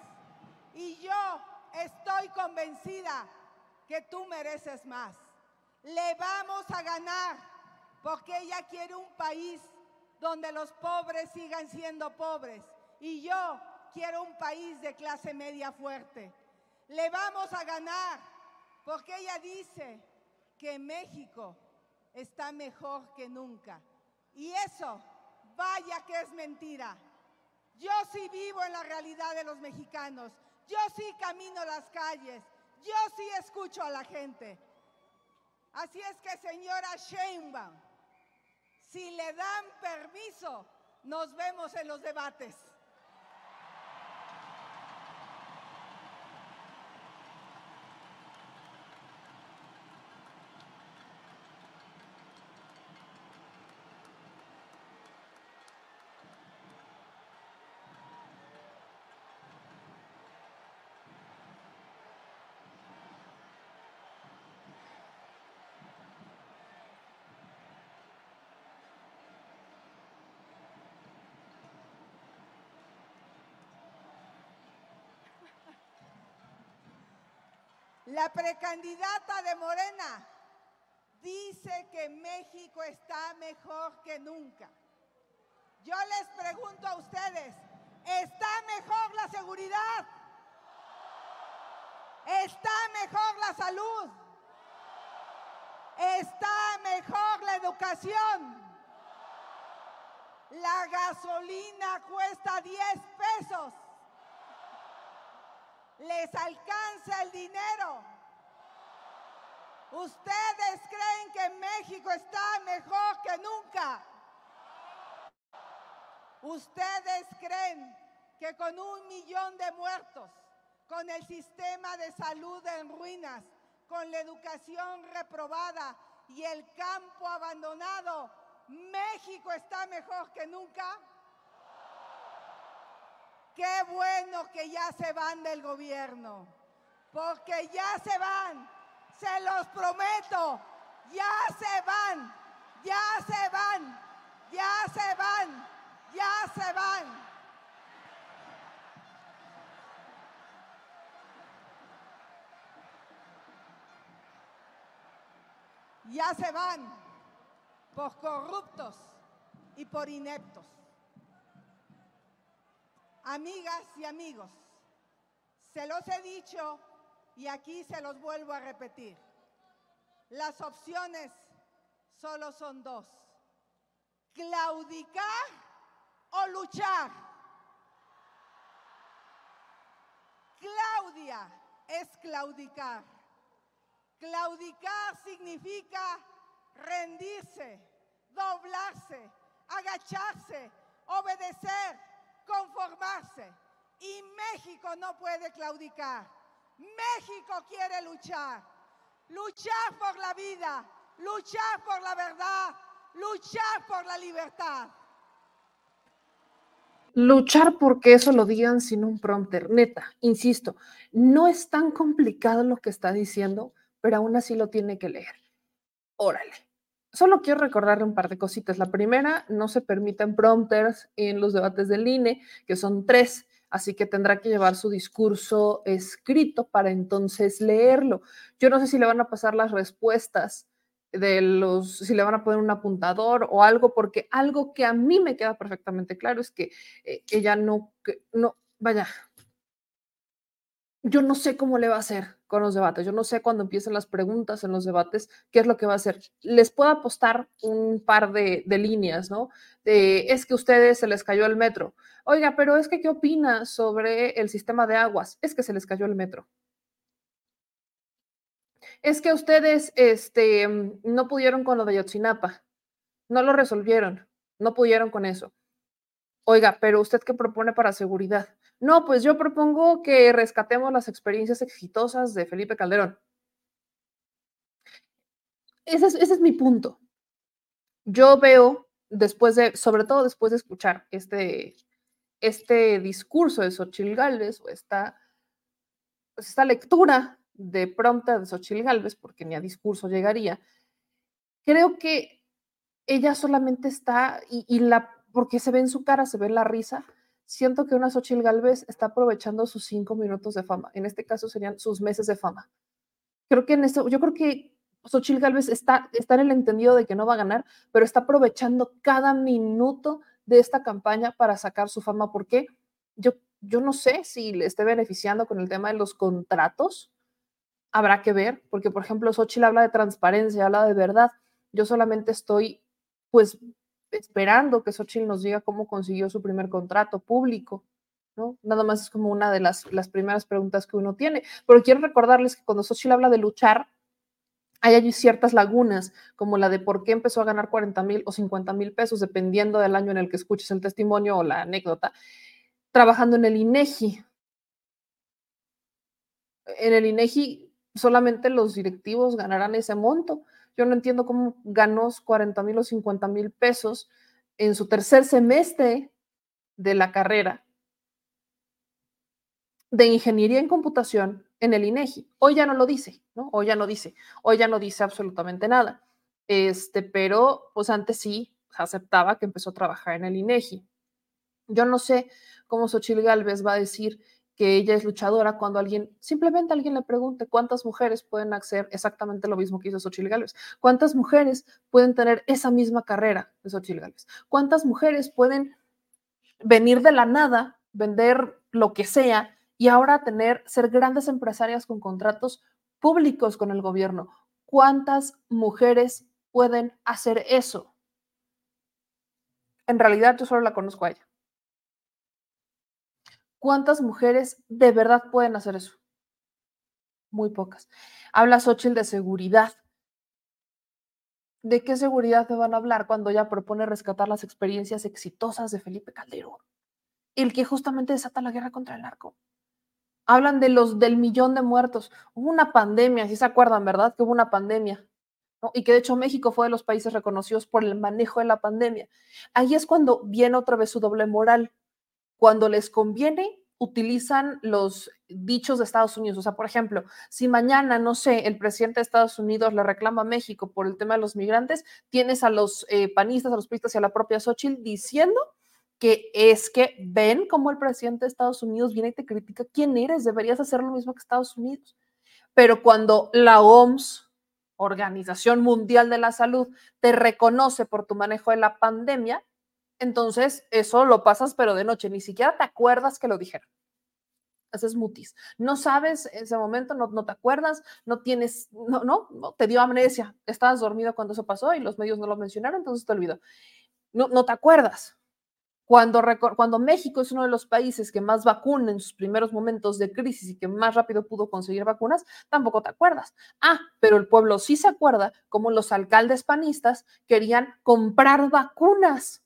y yo estoy convencida que tú mereces más. Le vamos a ganar porque ella quiere un país donde los pobres sigan siendo pobres y yo quiero un país de clase media fuerte. Le vamos a ganar porque ella dice que México está mejor que nunca. Y eso, vaya que es mentira. Yo sí vivo en la realidad de los mexicanos. Yo sí camino las calles. Yo sí escucho a la gente. Así es que, señora Sheinbaum, si le dan permiso, nos vemos en los debates. La precandidata de Morena dice que México está mejor que nunca. Yo les pregunto a ustedes, ¿está mejor la seguridad? ¿Está mejor la salud? ¿Está mejor la educación? La gasolina cuesta 10 pesos. ¿Les alcanza el dinero? ¿Ustedes creen que México está mejor que nunca? ¿Ustedes creen que con un millón de muertos, con el sistema de salud en ruinas, con la educación reprobada y el campo abandonado, México está mejor que nunca? Qué bueno que ya se van del gobierno, porque ya se van, se los prometo, ya se van, ya se van, ya se van, ya se van. Ya se van por corruptos y por ineptos. Amigas y amigos, se los he dicho y aquí se los vuelvo a repetir. Las opciones solo son dos. Claudicar o luchar. Claudia es claudicar. Claudicar significa rendirse, doblarse, agacharse, obedecer, conformarse. Y México no puede claudicar. México quiere luchar. Luchar por la vida, luchar por la verdad, luchar por la libertad. Luchar porque eso lo digan sin un prompter, neta, insisto, no es tan complicado lo que está diciendo, pero aún así lo tiene que leer. Órale. Solo quiero recordarle un par de cositas. La primera, no se permiten prompters en los debates del INE, que son tres, así que tendrá que llevar su discurso escrito para entonces leerlo. Yo no sé si le van a pasar las respuestas de los, si le van a poner un apuntador o algo, porque algo que a mí me queda perfectamente claro es que eh, ella no, que, no, vaya, yo no sé cómo le va a hacer con los debates. Yo no sé cuando empiecen las preguntas en los debates qué es lo que va a hacer. Les puedo apostar un par de, líneas, ¿no? Es que a ustedes se les cayó el metro. Oiga, pero es que, ¿qué opina sobre el sistema de aguas? Es que se les cayó el metro. Es que ustedes este, no pudieron con lo de Yotzinapa, no lo resolvieron, no pudieron con eso. Oiga, pero ¿usted qué propone para seguridad? No, pues yo propongo que rescatemos las experiencias exitosas de Felipe Calderón. Ese es, mi punto. Yo veo, después de, sobre todo después de escuchar este, este discurso de Xochitl Gálvez o esta, pues esta lectura de prompta de Xochitl Gálvez, porque ni a discurso llegaría, creo que ella solamente está, y la, porque se ve en su cara, se ve la risa, siento que una Xochitl Galvez está aprovechando sus cinco minutos de fama. En este caso serían sus meses de fama. Creo que en esto, yo creo que Xochitl Galvez está, está en el entendido de que no va a ganar, pero está aprovechando cada minuto de esta campaña para sacar su fama. ¿Por qué? Yo, yo no sé si le esté beneficiando con el tema de los contratos. Habrá que ver, porque por ejemplo, Xochitl habla de transparencia, habla de verdad. Yo solamente estoy, pues, esperando que Xochitl nos diga cómo consiguió su primer contrato público, ¿no? Nada más es como una de las, las primeras preguntas que uno tiene. Pero quiero recordarles que cuando Xochitl habla de luchar, hay allí ciertas lagunas, como la de por qué empezó a ganar 40 mil o 50 mil pesos, dependiendo del año en el que escuches el testimonio o la anécdota, trabajando en el INEGI. En el INEGI solamente los directivos ganarán ese monto. Yo no entiendo cómo ganó 40 mil o 50 mil pesos en su tercer semestre de la carrera de ingeniería en computación en el INEGI. Hoy ya no lo dice, ¿no? Hoy ya no dice, hoy ya no dice absolutamente nada. Este, pero pues antes sí aceptaba que empezó a trabajar en el INEGI. Yo no sé cómo Xochitl Galvez va a decir que ella es luchadora cuando alguien, simplemente alguien le pregunte cuántas mujeres pueden hacer exactamente lo mismo que hizo Xochitl Gálvez, cuántas mujeres pueden tener esa misma carrera de Xochitl Gálvez, cuántas mujeres pueden venir de la nada, vender lo que sea y ahora tener, ser grandes empresarias con contratos públicos con el gobierno. ¿Cuántas mujeres pueden hacer eso? En realidad yo solo la conozco a ella. ¿Cuántas mujeres de verdad pueden hacer eso? Muy pocas. Habla Xochitl de seguridad. ¿De qué seguridad te van a hablar cuando ella propone rescatar las experiencias exitosas de Felipe Calderón? El que justamente desata la guerra contra el narco. Hablan de los del millón de muertos. Hubo una pandemia, si se acuerdan, ¿verdad? Que hubo una pandemia. Y que de hecho México fue de los países reconocidos por el manejo de la pandemia. Ahí es cuando viene otra vez su doble moral cuando les conviene, utilizan los dichos de Estados Unidos. O sea, por ejemplo, si mañana, no sé, el presidente de Estados Unidos le reclama a México por el tema de los migrantes, tienes a los eh, panistas, a los pistas y a la propia Xochitl diciendo que es que ven cómo el presidente de Estados Unidos viene y te critica quién eres, deberías hacer lo mismo que Estados Unidos. Pero cuando la OMS, Organización Mundial de la Salud, te reconoce por tu manejo de la pandemia, entonces eso lo pasas pero de noche, ni siquiera te acuerdas que lo dijeron. Haces mutis. No sabes ese momento, no, no te acuerdas, no tienes, no, no, no, te dio amnesia. Estabas dormido cuando eso pasó y los medios no lo mencionaron, entonces te olvidó. No, no te acuerdas. Cuando, cuando México es uno de los países que más vacuna en sus primeros momentos de crisis y que más rápido pudo conseguir vacunas, tampoco te acuerdas. Ah, pero el pueblo sí se acuerda como los alcaldes panistas querían comprar vacunas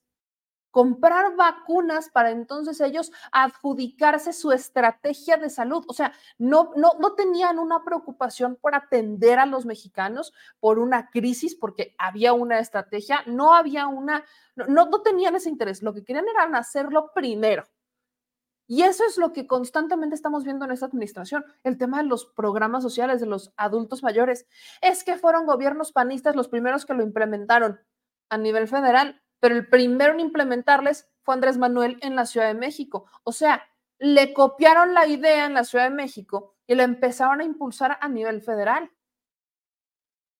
comprar vacunas para entonces ellos adjudicarse su estrategia de salud. O sea, no, no, no tenían una preocupación por atender a los mexicanos por una crisis, porque había una estrategia, no había una, no, no tenían ese interés. Lo que querían era hacerlo primero. Y eso es lo que constantemente estamos viendo en esta administración, el tema de los programas sociales de los adultos mayores. Es que fueron gobiernos panistas los primeros que lo implementaron a nivel federal pero el primero en implementarles fue Andrés Manuel en la Ciudad de México. O sea, le copiaron la idea en la Ciudad de México y la empezaron a impulsar a nivel federal.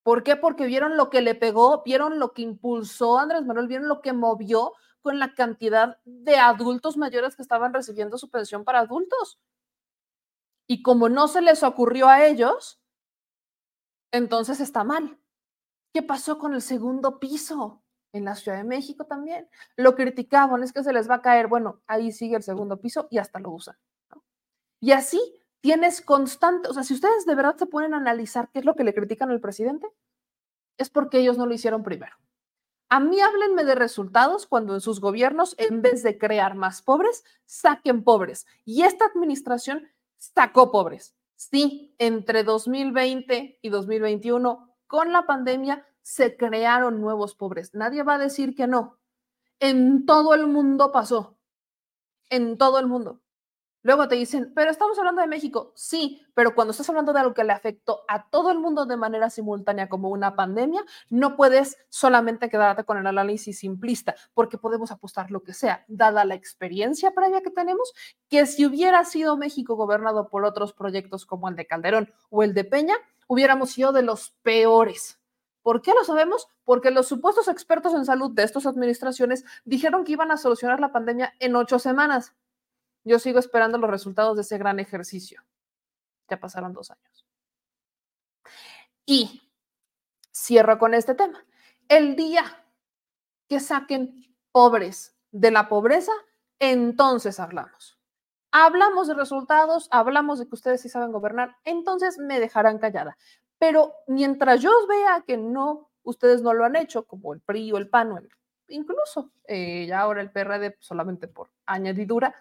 ¿Por qué? Porque vieron lo que le pegó, vieron lo que impulsó Andrés Manuel, vieron lo que movió con la cantidad de adultos mayores que estaban recibiendo su pensión para adultos. Y como no se les ocurrió a ellos, entonces está mal. ¿Qué pasó con el segundo piso? En la Ciudad de México también. Lo criticaban, es que se les va a caer. Bueno, ahí sigue el segundo piso y hasta lo usan. Y así tienes constante, o sea, si ustedes de verdad se pueden analizar qué es lo que le critican al presidente, es porque ellos no lo hicieron primero. A mí háblenme de resultados cuando en sus gobiernos, en vez de crear más pobres, saquen pobres. Y esta administración sacó pobres. Sí, entre 2020 y 2021, con la pandemia, se crearon nuevos pobres. Nadie va a decir que no. En todo el mundo pasó. En todo el mundo. Luego te dicen, pero estamos hablando de México. Sí, pero cuando estás hablando de algo que le afectó a todo el mundo de manera simultánea como una pandemia, no puedes solamente quedarte con el análisis simplista, porque podemos apostar lo que sea, dada la experiencia previa que tenemos, que si hubiera sido México gobernado por otros proyectos como el de Calderón o el de Peña, hubiéramos sido de los peores. ¿Por qué lo sabemos? Porque los supuesdos expertos en salud de estas administraciones dijeron que iban a solucionar la pandemia en ocho semanas. Yo sigo esperando los resultados de ese gran ejercicio. Ya pasaron dos años. Y cierro con este tema. El día que saquen pobres de la pobreza, entonces hablamos. Hablamos de resultados, hablamos de que ustedes sí saben gobernar, entonces me dejarán callada. Pero mientras yo vea que no, ustedes no lo han hecho, como el PRI o el PAN, o incluso eh, ya ahora el PRD solamente por añadidura,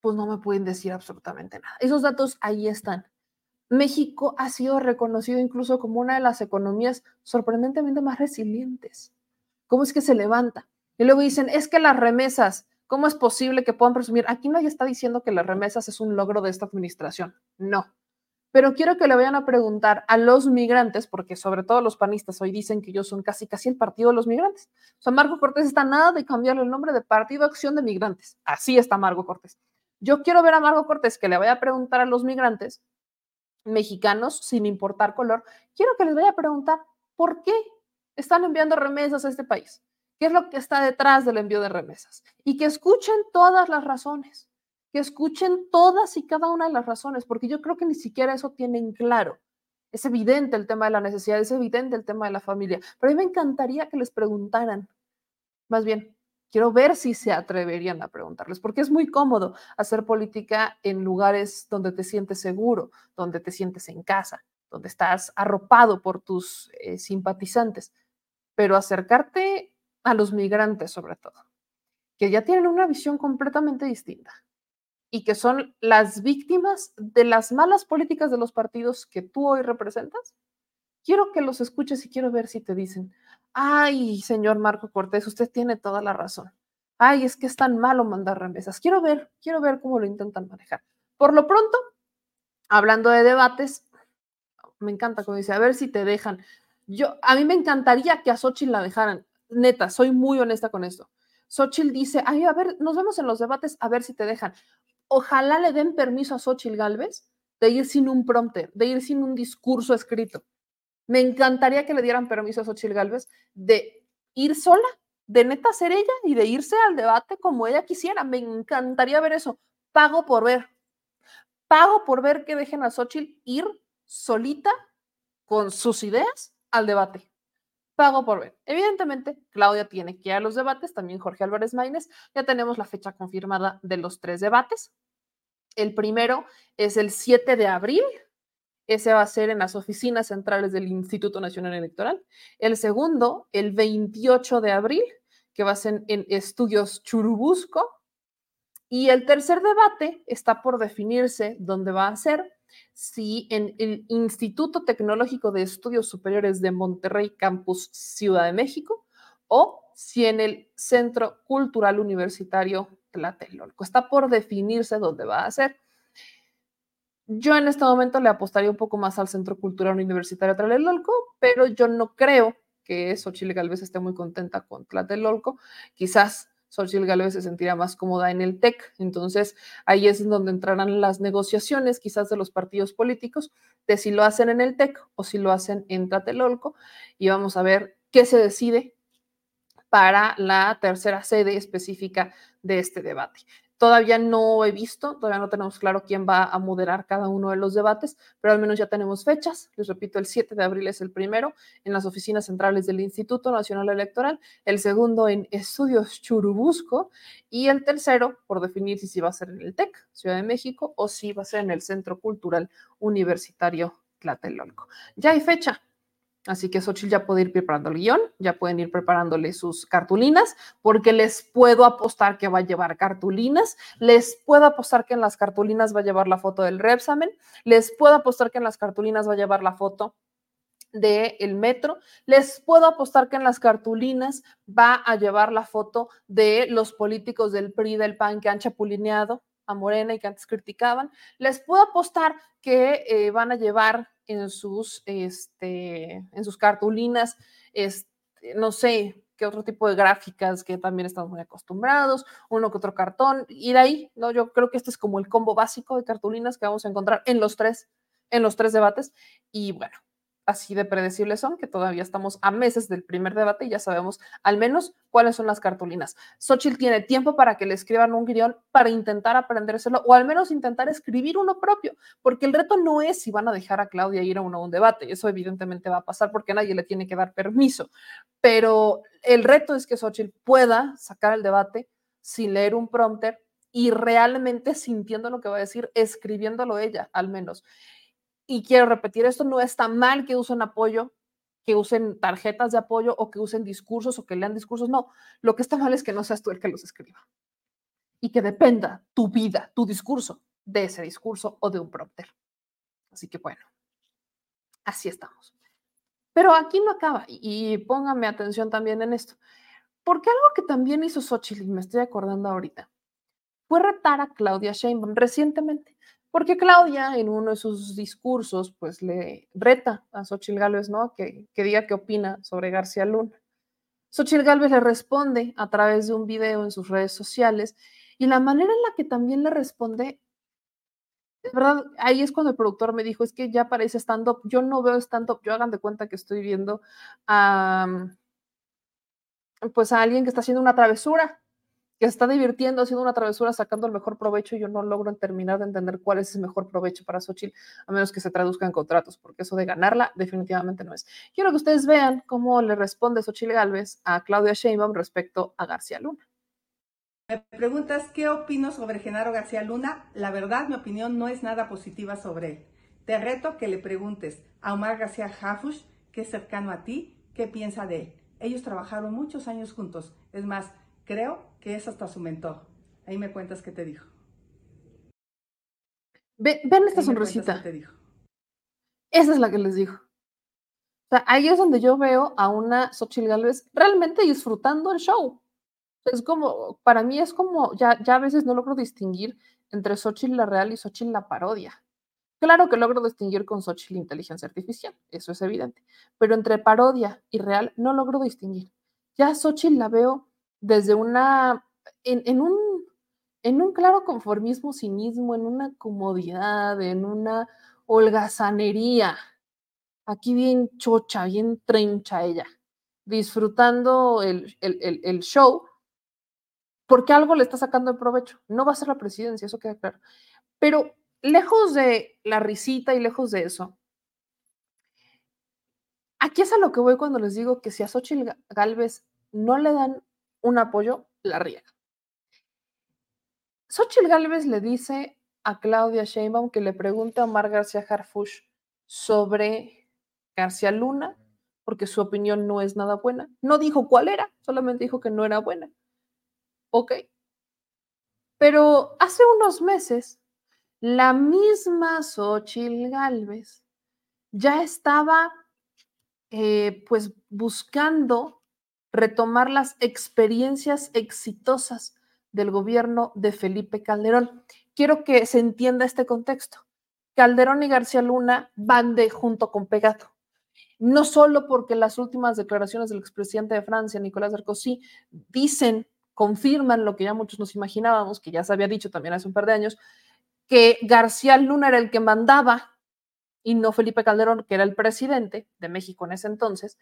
pues no me pueden decir absolutamente nada. Esos datos ahí están. México ha sido reconocido incluso como una de las economías sorprendentemente más resilientes. ¿Cómo es que se levanta? Y luego dicen, es que las remesas, ¿cómo es posible que puedan presumir? Aquí nadie está diciendo que las remesas es un logro de esta administración. No. Pero quiero que le vayan a preguntar a los migrantes, porque sobre todo los panistas hoy dicen que ellos son casi casi el partido de los migrantes. O sea, Marco Cortés está nada de cambiarle el nombre de Partido Acción de Migrantes. Así está Marco Cortés. Yo quiero ver a Margot Cortés que le vaya a preguntar a los migrantes mexicanos, sin importar color, quiero que les vaya a preguntar por qué están enviando remesas a este país, qué es lo que está detrás del envío de remesas y que escuchen todas las razones, que escuchen todas y cada una de las razones, porque yo creo que ni siquiera eso tienen claro. Es evidente el tema de la necesidad, es evidente el tema de la familia, pero a mí me encantaría que les preguntaran, más bien, Quiero ver si se atreverían a preguntarles, porque es muy cómodo hacer política en lugares donde te sientes seguro, donde te sientes en casa, donde estás arropado por tus eh, simpatizantes, pero acercarte a los migrantes sobre todo, que ya tienen una visión completamente distinta y que son las víctimas de las malas políticas de los partidos que tú hoy representas, quiero que los escuches y quiero ver si te dicen, ay, señor Marco Cortés, usted tiene toda la razón. Ay, es que es tan malo mandar remesas. Quiero ver, quiero ver cómo lo intentan manejar. Por lo pronto, hablando de debates, me encanta como dice, a ver si te dejan. Yo, a mí me encantaría que a Xochitl la dejaran. Neta, soy muy honesta con esto. Xochitl dice, ay, a ver, nos vemos en los debates, a ver si te dejan. Ojalá le den permiso a Xochitl Galvez de ir sin un prompter, de ir sin un discurso escrito. Me encantaría que le dieran permiso a Xochitl Galvez de ir sola, de neta ser ella y de irse al debate como ella quisiera. Me encantaría ver eso. Pago por ver. Pago por ver que dejen a Xochitl ir solita con sus ideas al debate. Pago por ver. Evidentemente, Claudia tiene que ir a los debates, también Jorge Álvarez Maínez. Ya tenemos la fecha confirmada de los tres debates. El primero es el 7 de abril ese va a ser en las oficinas centrales del Instituto Nacional Electoral. El segundo, el 28 de abril, que va a ser en Estudios Churubusco. Y el tercer debate está por definirse dónde va a ser, si en el Instituto Tecnológico de Estudios Superiores de Monterrey, Campus Ciudad de México, o si en el Centro Cultural Universitario Tlatelolco. Está por definirse dónde va a ser. Yo en este momento le apostaría un poco más al Centro Cultural Universitario Tlatelolco, pero yo no creo que Xochitl Galvez esté muy contenta con Tlatelolco. Quizás Xochitl Galvez se sentirá más cómoda en el TEC. Entonces, ahí es donde entrarán las negociaciones, quizás de los partidos políticos, de si lo hacen en el TEC o si lo hacen en Tlatelolco. Y vamos a ver qué se decide para la tercera sede específica de este debate. Todavía no he visto, todavía no tenemos claro quién va a moderar cada uno de los debates, pero al menos ya tenemos fechas. Les repito, el 7 de abril es el primero en las oficinas centrales del Instituto Nacional Electoral, el segundo en Estudios Churubusco y el tercero por definir si, va a ser en el TEC, Ciudad de México, o si va a ser en el Centro Cultural Universitario Tlatelolco. Ya hay fecha, Así que Xochitl ya puede ir preparando el guion, ya pueden ir preparándole sus cartulinas, porque les puedo apostar que va a llevar cartulinas, les puedo apostar que en las cartulinas va a llevar la foto del Repsamen, les puedo apostar que en las cartulinas va a llevar la foto del metro, les puedo apostar que en las cartulinas va a llevar la foto de los políticos del PRI, del PAN que han chapulineado a Morena y que antes criticaban, les puedo apostar que eh, van a llevar en sus, este, en sus cartulinas, este, no sé, qué otro tipo de gráficas que también estamos muy acostumbrados, uno que otro cartón, ir ahí, ¿no? Yo creo que este es como el combo básico de cartulinas que vamos a encontrar en los tres, en los tres debates. Y bueno, así de predecibles son, que todavía estamos a meses del primer debate y ya sabemos al menos cuáles son las cartulinas. Xochitl tiene tiempo para que le escriban un guion para intentar aprendérselo o al menos intentar escribir uno propio, porque el reto no es si van a dejar a Claudia ir a, uno, a un debate, eso evidentemente va a pasar porque nadie le tiene que dar permiso, pero el reto es que Xochitl pueda sacar el debate sin leer un prompter y realmente sintiendo lo que va a decir, escribiéndolo ella al menos. Y quiero repetir, esto no está mal que usen apoyo, que usen tarjetas de apoyo o que usen discursos o que lean discursos. No, lo que está mal es que no seas tú el que los escriba. Y que dependa tu vida, tu discurso, de ese discurso o de un prompter. Así que bueno, así estamos. Pero aquí no acaba, y póngame atención también en esto, porque algo que también hizo Xochitl, y me estoy acordando ahorita, fue retar a Claudia Sheinbaum recientemente. Porque Claudia en uno de sus discursos pues le reta a Xochitl Gálvez, ¿no? Que, que diga qué opina sobre García Luna. Xochitl Gálvez le responde a través de un video en sus redes sociales y la manera en la que también le responde, es verdad, ahí es cuando el productor me dijo, es que ya parece stand-up, yo no veo stand-up, yo hagan de cuenta que estoy viendo a, pues a alguien que está haciendo una travesura, que se está divirtiendo haciendo una travesura, sacando el mejor provecho, y yo no logro terminar de entender cuál es el mejor provecho para Xochitl, a menos que se traduzca en contratos, porque eso de ganarla definitivamente no es. Quiero que ustedes vean cómo le responde Xochitl Galvez a Claudia Sheinbaum respecto a García Luna. Me preguntas qué opino sobre Genaro García Luna. La verdad, mi opinión no es nada positiva sobre él. Te reto que le preguntes a Omar García Jafush, que es cercano a ti, qué piensa de él. Ellos trabajaron muchos años juntos. Es más, creo que es hasta su mentor. Ahí me cuentas qué te dijo. Ve, ven esta Ahí sonrisita. qué te dijo. Esa es la que les digo. O sea, ahí es donde yo veo a una Xochitl Galvez realmente disfrutando el show. Es como, para mí es como, ya, ya a veces no logro distinguir entre Xochitl la real y Xochitl la parodia. Claro que logro distinguir con Xochitl la inteligencia artificial, eso es evidente, pero entre parodia y real no logro distinguir. Ya Xochitl la veo desde una, en, en un, en un claro conformismo, cinismo, en una comodidad, en una holgazanería. Aquí bien chocha, bien trencha ella, disfrutando el, el, el, el show, porque algo le está sacando el provecho. No va a ser la presidencia, eso queda claro. Pero lejos de la risita y lejos de eso, aquí es a lo que voy cuando les digo que si a Xochitl Galvez no le dan un apoyo, la riega. Xochitl Galvez le dice a Claudia Sheinbaum que le pregunte a Omar García Harfush sobre García Luna, porque su opinión no es nada buena. No dijo cuál era, solamente dijo que no era buena. Ok. Pero hace unos meses, la misma Xochitl Galvez ya estaba eh, pues buscando retomar las experiencias exitosas del gobierno de Felipe Calderón. Quiero que se entienda este contexto. Calderón y García Luna van de junto con pegado. No solo porque las últimas declaraciones del expresidente de Francia, Nicolás Sarkozy, dicen, confirman lo que ya muchos nos imaginábamos, que ya se había dicho también hace un par de años, que García Luna era el que mandaba y no Felipe Calderón, que era el presidente de México en ese entonces,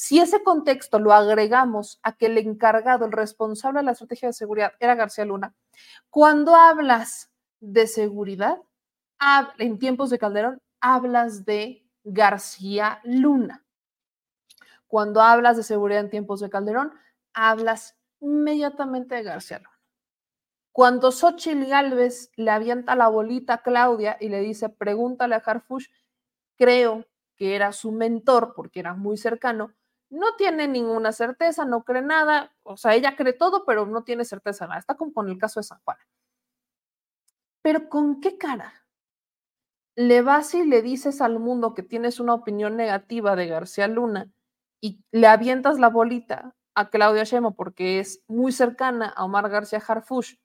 Si ese contexto lo agregamos a que el encargado, el responsable de la estrategia de seguridad era García Luna, cuando hablas de seguridad, en tiempos de Calderón, hablas de García Luna. Cuando hablas de seguridad en tiempos de Calderón, hablas inmediatamente de García Luna. Cuando Xochitl Galvez le avienta la bolita a Claudia y le dice, pregúntale a Harfush, creo que era su mentor porque era muy cercano, no tiene ninguna certeza, no cree nada, o sea, ella cree todo, pero no tiene certeza nada. Está como con el caso de San Juan. Pero ¿con qué cara? Le vas y le dices al mundo que tienes una opinión negativa de García Luna y le avientas la bolita a Claudia Sheinbaum porque es muy cercana a Omar García Harfush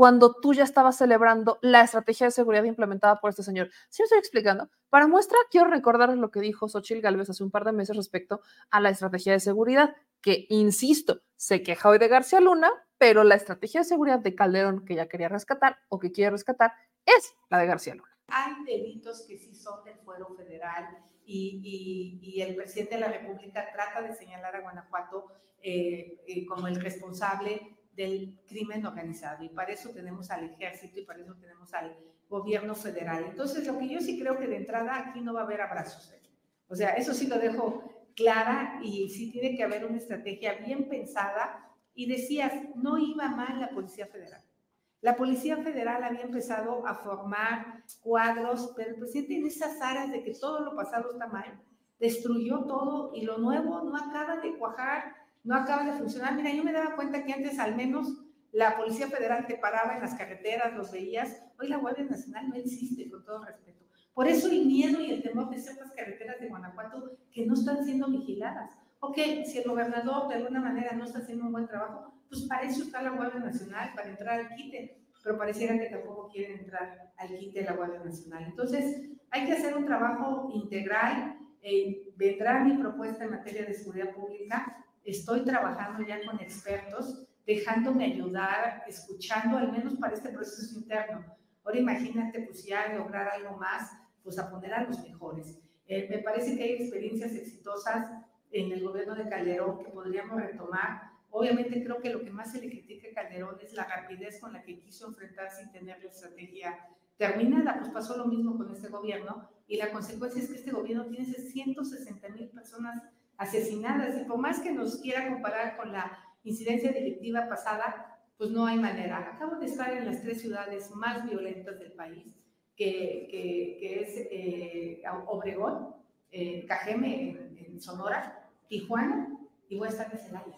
cuando tú ya estabas celebrando la estrategia de seguridad implementada por este señor. ¿Sí me estoy explicando? Para muestra, quiero recordar lo que dijo Xochitl Galvez hace un par de meses respecto a la estrategia de seguridad, que, insisto, se queja hoy de García Luna, pero la estrategia de seguridad de Calderón que ya quería rescatar o que quiere rescatar es la de García Luna. Hay delitos que sí son del fuero federal y, el presidente de la República trata de señalar a Guanajuato eh, eh, como el responsable del crimen organizado. Y para eso tenemos al ejército y para eso tenemos al gobierno federal. Entonces, lo que yo sí creo que de entrada aquí no va a haber abrazos. ¿eh? O sea, eso sí lo dejo clara y sí tiene que haber una estrategia bien pensada. Y decías, no iba mal la Policía Federal. La Policía Federal había empezado a formar cuadros, pero el presidente en esas áreas de que todo lo pasado está mal, destruyó todo y lo nuevo no acaba de cuajar no acaba de funcionar. Mira, yo me daba cuenta que antes al menos la Policía Federal te paraba en las carreteras, los veías. Hoy la Guardia Nacional no existe, con todo respeto. Por eso el miedo y el temor de ciertas carreteras de Guanajuato que no están siendo vigiladas. Ok, si el gobernador de alguna manera no está haciendo un buen trabajo, pues para eso está la Guardia Nacional, para entrar al quite, pero pareciera que tampoco quieren entrar al quite de la Guardia Nacional. Entonces, hay que hacer un trabajo integral. Eh, vendrá mi propuesta en materia de seguridad pública estoy trabajando ya con expertos, dejándome ayudar, escuchando, al menos para este proceso interno. Ahora imagínate, pues ya lograr algo más, pues a poner a los mejores. Eh, me parece que hay experiencias exitosas en el gobierno de Calderón que podríamos retomar. Obviamente creo que lo que más se le critica a Calderón es la rapidez con la que quiso enfrentarse sin tener la estrategia terminada. Pues pasó lo mismo con este gobierno y la consecuencia es que este gobierno tiene 160 mil personas asesinadas. Y por más que nos quiera comparar con la incidencia delictiva pasada, pues no hay manera. Acabo de estar en las tres ciudades más violentas del país, que, que, es eh, Obregón, eh, Cajeme en, Sonora, Tijuana y voy a estar en Celaya.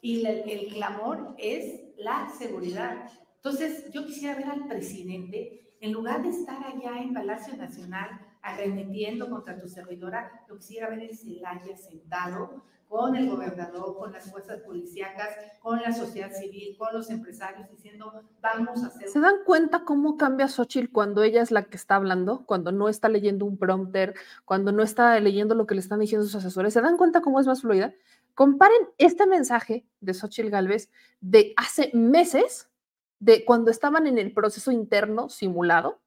Y el clamor es la seguridad. Entonces, yo quisiera ver al presidente, en lugar de estar allá en Palacio Nacional, arremetiendo contra tu servidora, lo quisiera ver en Celaya sentado con el gobernador, con las fuerzas policíacas, con la sociedad civil, con los empresarios, diciendo, vamos a hacer... ¿Se dan cuenta cómo cambia Xochitl cuando ella es la que está hablando, cuando no está leyendo un prompter, cuando no está leyendo lo que le están diciendo sus asesores? ¿Se dan cuenta cómo es más fluida? Comparen este mensaje de Xochitl Galvez de hace meses, de cuando estaban en el proceso interno simulado,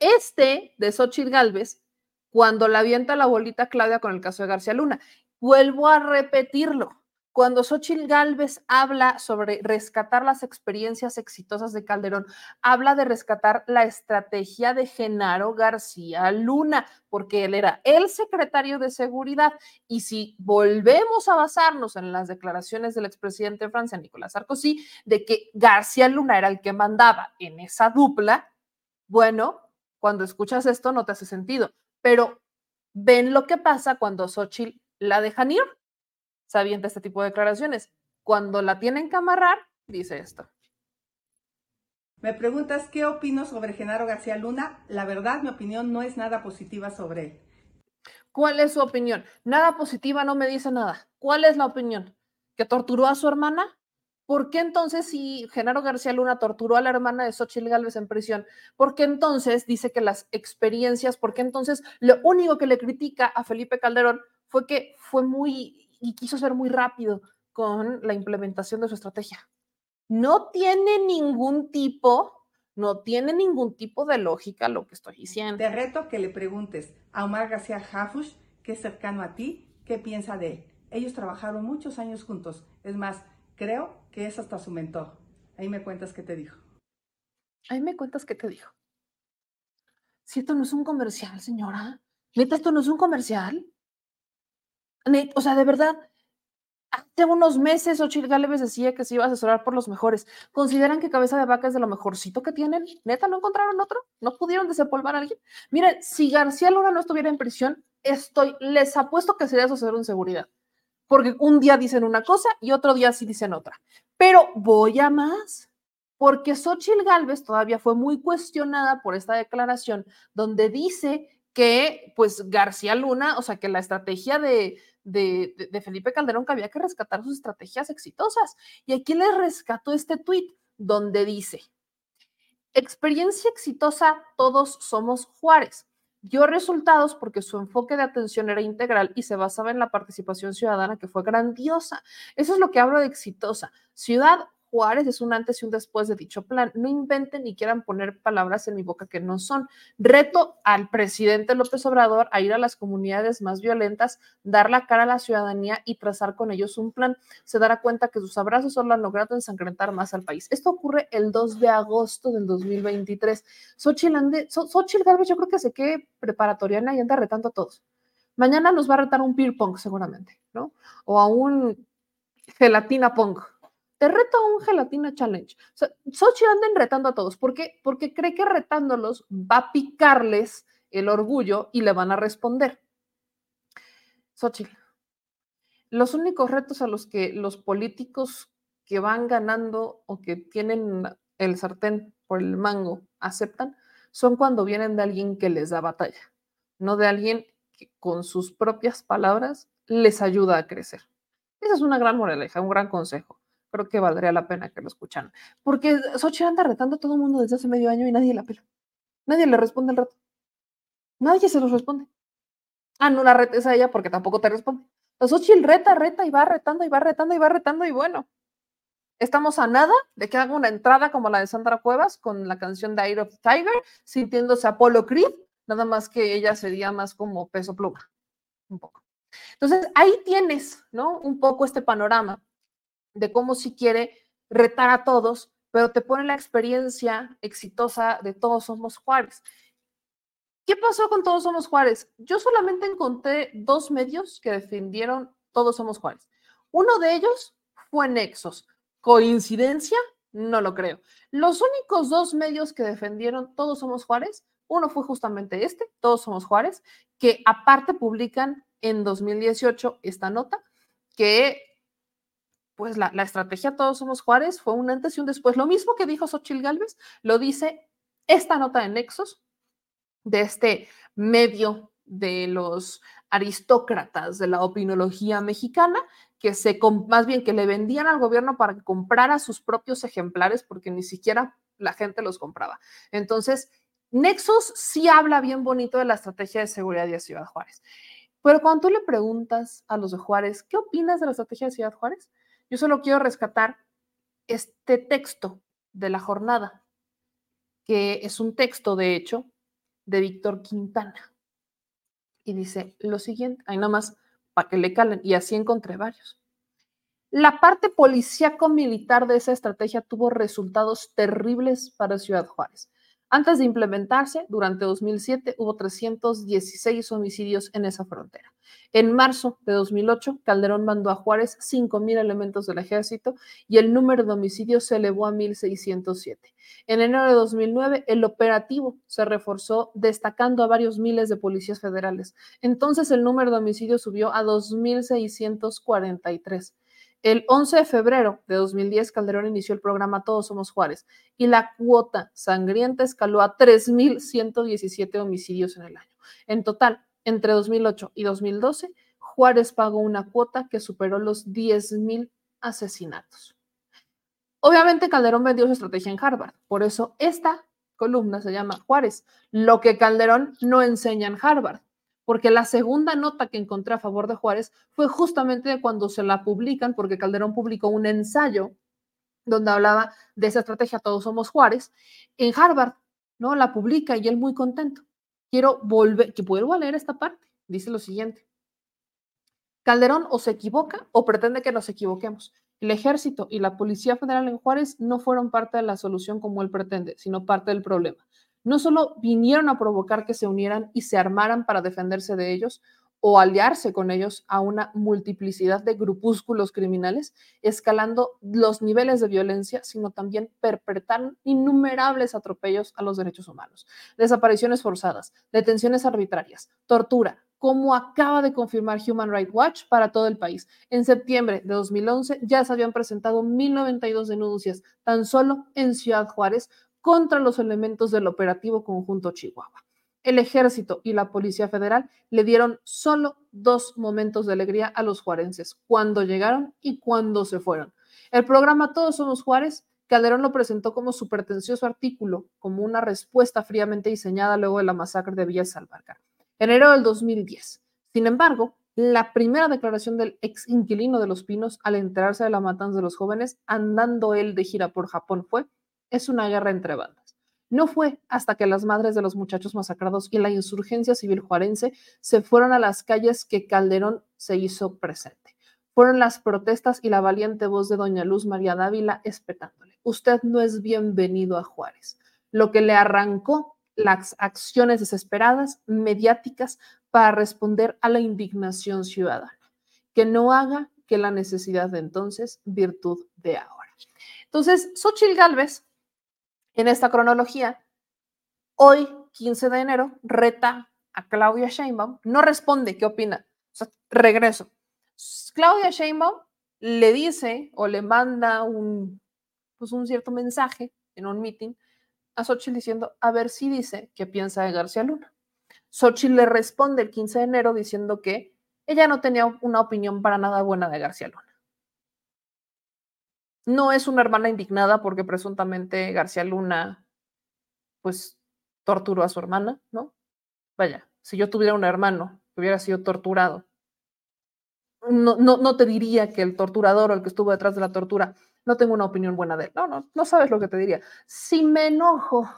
este de Xochitl Galvez, cuando la avienta la bolita Claudia con el caso de García Luna. Vuelvo a repetirlo. Cuando Xochitl Galvez habla sobre rescatar las experiencias exitosas de Calderón, habla de rescatar la estrategia de Genaro García Luna, porque él era el secretario de seguridad. Y si volvemos a basarnos en las declaraciones del expresidente de Francia, Nicolás Sarkozy, de que García Luna era el que mandaba en esa dupla, bueno, cuando escuchas esto no te hace sentido, pero ven lo que pasa cuando Xochitl la dejan ir, sabiendo este tipo de declaraciones. Cuando la tienen que amarrar, dice esto. Me preguntas qué opino sobre Genaro García Luna. La verdad, mi opinión no es nada positiva sobre él. ¿Cuál es su opinión? Nada positiva no me dice nada. ¿Cuál es la opinión? ¿Que torturó a su hermana? ¿Por qué entonces si Genaro García Luna torturó a la hermana de Xochitl Gálvez en prisión? ¿Por qué entonces dice que las experiencias, por qué entonces lo único que le critica a Felipe Calderón fue que fue muy y quiso ser muy rápido con la implementación de su estrategia? No tiene ningún tipo, no tiene ningún tipo de lógica lo que estoy diciendo. Te reto que le preguntes a Omar García Jafush, que es cercano a ti, qué piensa de él. Ellos trabajaron muchos años juntos. Es más, creo que es hasta su mentor. Ahí me cuentas qué te dijo. Ahí me cuentas qué te dijo. Si esto no es un comercial, señora. Neta, esto no es un comercial. Net- o sea, de verdad, hace unos meses Ochil Gálvez decía que se iba a asesorar por los mejores. ¿Consideran que Cabeza de Vaca es de lo mejorcito que tienen? ¿Neta no encontraron otro? ¿No pudieron desempolvar a alguien? Miren, si García Luna no estuviera en prisión, estoy, les apuesto que sería asesor en seguridad. Porque un día dicen una cosa y otro día sí dicen otra. Pero voy a más. Porque Xochil Gálvez todavía fue muy cuestionada por esta declaración donde dice que, pues, García Luna, o sea, que la estrategia de Felipe Calderón, que había que rescatar sus estrategias exitosas. Y aquí les rescató este tuit donde dice, experiencia exitosa, todos somos Juárez. Dio resultados porque su enfoque de atención era integral y se basaba en la participación ciudadana que fue grandiosa. Eso es lo que hablo de exitosa. Ciudad Juárez es un antes y un después de dicho plan. No inventen ni quieran poner palabras en mi boca que no son. Reto al presidente López Obrador a ir a las comunidades más violentas, dar la cara a la ciudadanía y trazar con ellos un plan. Se dará cuenta que sus abrazos solo han logrado ensangrentar más al país. Esto ocurre el 2 de agosto del 2023. Xochitl, ande- Xo- Xochitl Gálvez yo creo que se quede preparatoriana y anda retando a todos. Mañana nos va a retar un beer pong seguramente, ¿no? O a un gelatina pong. Te reto a un gelatina challenge. O sea, anda retando a todos. ¿Por qué? Porque cree que retándolos va a picarles el orgullo y le van a responder. Xochitl, los únicos retos a los que los políticos que van ganando o que tienen el sartén por el mango aceptan son cuando vienen de alguien que les da batalla, no de alguien que con sus propias palabras les ayuda a crecer. Esa es una gran moraleja, un gran consejo. Creo que valdría la pena que lo escucharan. Porque Xochitl anda retando a todo el mundo desde hace medio año y nadie la pela. Nadie le responde el reto. Nadie se los responde. Ah, no la retes a ella porque tampoco te responde. Entonces, Xochitl reta, reta y va retando y va retando y va retando y bueno, estamos a nada de que haga una entrada como la de Sandra Cuevas con la canción de Eye of Tiger, sintiéndose Apollo Creed, nada más que ella sería más como peso pluma, un poco. Entonces, ahí tienes, ¿no? Un poco este panorama de cómo si quiere retar a todos, pero te pone la experiencia exitosa de Todos Somos Juárez. ¿Qué pasó con Todos Somos Juárez? Yo solamente encontré dos medios que defendieron Todos Somos Juárez. Uno de ellos fue Nexos. ¿Coincidencia? No lo creo. Los únicos dos medios que defendieron Todos Somos Juárez, uno fue justamente este, Todos Somos Juárez, que aparte publican en 2018 esta nota, que pues la, estrategia Todos Somos Juárez fue un antes y un después. Lo mismo que dijo Xochil Gálvez, lo dice esta nota de Nexos, de este medio de los aristócratas de la opinología mexicana, que se, más bien que le vendían al gobierno para que comprara sus propios ejemplares, porque ni siquiera la gente los compraba. Entonces, Nexos sí habla bien bonito de la estrategia de seguridad de Ciudad Juárez. Pero cuando tú le preguntas a los de Juárez, ¿qué opinas de la estrategia de Ciudad Juárez? Yo solo quiero rescatar este texto de la jornada, que es un texto, de hecho, de Víctor Quintana. Y dice lo siguiente, ahí nada más para que le calen, y así encontré varios. La parte policíaco-militar de esa estrategia tuvo resultados terribles para Ciudad Juárez. Antes de implementarse, durante 2007 hubo 316 homicidios en esa frontera. En marzo de 2008, Calderón mandó a Juárez 5.000 elementos del ejército y el número de homicidios se elevó a 1.607. En enero de 2009, el operativo se reforzó destacando a varios miles de policías federales. Entonces, el número de homicidios subió a 2.643. El 11 de febrero de 2010, Calderón inició el programa Todos Somos Juárez y la cuota sangrienta escaló a 3.117 homicidios en el año. En total, entre 2008 y 2012, Juárez pagó una cuota que superó los 10.000 asesinatos. Obviamente, Calderón vendió su estrategia en Harvard, por eso esta columna se llama Juárez, lo que Calderón no enseña en Harvard porque la segunda nota que encontré a favor de Juárez fue justamente cuando se la publican, porque Calderón publicó un ensayo donde hablaba de esa estrategia Todos Somos Juárez en Harvard, ¿no? La publica y él muy contento. Quiero volver, que vuelvo a leer esta parte. Dice lo siguiente. Calderón o se equivoca o pretende que nos equivoquemos. El ejército y la Policía Federal en Juárez no fueron parte de la solución como él pretende, sino parte del problema. No solo vinieron a provocar que se unieran y se armaran para defenderse de ellos o aliarse con ellos a una multiplicidad de grupúsculos criminales, escalando los niveles de violencia, sino también perpetraron innumerables atropellos a los derechos humanos, desapariciones forzadas, detenciones arbitrarias, tortura, como acaba de confirmar Human Rights Watch para todo el país. En septiembre de 2011 ya se habían presentado 1.092 denuncias tan solo en Ciudad Juárez contra los elementos del operativo conjunto Chihuahua. El ejército y la Policía Federal le dieron solo dos momentos de alegría a los juarenses, cuando llegaron y cuando se fueron. El programa Todos Somos Juárez Calderón lo presentó como su pretencioso artículo, como una respuesta fríamente diseñada luego de la masacre de Villa Salvarcar enero del 2010. Sin embargo, la primera declaración del ex inquilino de Los Pinos al enterarse de la matanza de los jóvenes, andando él de gira por Japón, fue, es una guerra entre bandas. No fue hasta que las madres de los muchachos masacrados y la insurgencia civil juarense se fueron a las calles que Calderón se hizo presente. Fueron las protestas y la valiente voz de doña Luz María Dávila espetándole. Usted no es bienvenido a Juárez. Lo que le arrancó las acciones desesperadas, mediáticas, para responder a la indignación ciudadana, que no haga que la necesidad de entonces virtud de ahora. Entonces, Xochitl Galvez, en esta cronología, hoy, 15 de enero, reta a Claudia Sheinbaum, no responde, ¿qué opina? Regreso. Claudia Sheinbaum le dice o le manda un, pues un cierto mensaje en un meeting a Xochitl diciendo, a ver si dice qué piensa de García Luna. Xochitl le responde el 15 de enero diciendo que ella no tenía una opinión para nada buena de García Luna. No es una hermana indignada porque presuntamente García Luna, pues, torturó a su hermana, ¿no? Vaya, si yo tuviera un hermano que hubiera sido torturado, no, no, no te diría que el torturador o el que estuvo detrás de la tortura no tengo una opinión buena de él. No, no, no sabes lo que te diría. Si me enojo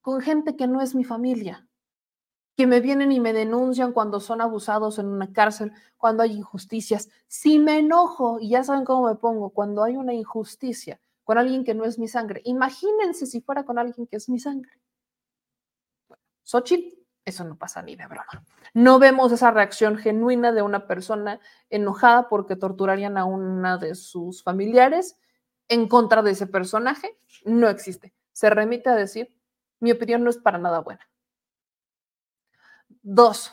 con gente que no es mi familia, que me vienen y me denuncian cuando son abusados en una cárcel, cuando hay injusticias, si me enojo, y ya saben cómo me pongo, cuando hay una injusticia con alguien que no es mi sangre, imagínense si fuera con alguien que es mi sangre. Bueno, eso no pasa ni de broma. No vemos esa reacción genuina de una persona enojada porque torturarían a una de sus familiares en contra de ese personaje. No existe. Se remite a decir, mi opinión no es para nada buena. Dos,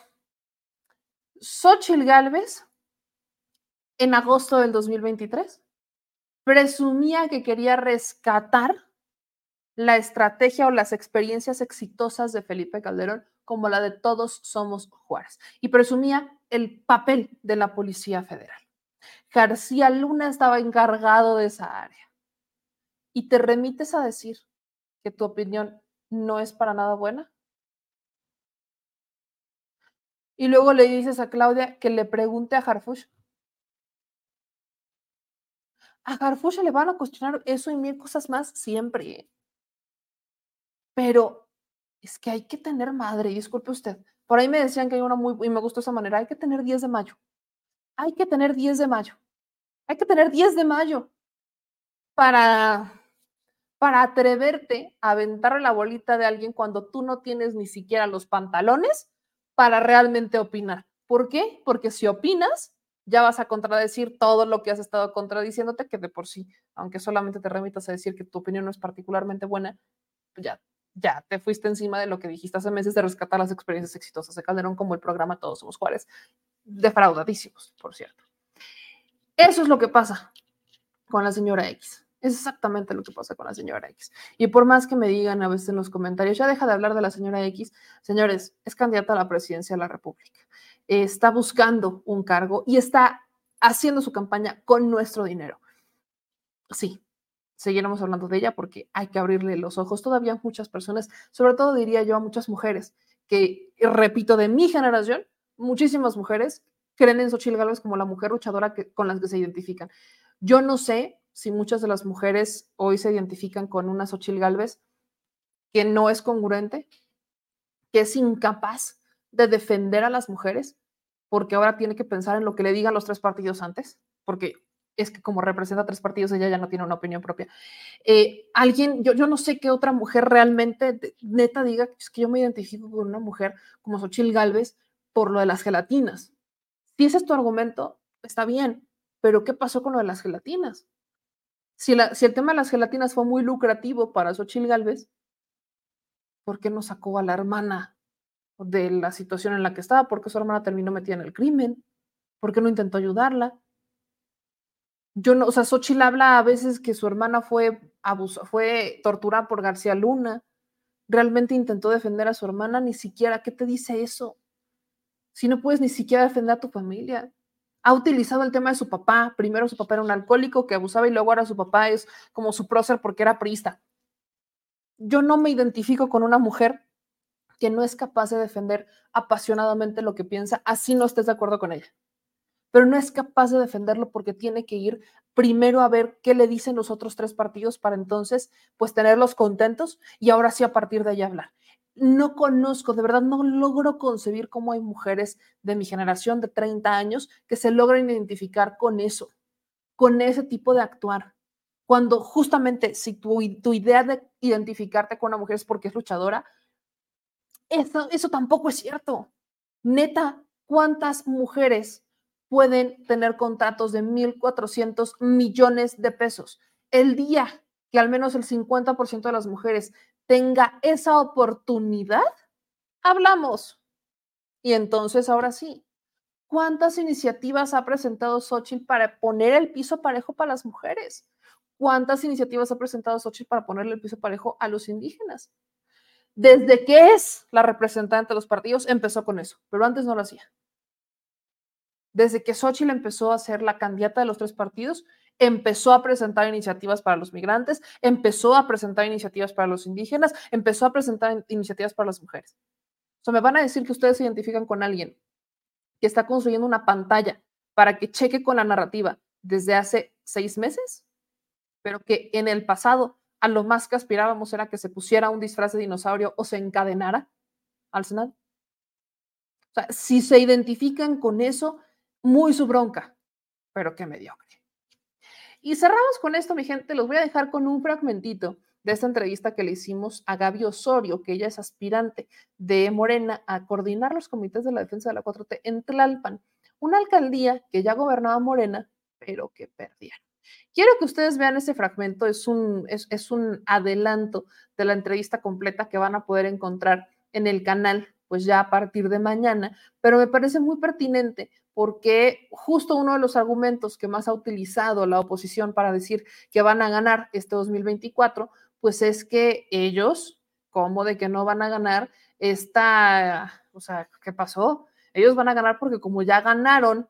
Xochitl Galvez, en agosto del 2023, presumía que quería rescatar la estrategia o las experiencias exitosas de Felipe Calderón como la de todos somos Juárez, y presumía el papel de la Policía Federal. García Luna estaba encargado de esa área. Y te remites a decir que tu opinión no es para nada buena. Y luego le dices a Claudia que le pregunte a Harfush. A Harfush le van a cuestionar eso y mil cosas más siempre. Pero es que hay que tener madre, disculpe usted. Por ahí me decían que hay una muy, y me gustó esa manera, hay que tener 10 de mayo. Hay que tener 10 de mayo. Hay que tener 10 de mayo para, para atreverte a aventar la bolita de alguien cuando tú no tienes ni siquiera los pantalones para realmente opinar. ¿Por qué? Porque si opinas, ya vas a contradecir todo lo que has estado contradiciéndote, que de por sí, aunque solamente te remitas a decir que tu opinión no es particularmente buena, ya ya te fuiste encima de lo que dijiste hace meses de rescatar las experiencias exitosas de Calderón, como el programa Todos Somos Juárez, defraudadísimos, por cierto. Eso es lo que pasa con la señora X. Es exactamente lo que pasa con la señora X. Y por más que me digan a veces en los comentarios, ya deja de hablar de la señora X, señores, es candidata a la presidencia de la República. Está buscando un cargo y está haciendo su campaña con nuestro dinero. Sí, seguiremos hablando de ella porque hay que abrirle los ojos todavía muchas personas, sobre todo diría yo a muchas mujeres que, repito, de mi generación, muchísimas mujeres creen en Xochitl Gálvez como la mujer luchadora que, con las que se identifican. Yo no sé si muchas de las mujeres hoy se identifican con una Xochitl Gálvez que no es congruente, que es incapaz de defender a las mujeres, porque ahora tiene que pensar en lo que le digan los tres partidos antes, porque es que como representa tres partidos, ella ya no tiene una opinión propia. Eh, alguien, yo, yo no sé qué otra mujer realmente, neta, diga es que yo me identifico con una mujer como Xochil Gálvez por lo de las gelatinas. Si ese es tu argumento, está bien, pero ¿qué pasó con lo de las gelatinas? Si, el tema de las gelatinas fue muy lucrativo para Xochil Gálvez, ¿por qué no sacó a la hermana de la situación en la que estaba? ¿Por qué su hermana terminó metida en el crimen? ¿Por qué no intentó ayudarla? Yo no, o sea, Xochitl habla a veces que su hermana fue abuso, fue torturada por García Luna. Realmente intentó defender a su hermana, ni siquiera, ¿qué te dice eso? Si no puedes ni siquiera defender a tu familia. Ha utilizado el tema de su papá. Primero su papá era un alcohólico que abusaba y luego ahora su papá es como su prócer porque era priista. Yo no me identifico con una mujer que no es capaz de defender apasionadamente lo que piensa, así no estés de acuerdo con ella pero no es capaz de defenderlo porque tiene que ir primero a ver qué le dicen los otros tres partidos para entonces, pues, tenerlos contentos y ahora sí a partir de ahí hablar. No conozco, de verdad no logro concebir cómo hay mujeres de mi generación de 30 años que se logran identificar con eso, con ese tipo de actuar. Cuando justamente si tu, tu idea de identificarte con una mujer es porque es luchadora, eso, eso tampoco es cierto. Neta, ¿cuántas mujeres pueden tener contratos de 1.400 millones de pesos. El día que al menos el 50% de las mujeres tenga esa oportunidad, hablamos. Y entonces, ahora sí, ¿cuántas iniciativas ha presentado Xochitl para poner el piso parejo para las mujeres? ¿Cuántas iniciativas ha presentado Xochitl para ponerle el piso parejo a los indígenas? Desde que es la representante de los partidos, empezó con eso, pero antes no lo hacía. Desde que Xochitl empezó a ser la candidata de los tres partidos, empezó a presentar iniciativas para los migrantes, empezó a presentar iniciativas para los indígenas, empezó a presentar iniciativas para las mujeres. O sea, me van a decir que ustedes se identifican con alguien que está construyendo una pantalla para que cheque con la narrativa desde hace seis meses, pero que en el pasado a lo más que aspirábamos era que se pusiera un disfraz de dinosaurio o se encadenara al Senado. O sea, si se identifican con eso, muy su bronca, pero qué mediocre. Y cerramos con esto, mi gente. Los voy a dejar con un fragmentito de esta entrevista que le hicimos a Gaby Osorio, que ella es aspirante de Morena a coordinar los comités de la defensa de la 4T en Tlalpan, una alcaldía que ya gobernaba Morena, pero que perdieron. Quiero que ustedes vean ese fragmento, es un, es, es un adelanto de la entrevista completa que van a poder encontrar en el canal, pues ya a partir de mañana, pero me parece muy pertinente porque justo uno de los argumentos que más ha utilizado la oposición para decir que van a ganar este 2024, pues es que ellos, ¿cómo de que no van a ganar esta, o sea, ¿qué pasó? Ellos van a ganar porque como ya ganaron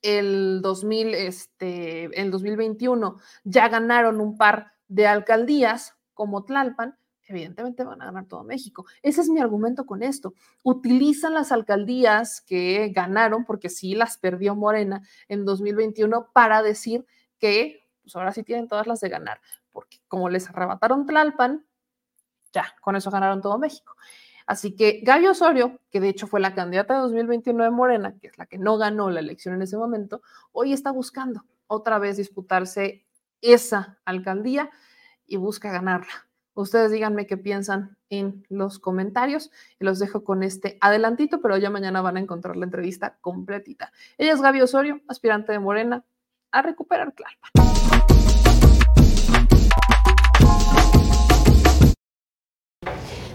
el 2000, este, el 2021, ya ganaron un par de alcaldías como Tlalpan, evidentemente van a ganar todo México. Ese es mi argumento con esto. Utilizan las alcaldías que ganaron, porque sí las perdió Morena en 2021, para decir que pues ahora sí tienen todas las de ganar, porque como les arrebataron Tlalpan, ya, con eso ganaron todo México. Así que Gaby Osorio, que de hecho fue la candidata de 2021 de Morena, que es la que no ganó la elección en ese momento, hoy está buscando otra vez disputarse esa alcaldía y busca ganarla. Ustedes díganme qué piensan en los comentarios y los dejo con este adelantito, pero ya mañana van a encontrar la entrevista completita. Ella es Gaby Osorio, aspirante de Morena a recuperar Tlalpan.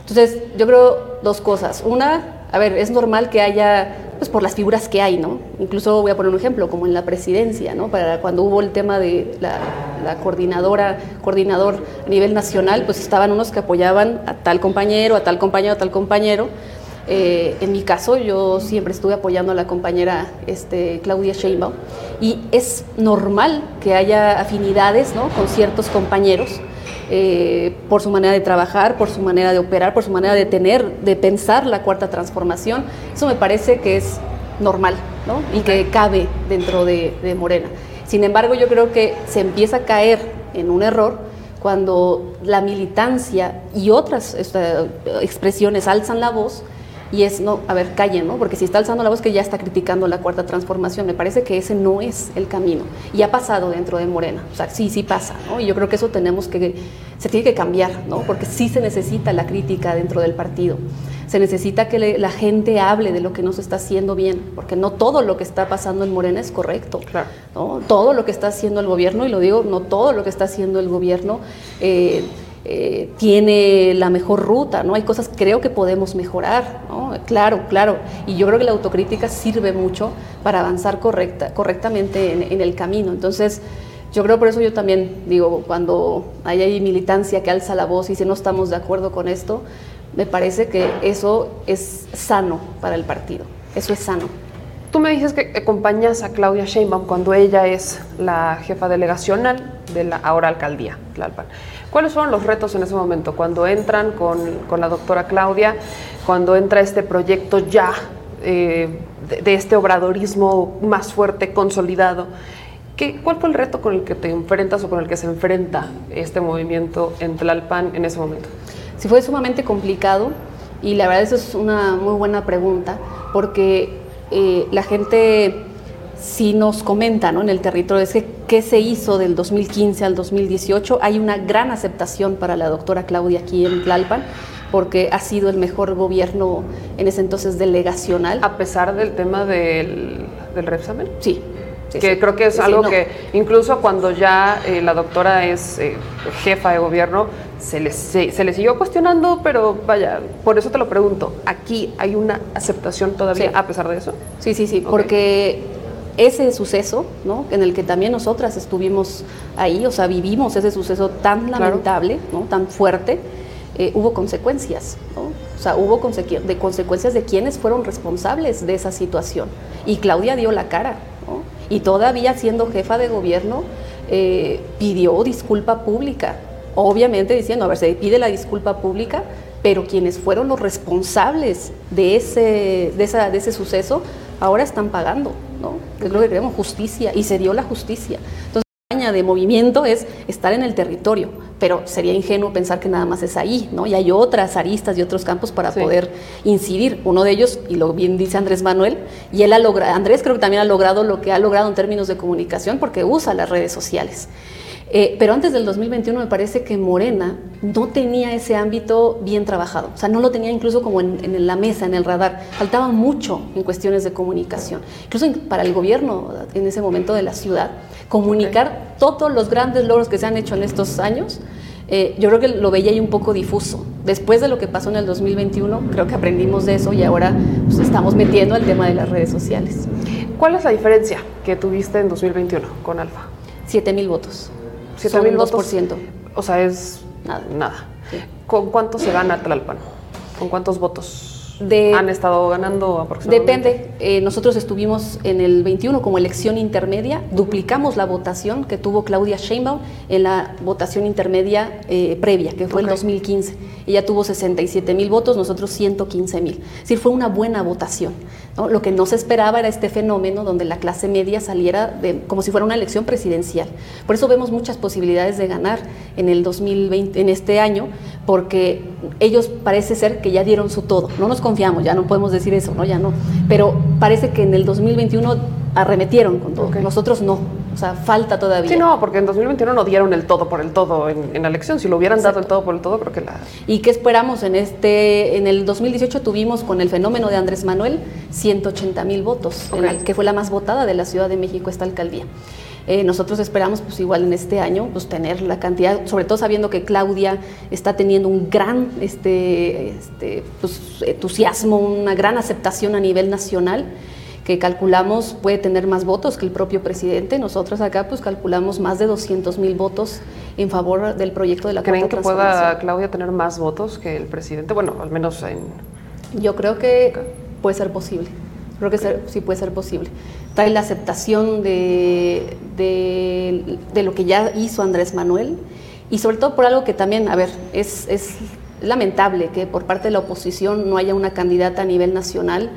Entonces, yo creo dos cosas. Una, a ver, es normal que haya pues por las figuras que hay, ¿no? Incluso voy a poner un ejemplo, como en la presidencia, ¿no? Para cuando hubo el tema de la, coordinadora, coordinador a nivel nacional, pues estaban unos que apoyaban a tal compañero, a tal compañero, a tal compañero. Eh, en mi caso, yo siempre estuve apoyando a la compañera este, Claudia Sheinbaum y es normal que haya afinidades ¿no? con ciertos compañeros eh, por su manera de trabajar, por su manera de operar, por su manera de tener, de pensar la cuarta transformación. Eso me parece que es normal ¿no? y que cabe dentro de, Morena. Sin embargo, yo creo que se empieza a caer en un error cuando la militancia y otras expresiones alzan la voz y es, no, a ver, callen, ¿no? Porque si está alzando la voz que ya está criticando la cuarta transformación, me parece que ese no es el camino. Y ha pasado dentro de Morena, o sea, sí, sí pasa, ¿no? Y yo creo que eso tenemos que, se tiene que cambiar, ¿no? Porque sí se necesita la crítica dentro del partido. Se necesita que le- la gente hable de lo que no se está haciendo bien, porque no todo lo que está pasando en Morena es correcto. Claro. ¿no? Todo lo que está haciendo el gobierno, y lo digo, no todo lo que está haciendo el gobierno eh, eh, tiene la mejor ruta, ¿no? Hay cosas que creo que podemos mejorar, ¿no? Claro, claro. Y yo creo que la autocrítica sirve mucho para avanzar correcta, correctamente en, el camino. Entonces, yo creo por eso yo también digo, cuando hay militancia que alza la voz y dice no estamos de acuerdo con esto, me parece que eso es sano para el partido. Eso es sano. Tú me dices que acompañas a Claudia Sheinbaum cuando ella es la jefa delegacional de la ahora alcaldía Tlalpan. ¿Cuáles fueron los retos en ese momento? Cuando entran con, con la doctora Claudia, cuando entra este proyecto ya eh, de, este obradorismo más fuerte, consolidado. ¿Qué, ¿Cuál fue el reto con el que te enfrentas o con el que se enfrenta este movimiento en Tlalpan en ese momento? Sí fue sumamente complicado y la verdad eso es una muy buena pregunta porque eh, la gente sí nos comenta ¿no? en el territorio, es que qué se hizo del 2015 al 2018. Hay una gran aceptación para la doctora Claudia aquí en Tlalpan porque ha sido el mejor gobierno en ese entonces delegacional. A pesar del tema del, del Repsamen. Sí. sí, que sí. creo que es Sí, algo no. que incluso cuando ya eh, la doctora es eh, jefa de gobierno, se le, se, se le siguió cuestionando, pero vaya, por eso te lo pregunto, ¿aquí hay una aceptación todavía a pesar de eso? Sí, sí, sí, porque ese suceso, ¿no? En el que también nosotras estuvimos ahí, o sea, vivimos ese suceso tan Claro. lamentable, ¿no? Tan fuerte, eh, hubo consecuencias, ¿no? O sea, hubo consecu- de consecuencias de quienes fueron responsables de esa situación. Y Claudia dio la cara, ¿no? Y todavía siendo jefa de gobierno, eh, pidió disculpa pública. Obviamente diciendo, a ver, se pide la disculpa pública, pero quienes fueron los responsables de ese, de esa, de ese suceso ahora están pagando, ¿no? Es lo que queremos, justicia, y se dio la justicia. Entonces, la campaña de movimiento es estar en el territorio, pero sería ingenuo pensar que nada más es ahí, ¿no? Y hay otras aristas y otros campos para Sí. poder incidir. Uno de ellos, y lo bien dice Andrés Manuel, y él ha logrado, Andrés creo que también ha logrado lo que ha logrado en términos de comunicación porque usa las redes sociales. Eh, pero antes del 2021 me parece que Morena no tenía ese ámbito bien trabajado, o sea, no lo tenía incluso como en, en la mesa, en el radar, faltaba mucho en cuestiones de comunicación, incluso para el gobierno en ese momento de la ciudad, comunicar todos los grandes logros que se han hecho en estos años, eh, yo creo que lo veía ahí un poco difuso. Después de lo que pasó en el 2021, creo que aprendimos de eso y ahora pues, estamos metiendo al tema de las redes sociales. ¿Cuál es la diferencia que tuviste en 2021 con Alfa? 7 mil votos. 7 Son mil 2%. votos. O sea, es Nada. nada. Sí. ¿Con cuánto se gana Tlalpan? ¿Con cuántos votos De- han estado ganando aproximadamente? Depende. Eh, nosotros estuvimos en el 21 como elección intermedia, duplicamos la votación que tuvo Claudia Sheinbaum en la votación intermedia eh, previa, que fue Ok. el 2015. Ella tuvo 67 mil votos, nosotros 115 mil. Es decir, fue una buena votación. ¿No? Lo que no se esperaba era este fenómeno donde la clase media saliera de, como si fuera una elección presidencial. Por eso vemos muchas posibilidades de ganar en el 2020, en este año, porque ellos parece ser que ya dieron su todo. No nos confiamos, ya no podemos decir eso, ¿no? Ya no. Pero parece que en el 2021 arremetieron con todo. Nosotros no. O sea, falta todavía. Sí, no, porque en 2021 no dieron el todo por el todo en, en la elección. Si lo hubieran dado el todo por el todo, creo que la... ¿Y qué esperamos en este? En el 2018 tuvimos con el fenómeno de Andrés Manuel 180 mil votos, que fue la más votada de la Ciudad de México esta alcaldía. Eh, nosotros esperamos, pues igual en este año, pues tener la cantidad, sobre todo sabiendo que Claudia está teniendo un gran este, este, pues, entusiasmo, una gran aceptación a nivel nacional que calculamos puede tener más votos que el propio presidente. Nosotros acá pues calculamos más de 200 mil votos en favor del proyecto de la ¿Creen que pueda. Claudia tener más votos que el presidente? Bueno, al menos en... Yo creo que puede ser posible. Creo que ser- sí puede ser posible. Trae la aceptación de, de, de lo que ya hizo Andrés Manuel y sobre todo por algo que también, a ver, es, es lamentable que por parte de la oposición no haya una candidata a nivel nacional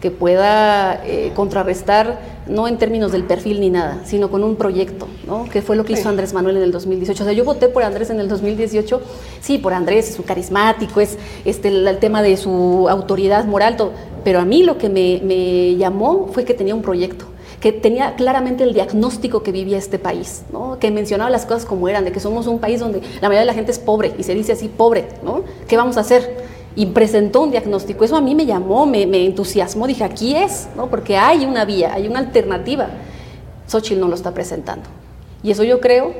que pueda eh, contrarrestar, no en términos del perfil ni nada, sino con un proyecto, ¿no? que fue lo que hizo Andrés Manuel en el 2018. O sea, yo voté por Andrés en el 2018, sí, por Andrés, es un carismático, es este, el, el tema de su autoridad moral, todo, pero a mí lo que me, me llamó fue que tenía un proyecto que tenía claramente el diagnóstico que vivía este país, ¿no? que mencionaba las cosas como eran, de que somos un país donde la mayoría de la gente es pobre y se dice así pobre, ¿no? ¿Qué vamos a hacer? Y presentó un diagnóstico. Eso a mí me llamó, me, me entusiasmó. Dije, aquí es, ¿no? porque hay una vía, hay una alternativa. Xochitl no lo está presentando. Y eso yo creo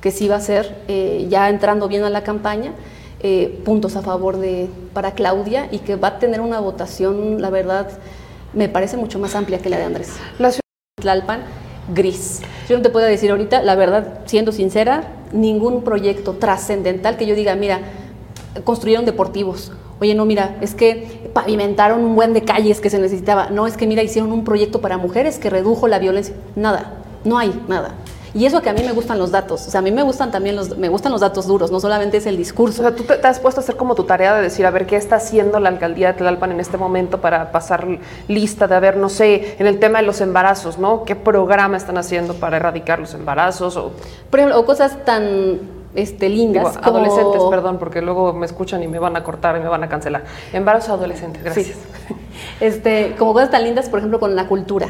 que sí va a ser, eh, ya entrando bien a la campaña, eh, puntos a favor de para Claudia y que va a tener una votación, la verdad, me parece mucho más amplia que la de Andrés. La ciudad Tlalpan, gris. Yo no te puedo decir ahorita, la verdad, siendo sincera, ningún proyecto trascendental que yo diga, mira, construyeron deportivos. Oye, no, mira, es que pavimentaron un buen de calles que se necesitaba. No, es que, mira, hicieron un proyecto para mujeres que redujo la violencia. Nada, no hay nada. Y eso que a mí me gustan los datos. O sea, a mí me gustan también los, me gustan los datos duros, no solamente es el discurso. O sea, tú te, te has puesto a hacer como tu tarea de decir, a ver, ¿qué está haciendo la alcaldía de Tlalpan en este momento para pasar lista de, a ver, no sé, en el tema de los embarazos, ¿no? ¿Qué programa están haciendo para erradicar los embarazos? O, Por ejemplo, o cosas tan este, lindas digo, como- adolescentes, perdón, porque luego me escuchan y me van a cortar y me van a cancelar. Embarazos adolescentes, gracias. Este, como cosas tan lindas, por ejemplo, con la cultura.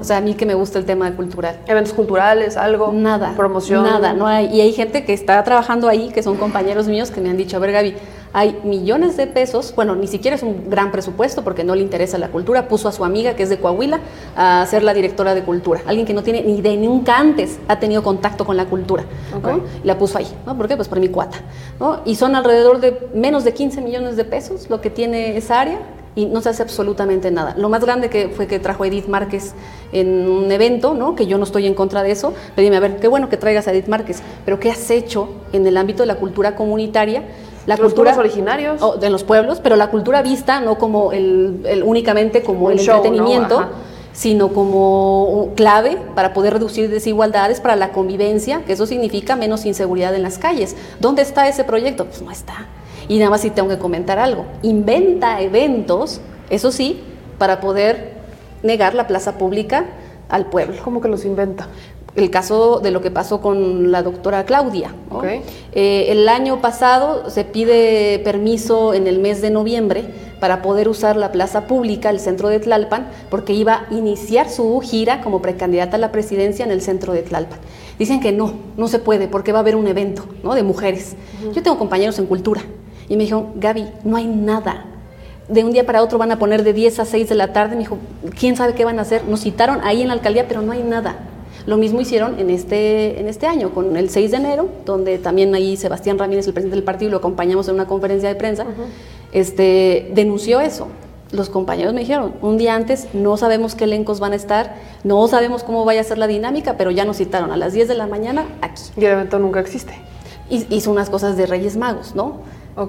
O sea, a mí que me gusta el tema cultural. Eventos culturales, algo. Nada. Promoción. Nada, no hay. Y hay gente que está trabajando ahí, que son compañeros míos, que me han dicho, a ver, Gaby, hay millones de pesos, bueno, ni siquiera es un gran presupuesto porque no le interesa la cultura, puso a su amiga, que es de Coahuila, a ser la directora de cultura. Alguien que no tiene ni de nunca antes ha tenido contacto con la cultura. ¿no? Ok. Y la puso ahí. ¿no? ¿Por qué? Pues por mi cuata. ¿no? Y son alrededor de menos de 15 millones de pesos lo que tiene esa área y no se hace absolutamente nada. Lo más grande que fue que trajo Edith Márquez en un evento, ¿no? que yo no estoy en contra de eso, le dije, a ver, qué bueno que traigas a Edith Márquez, pero ¿qué has hecho en el ámbito de la cultura comunitaria? La Los cultura originarios. o de los pueblos, pero la cultura vista no como el, el- únicamente como Un el entretenimiento, sino como clave para poder reducir desigualdades, para la convivencia, que eso significa menos inseguridad en las calles. ¿Dónde está ese proyecto? Pues no está. Y nada más si tengo que comentar algo. Inventa eventos, eso sí, para poder negar la plaza pública al pueblo. ¿Cómo que los inventa? El caso de lo que pasó con la doctora Claudia. ¿no? Eh, el año pasado se pide permiso en el mes de noviembre para poder usar la plaza pública, el centro de Tlalpan, porque iba a iniciar su gira como precandidata a la presidencia en el centro de Tlalpan. Dicen que no, no se puede porque va a haber un evento ¿no? de mujeres. Yo tengo compañeros en cultura y me dijeron, Gaby, no hay nada. De un día para otro van a poner de 10 a 6 de la tarde. Me dijo, ¿quién sabe qué van a hacer? Nos citaron ahí en la alcaldía, pero no hay nada. Lo mismo hicieron en este, en este año, con el 6 de enero, donde también ahí Sebastián Ramírez, el presidente del partido, lo acompañamos en una conferencia de prensa, este, denunció eso. Los compañeros me dijeron, un día antes no sabemos qué elencos van a estar, no sabemos cómo vaya a ser la dinámica, pero ya nos citaron a las 10 de la mañana aquí. Y el evento nunca existe. Hizo unas cosas de Reyes Magos, ¿no?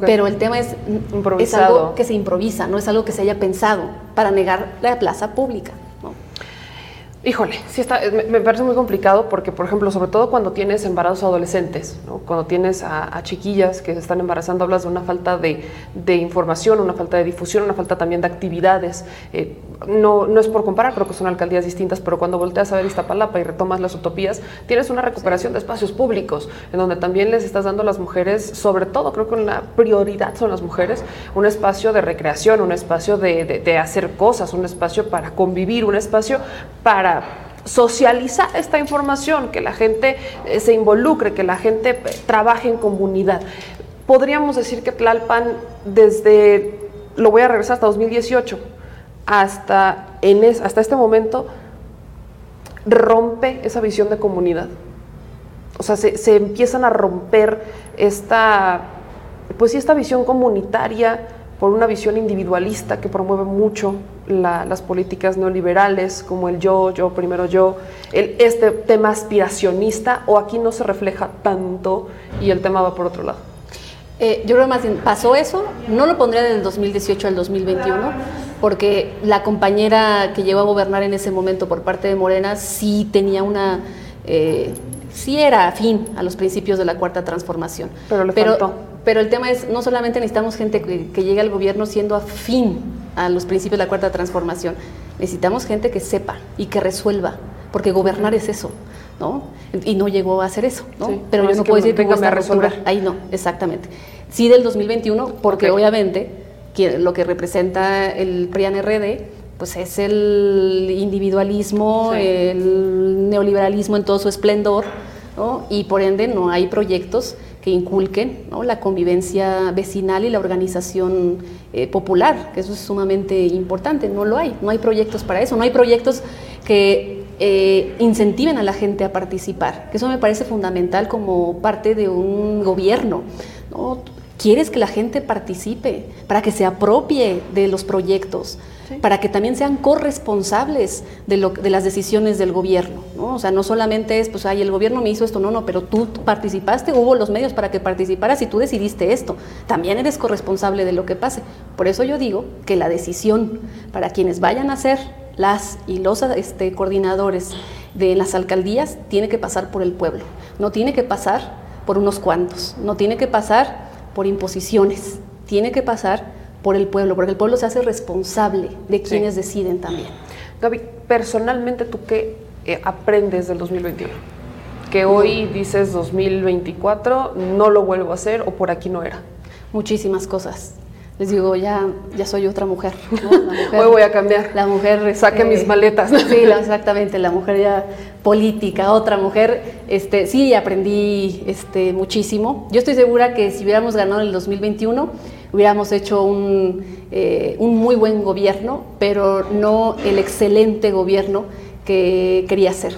Pero el tema es, es Improvisado. algo que se improvisa, no es algo que se haya pensado para negar la plaza pública. ¿no? Híjole, sí está, me, me parece muy complicado porque, por ejemplo, sobre todo cuando tienes embarazos adolescentes, ¿no? cuando tienes a, a chiquillas que se están embarazando, hablas de una falta de, de información, una falta de difusión, una falta también de actividades. Eh, no, no es por comparar, creo que son alcaldías distintas, pero cuando volteas a ver Iztapalapa y retomas las utopías, tienes una recuperación de espacios públicos, en donde también les estás dando a las mujeres, sobre todo creo que una prioridad son las mujeres, un espacio de recreación, un espacio de, de- de hacer cosas, un espacio para convivir, un espacio para socializar esta información, que la gente eh, se involucre, que la gente eh, trabaje en comunidad. Podríamos decir que Tlalpan desde, lo voy a regresar hasta 2018, hasta, en es- hasta este momento, rompe esa visión de comunidad. O sea, se, se empiezan a romper esta, pues sí, esta visión comunitaria por una visión individualista que promueve mucho la- las políticas neoliberales, como el yo, yo, primero yo, el, este tema aspiracionista, o aquí no se refleja tanto y el tema va por otro lado. Eh, yo creo más bien pasó eso, no lo pondría del 2018 al 2021, porque la compañera que llegó a gobernar en ese momento por parte de Morena sí tenía una, eh, sí era afín a los principios de la cuarta transformación. Pero le faltó. pero el tema es, no solamente necesitamos gente que, que llegue al gobierno siendo afín a los principios de la cuarta transformación, necesitamos gente que sepa y que resuelva, porque gobernar es eso, ¿no? Y no llegó a hacer eso, ¿no? Sí, pero no yo no puedo decir que a esta resolver. Ahí no, exactamente. Sí del 2021, porque obviamente que lo que representa el PRIAN-RD, pues es el individualismo, Sí. el neoliberalismo en todo su esplendor, ¿no? y por ende no hay proyectos que inculquen ¿no? la convivencia vecinal y la organización eh, popular, que eso es sumamente importante, no lo hay, no hay proyectos para eso, no hay proyectos que eh, incentiven a la gente a participar, que eso me parece fundamental como parte de un gobierno. ¿no? Quieres que la gente participe para que se apropie de los proyectos, para que también sean corresponsables de, lo, de las decisiones del gobierno. ¿no? O sea, no solamente es, pues, ay, el gobierno me hizo esto, no, no, pero tú participaste, hubo los medios para que participaras y tú decidiste esto. También eres corresponsable de lo que pase. Por eso yo digo que la decisión para quienes vayan a ser las y los este, coordinadores de las alcaldías tiene que pasar por el pueblo, no tiene que pasar por unos cuantos, no tiene que pasar por imposiciones, tiene que pasar por el pueblo, porque el pueblo se hace responsable de quienes deciden también. Gaby, personalmente, ¿tú qué eh, aprendes del 2021? Que hoy dices 2024, no lo vuelvo a hacer o por aquí no era. Muchísimas cosas. Les digo, ya, ya soy otra mujer. ¿no? La mujer- Hoy voy a cambiar. La mujer. Saque este, mis maletas. Sí, exactamente, la mujer ya política, otra mujer. Este, sí, aprendí este, muchísimo. Yo estoy segura que si hubiéramos ganado en el 2021, hubiéramos hecho un, eh, un muy buen gobierno, pero no el excelente gobierno que quería hacer.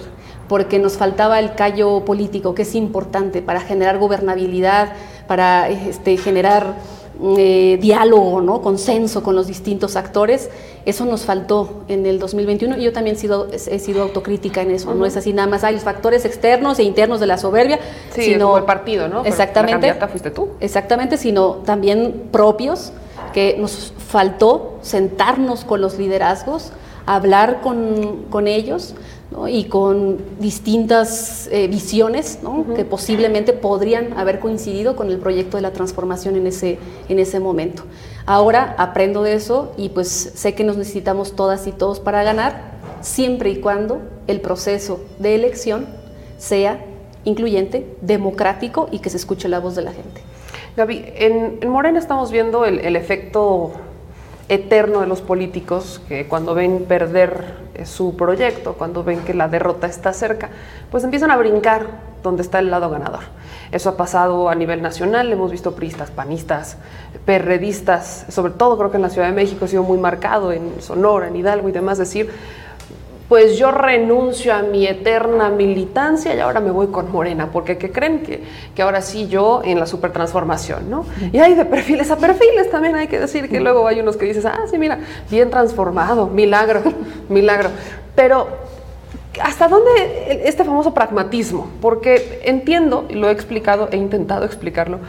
Porque nos faltaba el callo político, que es importante para generar gobernabilidad, para este, generar eh, diálogo, ¿no? consenso con los distintos actores. Eso nos faltó en el 2021 y yo también he sido, he sido autocrítica en eso. No es así nada más, hay los factores externos e internos de la soberbia, Sí, sino como el partido, ¿no? Exactamente. La fuiste tú. Exactamente, sino también propios, que nos faltó sentarnos con los liderazgos, hablar con, con ellos ¿no? y con distintas eh, visiones ¿no? que posiblemente podrían haber coincidido con el proyecto de la transformación en ese, en ese momento. Ahora aprendo de eso y pues sé que nos necesitamos todas y todos para ganar, siempre y cuando el proceso de elección sea incluyente, democrático y que se escuche la voz de la gente. Gaby, en, en Morena estamos viendo el, el efecto eterno de los políticos que cuando ven perder su proyecto, cuando ven que la derrota está cerca, pues empiezan a brincar donde está el lado ganador. Eso ha pasado a nivel nacional, hemos visto priistas, panistas, perredistas, sobre todo creo que en la Ciudad de México ha sido muy marcado, en Sonora, en Hidalgo y demás, decir, pues yo renuncio a mi eterna militancia y ahora me voy con Morena, porque ¿qué creen? Que, que ahora sí yo en la supertransformación, ¿no? Y hay de perfiles a perfiles también, hay que decir que luego hay unos que dices, ah, sí, mira, bien transformado, milagro, milagro. Pero, ¿hasta dónde este famoso pragmatismo? Porque entiendo, y lo he explicado, he intentado explicarlo,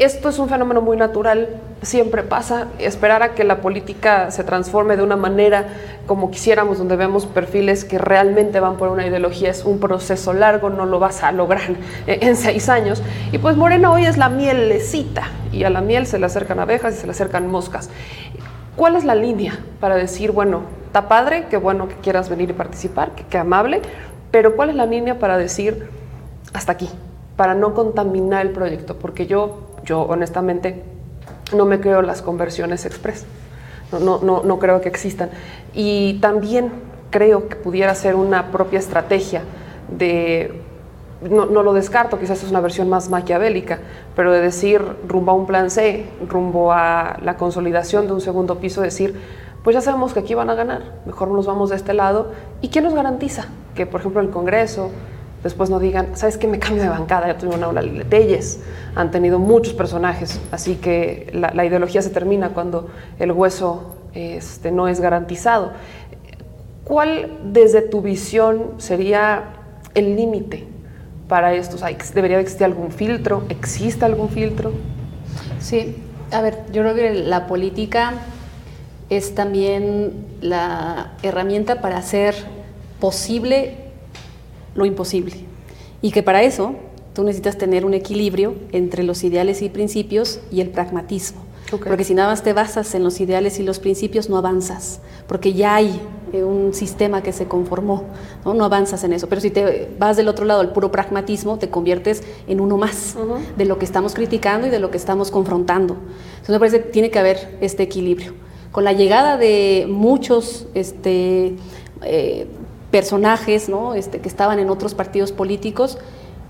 esto es un fenómeno muy natural, siempre pasa, esperar a que la política se transforme de una manera como quisiéramos, donde vemos perfiles que realmente van por una ideología, es un proceso largo, no lo vas a lograr en seis años. Y pues Morena hoy es la mielecita, y a la miel se le acercan abejas y se le acercan moscas. ¿Cuál es la línea para decir, bueno, está padre, qué bueno que quieras venir y participar, qué, qué amable, pero cuál es la línea para decir, hasta aquí, para no contaminar el proyecto? Porque yo yo honestamente no me creo las conversiones express, no, no, no, no, creo que existan. Y también creo que pudiera ser una propia estrategia de, no, no, lo descarto, quizás es una versión más maquiavélica, pero de decir rumbo a un plan C, rumbo a la consolidación de un segundo piso, decir, pues ya sabemos que aquí van a ganar, mejor nos vamos de este lado. ¿Y quién nos garantiza que, por ejemplo, el Congreso, después no digan, ¿sabes qué? Me cambio de bancada, ya tuve una de Telles, han tenido muchos personajes, así que la, ideología se termina cuando el hueso este, no es garantizado. ¿Cuál, desde tu visión, sería el límite para esto? ¿Debería existir algún filtro? ¿Existe algún filtro? Sí, a ver, yo creo que la política es también la herramienta para hacer posible lo imposible. Y que para eso tú necesitas tener un equilibrio entre los ideales y principios y el pragmatismo. Porque si nada más te basas en los ideales y los principios, no avanzas, porque ya hay eh, un sistema que se conformó, ¿no? no avanzas en eso. Pero si te vas del otro lado, al puro pragmatismo, te conviertes en uno más de lo que estamos criticando y de lo que estamos confrontando. Entonces me parece que tiene que haber este equilibrio. Con la llegada de muchos este, eh, personajes ¿no? este, que estaban en otros partidos políticos,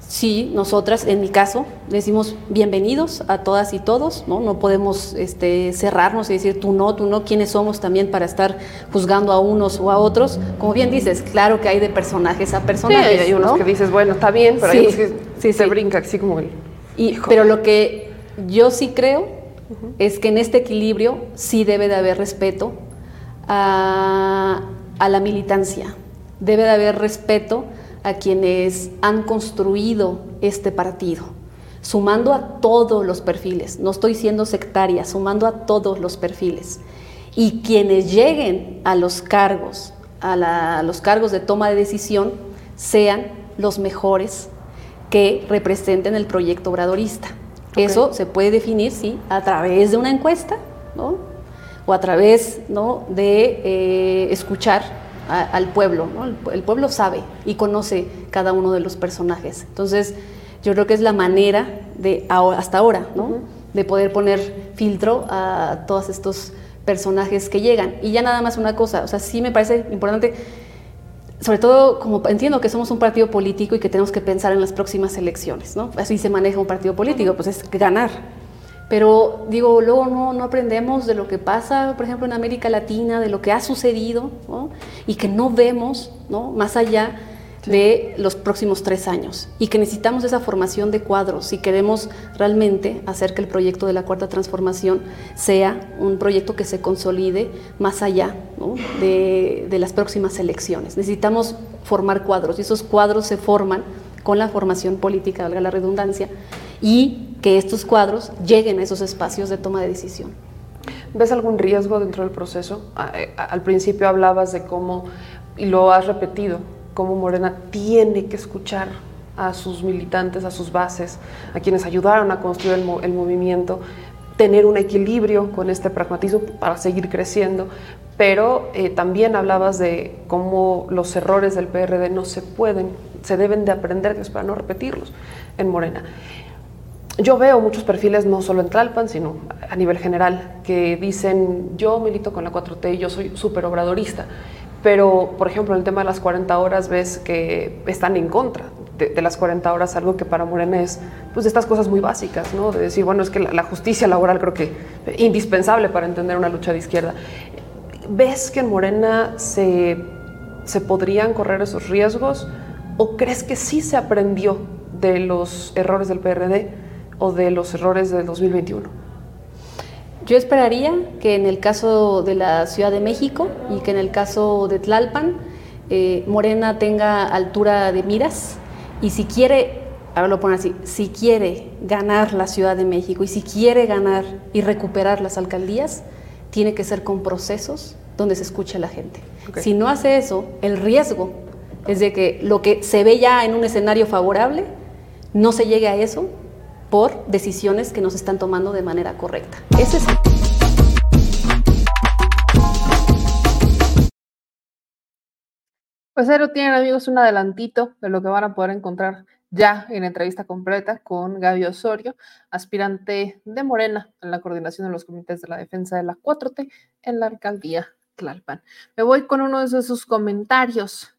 sí, nosotras, en mi caso, decimos bienvenidos a todas y todos, ¿no? No podemos este, cerrarnos y decir tú no, tú no, quiénes somos también para estar juzgando a unos o a otros. Como bien dices, claro que hay de personajes a personajes. Sí, hay unos ¿no? que dices, bueno, está bien, pero Sí, hay otros que sí, se brinca así como el... Y- pero lo que yo sí creo es que en este equilibrio sí debe de haber respeto a, a la militancia, debe de haber respeto a quienes han construido este partido, sumando a todos los perfiles, no estoy siendo sectaria, sumando a todos los perfiles. Y quienes lleguen a los cargos, a, la- a los cargos de toma de decisión, sean los mejores que representen el proyecto obradorista. Eso se puede definir, sí, a través de una encuesta, ¿no? O a través ¿no? de eh, escuchar a- al pueblo, ¿no? El, pu- el pueblo sabe y conoce cada uno de los personajes. Entonces, yo creo que es la manera de hasta ahora, ¿no? De poder poner filtro a todos estos personajes que llegan. Y ya nada más una cosa, o sea, sí me parece importante sobre todo como entiendo que somos un partido político y que tenemos que pensar en las próximas elecciones, ¿no? Así se maneja un partido político, pues es ganar. Pero digo, luego no, no aprendemos de lo que pasa, por ejemplo, en América Latina, de lo que ha sucedido, ¿no? Y que no vemos, ¿no? Más allá de los próximos tres años y que necesitamos esa formación de cuadros si queremos realmente hacer que el proyecto de la cuarta transformación sea un proyecto que se consolide más allá de, de las próximas elecciones. Necesitamos formar cuadros y esos cuadros se forman con la formación política, valga la redundancia, y que estos cuadros lleguen a esos espacios de toma de decisión. ¿Ves algún riesgo dentro del proceso? A- Al principio hablabas de cómo, y lo has repetido, cómo Morena tiene que escuchar a sus militantes, a sus bases, a quienes ayudaron a construir el movimiento, tener un equilibrio con este pragmatismo para seguir creciendo, pero eh, también hablabas de cómo los errores del PRD no se pueden, se deben de aprender para no repetirlos en Morena. Yo veo muchos perfiles, no solo en Tlalpan, sino a nivel general, que dicen, yo milito con la 4T y yo soy súper obradorista. Pero, por ejemplo, en el tema de las 40 horas ves que están en contra de, de las 40 horas, algo que para Morena es pues, de estas cosas muy básicas, ¿no? De decir, bueno, es que la, la justicia laboral creo que indispensable para entender una lucha de izquierda. ¿Ves que en Morena se, se podrían correr esos riesgos? ¿O crees que sí se aprendió de los errores del PRD o de los errores del 2021? Yo esperaría que en el caso de la Ciudad de México y que en el caso de Tlalpan, eh, Morena tenga altura de miras y si quiere, ahora lo pongo así, si quiere ganar la Ciudad de México y si quiere ganar y recuperar las alcaldías, tiene que ser con procesos donde se escuche a la gente. Si no hace eso, el riesgo es de que lo que se ve ya en un escenario favorable no se llegue a eso por decisiones que nos están tomando de manera correcta. Ese es Pues ahí tienen amigos, un adelantito de lo que van a poder encontrar ya en entrevista completa con Gaby Osorio, aspirante de Morena en la coordinación de los comités de la defensa de la 4T en la alcaldía Tlalpan. Me voy con uno de sus comentarios.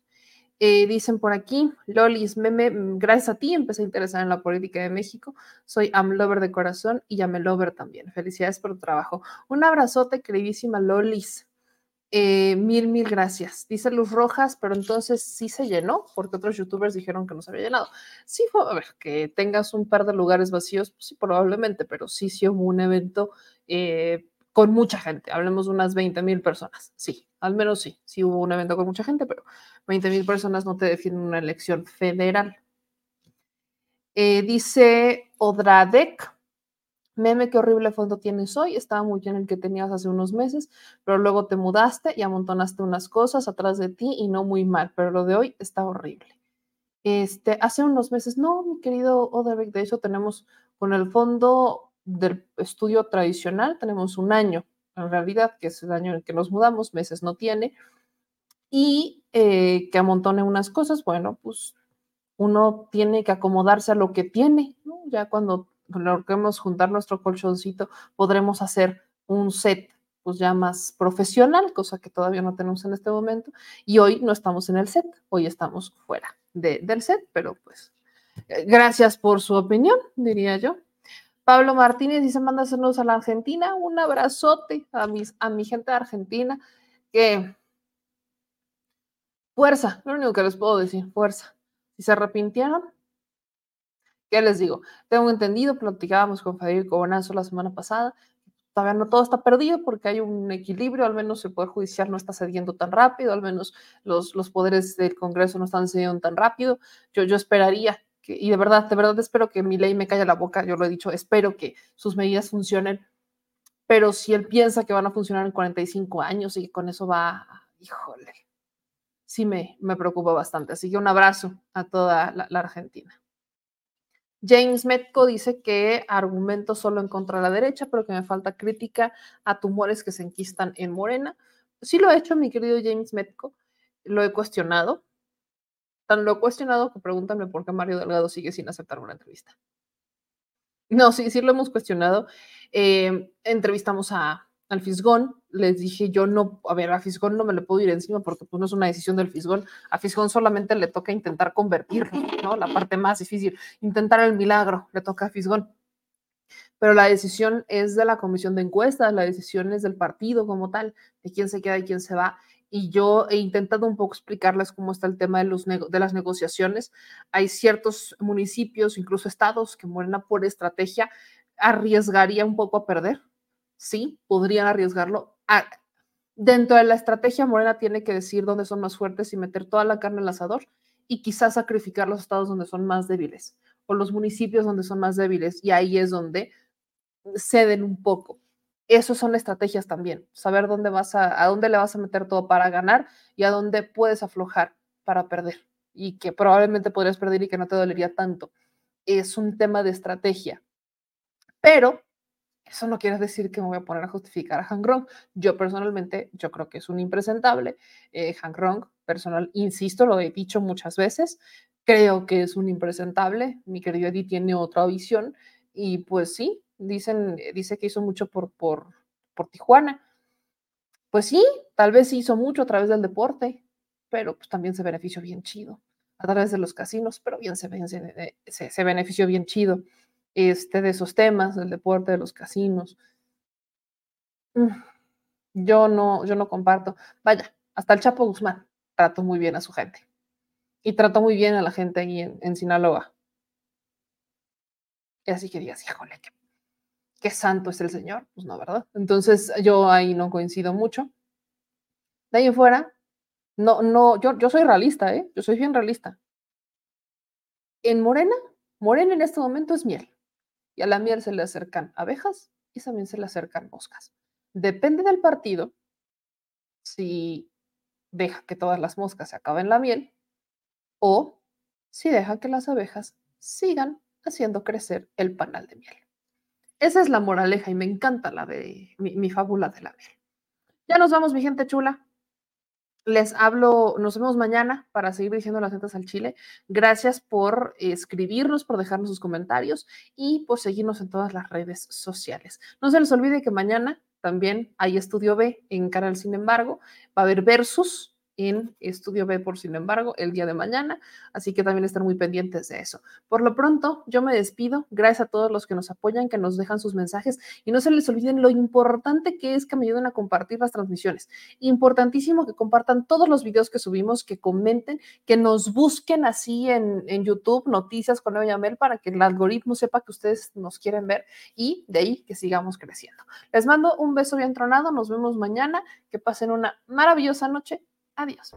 Eh, dicen por aquí, Lolis, meme, mm, gracias a ti empecé a interesar en la política de México. Soy Amlover de corazón y Amelover también. Felicidades por tu trabajo. Un abrazote, queridísima Lolis. Eh, mil, mil gracias. Dice Luz Rojas, pero entonces sí se llenó, porque otros youtubers dijeron que no se había llenado. Sí, fue, a ver, que tengas un par de lugares vacíos, pues sí, probablemente, pero sí, sí hubo un evento eh, con mucha gente. Hablemos de unas 20 mil personas. Sí, al menos sí, sí hubo un evento con mucha gente, pero 20 mil personas no te definen una elección federal. Eh, dice Odradek, Meme, qué horrible fondo tienes hoy. Estaba muy bien el que tenías hace unos meses, pero luego te mudaste y amontonaste unas cosas atrás de ti y no muy mal, pero lo de hoy está horrible. Este, hace unos meses, no, mi querido Oderbeck, de hecho tenemos con el fondo del estudio tradicional, tenemos un año, en realidad, que es el año en que nos mudamos, meses no tiene, y eh, que amontone unas cosas, bueno, pues uno tiene que acomodarse a lo que tiene. Ya cuando logremos juntar nuestro colchoncito, podremos hacer un set pues ya más profesional, cosa que todavía no tenemos en este momento. Y hoy no estamos en el set, hoy estamos fuera del set, pero pues eh, gracias por su opinión, diría yo. Pablo Martínez dice, manda saludos a la Argentina, un abrazote a, mis, a mi gente de Argentina, que fuerza, lo único que les puedo decir, fuerza. Si se arrepintieron, ¿qué les digo? Tengo entendido, platicábamos con Federico Bonazo la semana pasada, todavía no todo está perdido porque hay un equilibrio, al menos el Poder Judicial no está cediendo tan rápido, al menos los, los poderes del Congreso no están cediendo tan rápido. Yo, yo esperaría, y de verdad, de verdad espero que mi ley me calle la boca, yo lo he dicho, espero que sus medidas funcionen, pero si él piensa que van a funcionar en 45 años y con eso va, híjole, sí me, me preocupa bastante. Así que un abrazo a toda la Argentina. James Metco dice que argumento solo en contra de la derecha, pero que me falta crítica a tumores que se enquistan en Morena. Sí lo he hecho, mi querido James Metco, lo he cuestionado. Tan lo he cuestionado que pregúntame por qué Mario Delgado sigue sin aceptar una entrevista. No, sí, sí lo hemos cuestionado. Eh, entrevistamos a, al Fisgón, les dije yo no, a ver, a Fisgón no me le puedo ir encima porque pues no es una decisión del Fisgón, a Fisgón solamente le toca intentar convertirlo, ¿no? La parte más difícil, intentar el milagro, le toca a Fisgón. Pero la decisión es de la comisión de encuestas, la decisión es del partido como tal, de quién se queda y quién se va. Y yo he intentado un poco explicarles cómo está el tema de, los de las negociaciones. Hay ciertos municipios, incluso estados, que Morena por estrategia arriesgaría un poco a perder, sí, podrían arriesgarlo. Ah, dentro de la estrategia, Morena tiene que decir dónde son más fuertes y meter toda la carne al asador y quizás sacrificar los estados donde son más débiles o los municipios donde son más débiles y ahí es donde ceden un poco. Esas son estrategias también, saber dónde vas a, a dónde le vas a meter todo para ganar y a dónde puedes aflojar para perder y que probablemente podrías perder y que no te dolería tanto. Es un tema de estrategia. Pero eso no quiere decir que me voy a poner a justificar a Hank Rong. Yo personalmente, yo creo que es un impresentable. Eh, Hank Rong, personal, insisto, lo he dicho muchas veces, creo que es un impresentable. Mi querido Eddie tiene otra visión y pues sí, dicen, dice que hizo mucho por, por, por Tijuana. Pues sí, tal vez hizo mucho a través del deporte, pero pues también se benefició bien chido a través de los casinos, pero bien se, se benefició bien chido este, de esos temas, del deporte, de los casinos. Mm, yo no, yo no comparto. Vaya, hasta el Chapo Guzmán trató muy bien a su gente. Y trató muy bien a la gente ahí en, en Sinaloa. Y así que digas, híjole, qué, qué santo es el Señor. Pues no, ¿verdad? Entonces yo ahí no coincido mucho. De ahí en fuera, no, no, yo, yo soy realista, ¿eh? Yo soy bien realista. En Morena, Morena en este momento es miel y a la miel se le acercan abejas y también se le acercan moscas. Depende del partido si deja que todas las moscas se acaben la miel o si deja que las abejas sigan haciendo crecer el panal de miel. Esa es la moraleja y me encanta la de mi, fábula de la miel. Ya nos vamos, mi gente chula. Les hablo, nos vemos mañana para seguir diciendo las netas al Chile. Gracias por escribirnos, por dejarnos sus comentarios y por seguirnos en todas las redes sociales. No se les olvide que mañana también hay Estudio B en Canal Sin embargo. Va a haber versus en Estudio B, por sin embargo, el día de mañana, así que también están muy pendientes de eso. Por lo pronto, yo me despido, gracias a todos los que nos apoyan, que nos dejan sus mensajes y no se les olviden lo importante que es que me ayuden a compartir las transmisiones. Importantísimo que compartan todos los videos que subimos, que comenten, que nos busquen así en, en YouTube, noticias con Eva Yamel, para que el algoritmo sepa que ustedes nos quieren ver y de ahí que sigamos creciendo. Les mando un beso bien tronado, nos vemos mañana, que pasen una maravillosa noche Adiós.